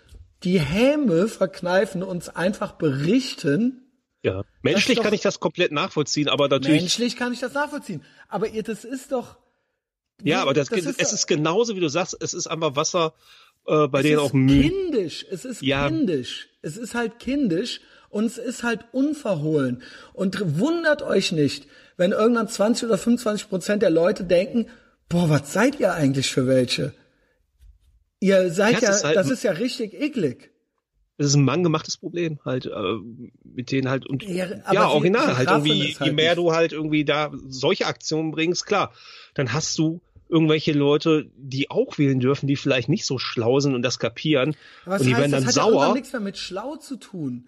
A: die Häme verkneifen, uns einfach berichten,
B: Ja. Menschlich
A: doch-
B: kann ich das komplett nachvollziehen, aber natürlich.
A: Menschlich kann ich das nachvollziehen. Aber ihr, das ist doch.
B: ja, aber das,
A: das
B: es
A: ist
B: ist,
A: doch-
B: genauso, wie du sagst, es ist einfach Wasser äh, bei
A: Es
B: denen
A: ist
B: auch Mühe.
A: kindisch. Es ist
B: Ja.
A: kindisch. Es ist halt kindisch und es ist halt unverhohlen. Und wundert euch nicht, wenn irgendwann 20 oder 25 Prozent der Leute denken, boah, was seid ihr eigentlich für welche? Ihr seid
B: Ja,
A: ja,
B: es ist halt-
A: das ist ja richtig eklig.
B: Das ist ein manngemachtes Problem halt, äh, mit denen halt und
A: Ja,
B: ja, original halt irgendwie,
A: es halt
B: je mehr
A: nicht.
B: du halt irgendwie da solche Aktionen bringst, klar, dann hast du irgendwelche Leute, die auch wählen dürfen, die vielleicht nicht so schlau sind und das kapieren
A: Was
B: und die
A: heißt,
B: werden
A: das
B: dann
A: hat ja irgendwann
B: sauer.
A: nichts mehr mit schlau zu tun.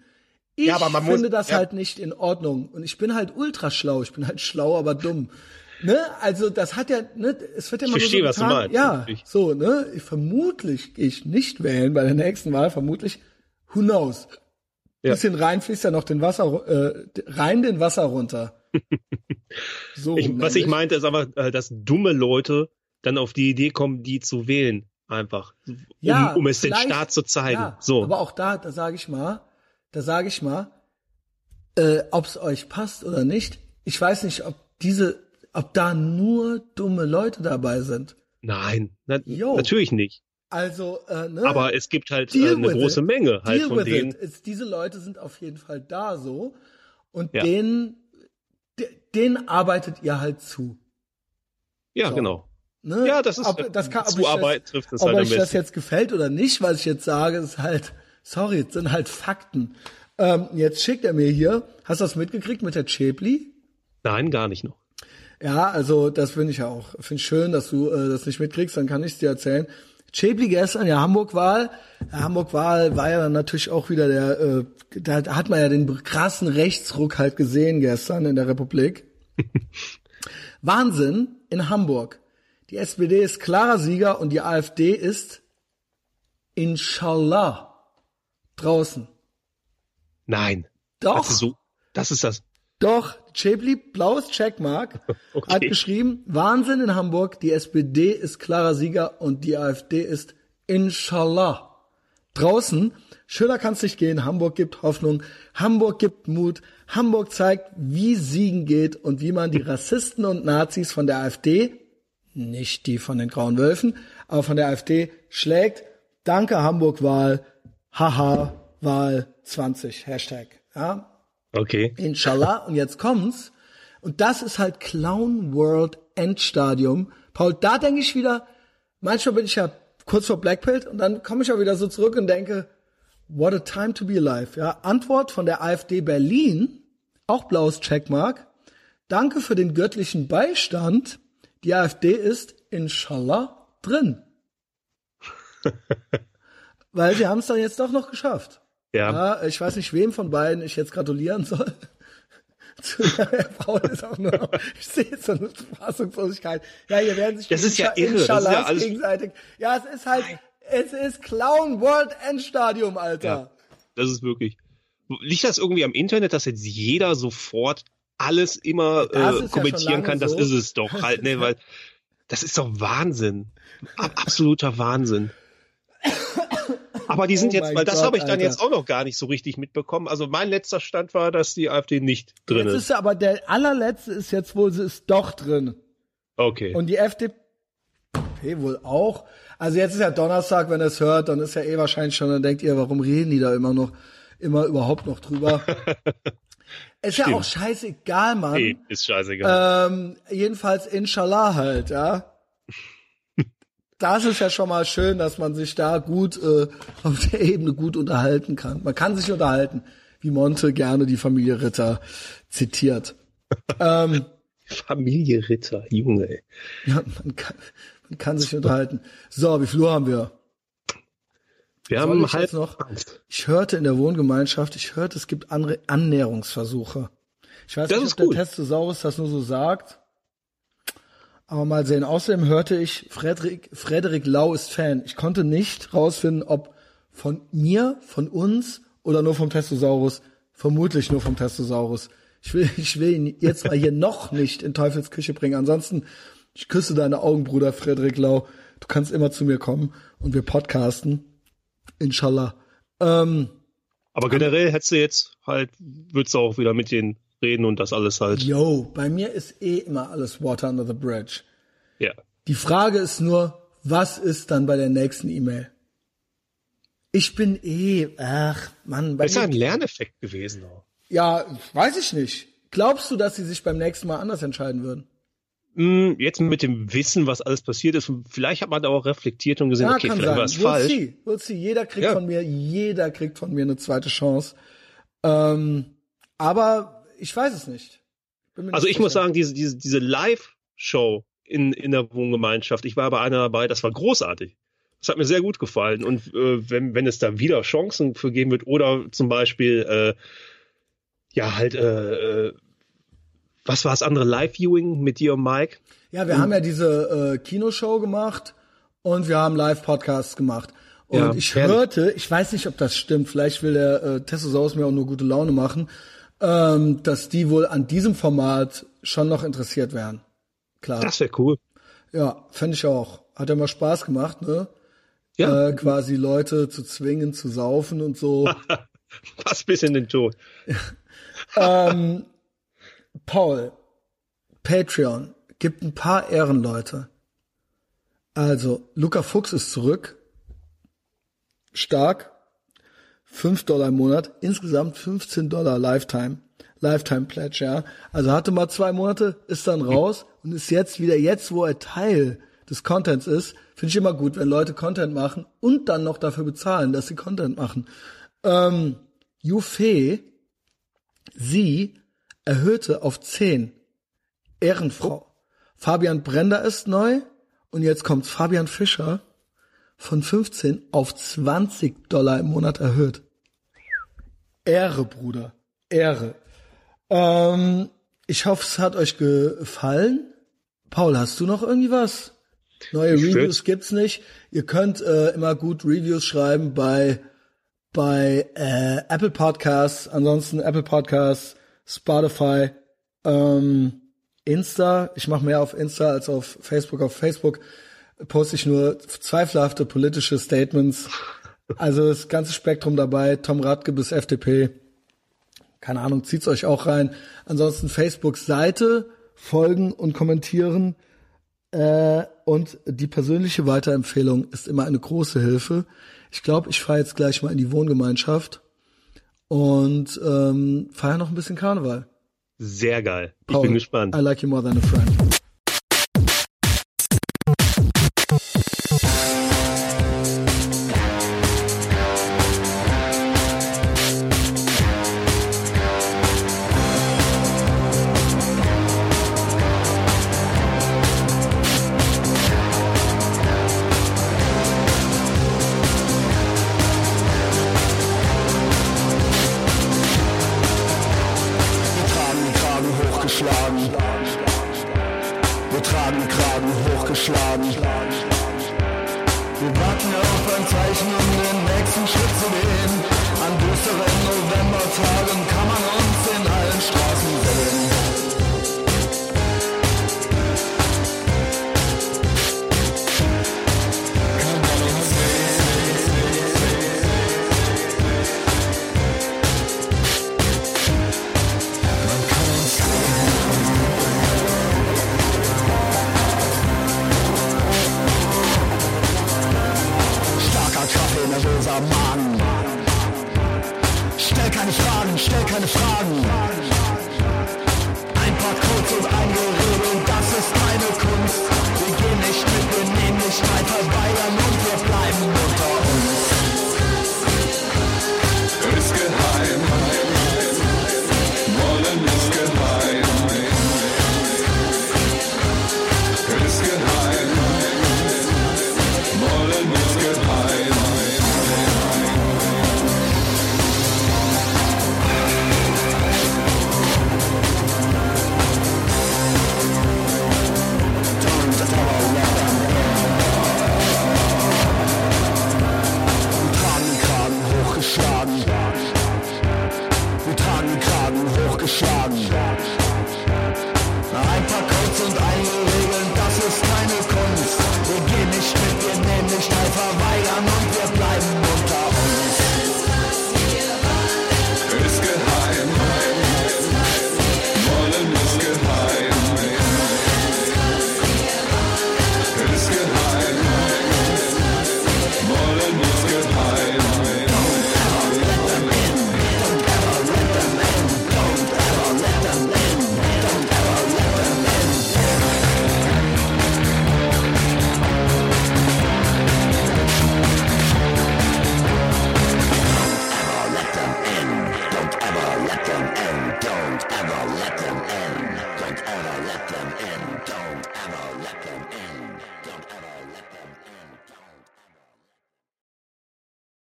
A: Ich
B: Ja, aber man muss-
A: finde das
B: ja.
A: halt nicht in Ordnung. Und ich bin halt ultra schlau. Ich bin halt schlau, aber dumm. Ne? Also das hat ja, ne, es wird ja
B: Ich
A: immer
B: verstehe,
A: nur
B: was
A: so
B: du
A: getan.
B: meinst,
A: Ja,
B: natürlich.
A: so, ne? Vermutlich gehe ich nicht wählen bei der nächsten Wahl, vermutlich. Who knows?
B: Ja.
A: Bisschen rein fließt ja noch den Wasser, äh, rein den Wasser runter. *laughs* So,
B: Ich, was ich meinte, ist aber, äh, dass dumme Leute dann auf die Idee kommen, die zu wählen. Einfach. Um,
A: Ja,
B: um es den Staat zu zeigen.
A: Ja,
B: so.
A: Aber auch da, da sage ich mal, da sage ich mal, äh, ob es euch passt oder nicht. Ich weiß nicht, ob diese, ob da nur dumme Leute dabei sind.
B: Nein, na, natürlich nicht.
A: Also, äh, ne?
B: Aber es gibt halt äh, eine große
A: it.
B: Menge halt
A: Deal
B: von denen.
A: Es, diese Leute sind auf jeden Fall da so und
B: Ja.
A: denen, de, denen arbeitet ihr halt zu.
B: Ja,
A: So.
B: genau.
A: Ne?
B: Ja, das ist
A: ob, das kann, ob
B: Zuarbeit
A: ich
B: trifft es
A: das, ob
B: halt am
A: euch das jetzt gefällt oder nicht, was ich jetzt sage, ist halt, sorry, es sind halt Fakten. Ähm, jetzt schickt er mir hier, hast du das mitgekriegt mit der Chepli?
B: Nein, gar nicht noch.
A: Ja, also das finde ich ja auch. Finde schön, dass du äh, das nicht mitkriegst, dann kann ich es dir erzählen. Chepli gestern, ja, Hamburg-Wahl. Ja, Hamburg-Wahl war ja dann natürlich auch wieder der, äh, da hat man ja den krassen Rechtsruck halt gesehen gestern in der Republik. *laughs* Wahnsinn in Hamburg. Die SPD ist klarer Sieger und die AfD ist inshallah draußen.
B: Nein.
A: Doch.
B: Also so, das ist das.
A: Doch, Chebli, blaues Checkmark, *laughs*
B: Okay.
A: hat geschrieben, Wahnsinn in Hamburg, die SPD ist klarer Sieger und die AfD ist Inshallah. Draußen, schöner kann's nicht gehen, Hamburg gibt Hoffnung, Hamburg gibt Mut, Hamburg zeigt, wie Siegen geht und wie man die Rassisten und Nazis von der AfD, nicht die von den Grauen Wölfen, aber von der AfD schlägt. Danke Hamburg-Wahl, haha, Wahl 20, Hashtag. Ja,
B: Okay.
A: Inshallah. Und jetzt kommt's. Und das ist halt Clown World Endstadium. Paul, da denke ich wieder, manchmal bin ich ja kurz vor Blackpill und dann komme ich auch wieder so zurück und denke, what a time to be alive. Ja, Antwort von der AfD Berlin, auch blaues Checkmark. Danke für den göttlichen Beistand. Die AfD ist inshallah drin. *laughs* Weil sie haben es dann jetzt doch noch geschafft.
B: Ja.
A: Ja, ich weiß nicht, wem von beiden ich jetzt gratulieren soll. *laughs* Zu der Frau ist auch nur, noch- ich sehe jetzt so eine Fassungslosigkeit. Ja, hier werden sich
B: Das ist ja irre, das ist ja alles-
A: gegenseitig. Ja, es ist halt, es ist Clown World Endstadium, Alter.
B: Ja. Das ist wirklich. Liegt das irgendwie am Internet, dass jetzt jeder sofort alles immer
A: Das ja
B: äh, kommentieren
A: lange
B: kann? Das
A: so.
B: ist es doch halt, ne? Weil *laughs* das ist doch Wahnsinn. Ab absoluter Wahnsinn. *laughs* Aber die sind
A: Oh
B: jetzt, weil das habe ich dann
A: Alter.
B: jetzt auch noch gar nicht so richtig mitbekommen. Also mein letzter Stand war, dass die AfD nicht drin
A: Jetzt
B: ist.
A: ist ja aber der allerletzte ist jetzt wohl, sie ist doch drin.
B: Okay.
A: Und die FDP wohl auch. Also jetzt ist ja Donnerstag, wenn ihr es hört, dann ist ja eh wahrscheinlich schon, dann denkt ihr, warum reden die da immer noch, immer überhaupt noch drüber. *laughs* ist ja
B: Stimmt.
A: auch scheißegal, Mann.
B: nee, ist scheißegal.
A: Ähm, jedenfalls Inshallah halt, ja. Das ist ja schon mal schön, dass man sich da gut äh, auf der Ebene gut unterhalten kann. Man kann sich unterhalten, wie Monte gerne die Familie Ritter zitiert. *laughs* ähm,
B: Familie Ritter, Junge. Ey.
A: ja, man kann, man kann sich unterhalten. So, wie viel Uhr haben wir?
B: Wir
A: Soll
B: haben
A: ich
B: halb
A: jetzt noch? Ich hörte in der Wohngemeinschaft, ich hörte, es gibt andere Annäherungsversuche. Ich weiß
B: Das
A: nicht, ob der Testosaurus das nur so sagt. Aber mal sehen. Außerdem hörte ich, Frederik, Frederik Lau ist Fan. Ich konnte nicht rausfinden, ob von mir, von uns oder nur vom Testosaurus. Vermutlich nur vom Testosaurus. Ich will, ich will ihn jetzt mal hier noch nicht in Teufels Küche bringen. Ansonsten, ich küsse deine Augen, Bruder Frederik Lau. Du kannst immer zu mir kommen und wir podcasten. Inshallah. Ähm,
B: Aber generell hättest du jetzt halt, würdest du auch wieder mit denen reden und das alles halt.
A: yo, bei mir ist eh immer alles Water under the bridge.
B: Ja.
A: Die Frage ist nur, was ist dann bei der nächsten E-Mail? Ich bin eh, ach, Mann, bei
B: Das ist ja ein Lerneffekt gewesen auch.
A: ja, weiß ich nicht. Glaubst du, dass sie sich beim nächsten Mal anders entscheiden würden?
B: Hm, Jetzt mit dem Wissen, was alles passiert ist, vielleicht hat man da auch reflektiert und gesehen,
A: Ja,
B: okay,
A: kann
B: vielleicht
A: sein.
B: war es
A: We'll
B: falsch.
A: see. We'll see. Jeder kriegt
B: Ja.
A: von mir, jeder kriegt von mir eine zweite Chance. Ähm, aber ich weiß es nicht. Mir
B: Also
A: nicht
B: ich muss sagen, diese, diese, diese Live-Show in, in der Wohngemeinschaft, ich war bei einer dabei, das war großartig. Das hat mir sehr gut gefallen. Und äh, wenn, wenn es da wieder Chancen für geben wird, oder zum Beispiel, äh, ja, halt, äh, äh, was war das andere, Live-Viewing mit dir und Mike?
A: Ja, wir haben ja diese äh, Kinoshow gemacht und wir haben Live-Podcasts gemacht. Und
B: Ja,
A: ich hörte, ich weiß nicht, ob das stimmt, vielleicht will der äh, Testosaurus mir auch nur gute Laune machen, ähm, dass die wohl an diesem Format schon noch interessiert wären. Klar.
B: Das wäre cool.
A: ja, fände ich auch. Hat ja mal Spaß gemacht, ne?
B: Ja,
A: Äh, quasi Leute zu zwingen, zu saufen und so. *laughs*
B: passt bis in den Tod. *laughs*
A: Paul, Patreon, gibt ein paar Ehrenleute. Also, Luca Fuchs ist zurück. Stark. 5 Dollar im Monat. Insgesamt 15 Dollar Lifetime. Lifetime Pledge, ja. Also hatte mal zwei Monate, ist dann raus und ist jetzt wieder jetzt, wo er Teil des Contents ist. Finde ich immer gut, wenn Leute Content machen und dann noch dafür bezahlen, dass sie Content machen. Ähm, Jufe, sie erhöhte auf 10. Ehrenfrau. Fabian Brender ist neu und jetzt kommt Fabian Fischer von 15 auf 20 Dollar im Monat erhöht. Ehre, Bruder. Ehre. Ähm, ich hoffe, es hat euch gefallen. Paul, hast du noch irgendwie was? Neue
B: Ich
A: Reviews gibt's nicht. Ihr könnt äh, immer gut Reviews schreiben bei bei äh, Apple Podcasts, ansonsten Apple Podcasts, Spotify, ähm, Insta. Ich mache mehr auf Insta als auf Facebook. Auf Facebook poste ich nur zweifelhafte politische Statements. Also das ganze Spektrum dabei, Tom Radke bis FDP. Keine Ahnung, zieht's euch auch rein. Ansonsten Facebook-Seite, folgen und kommentieren. Äh, und die persönliche Weiterempfehlung ist immer eine große Hilfe. Ich glaube, ich fahre jetzt gleich mal in die Wohngemeinschaft und ähm, feiern noch ein bisschen Karneval.
B: Sehr geil. Ich
A: Paul,
B: bin gespannt.
A: I like you more than a friend.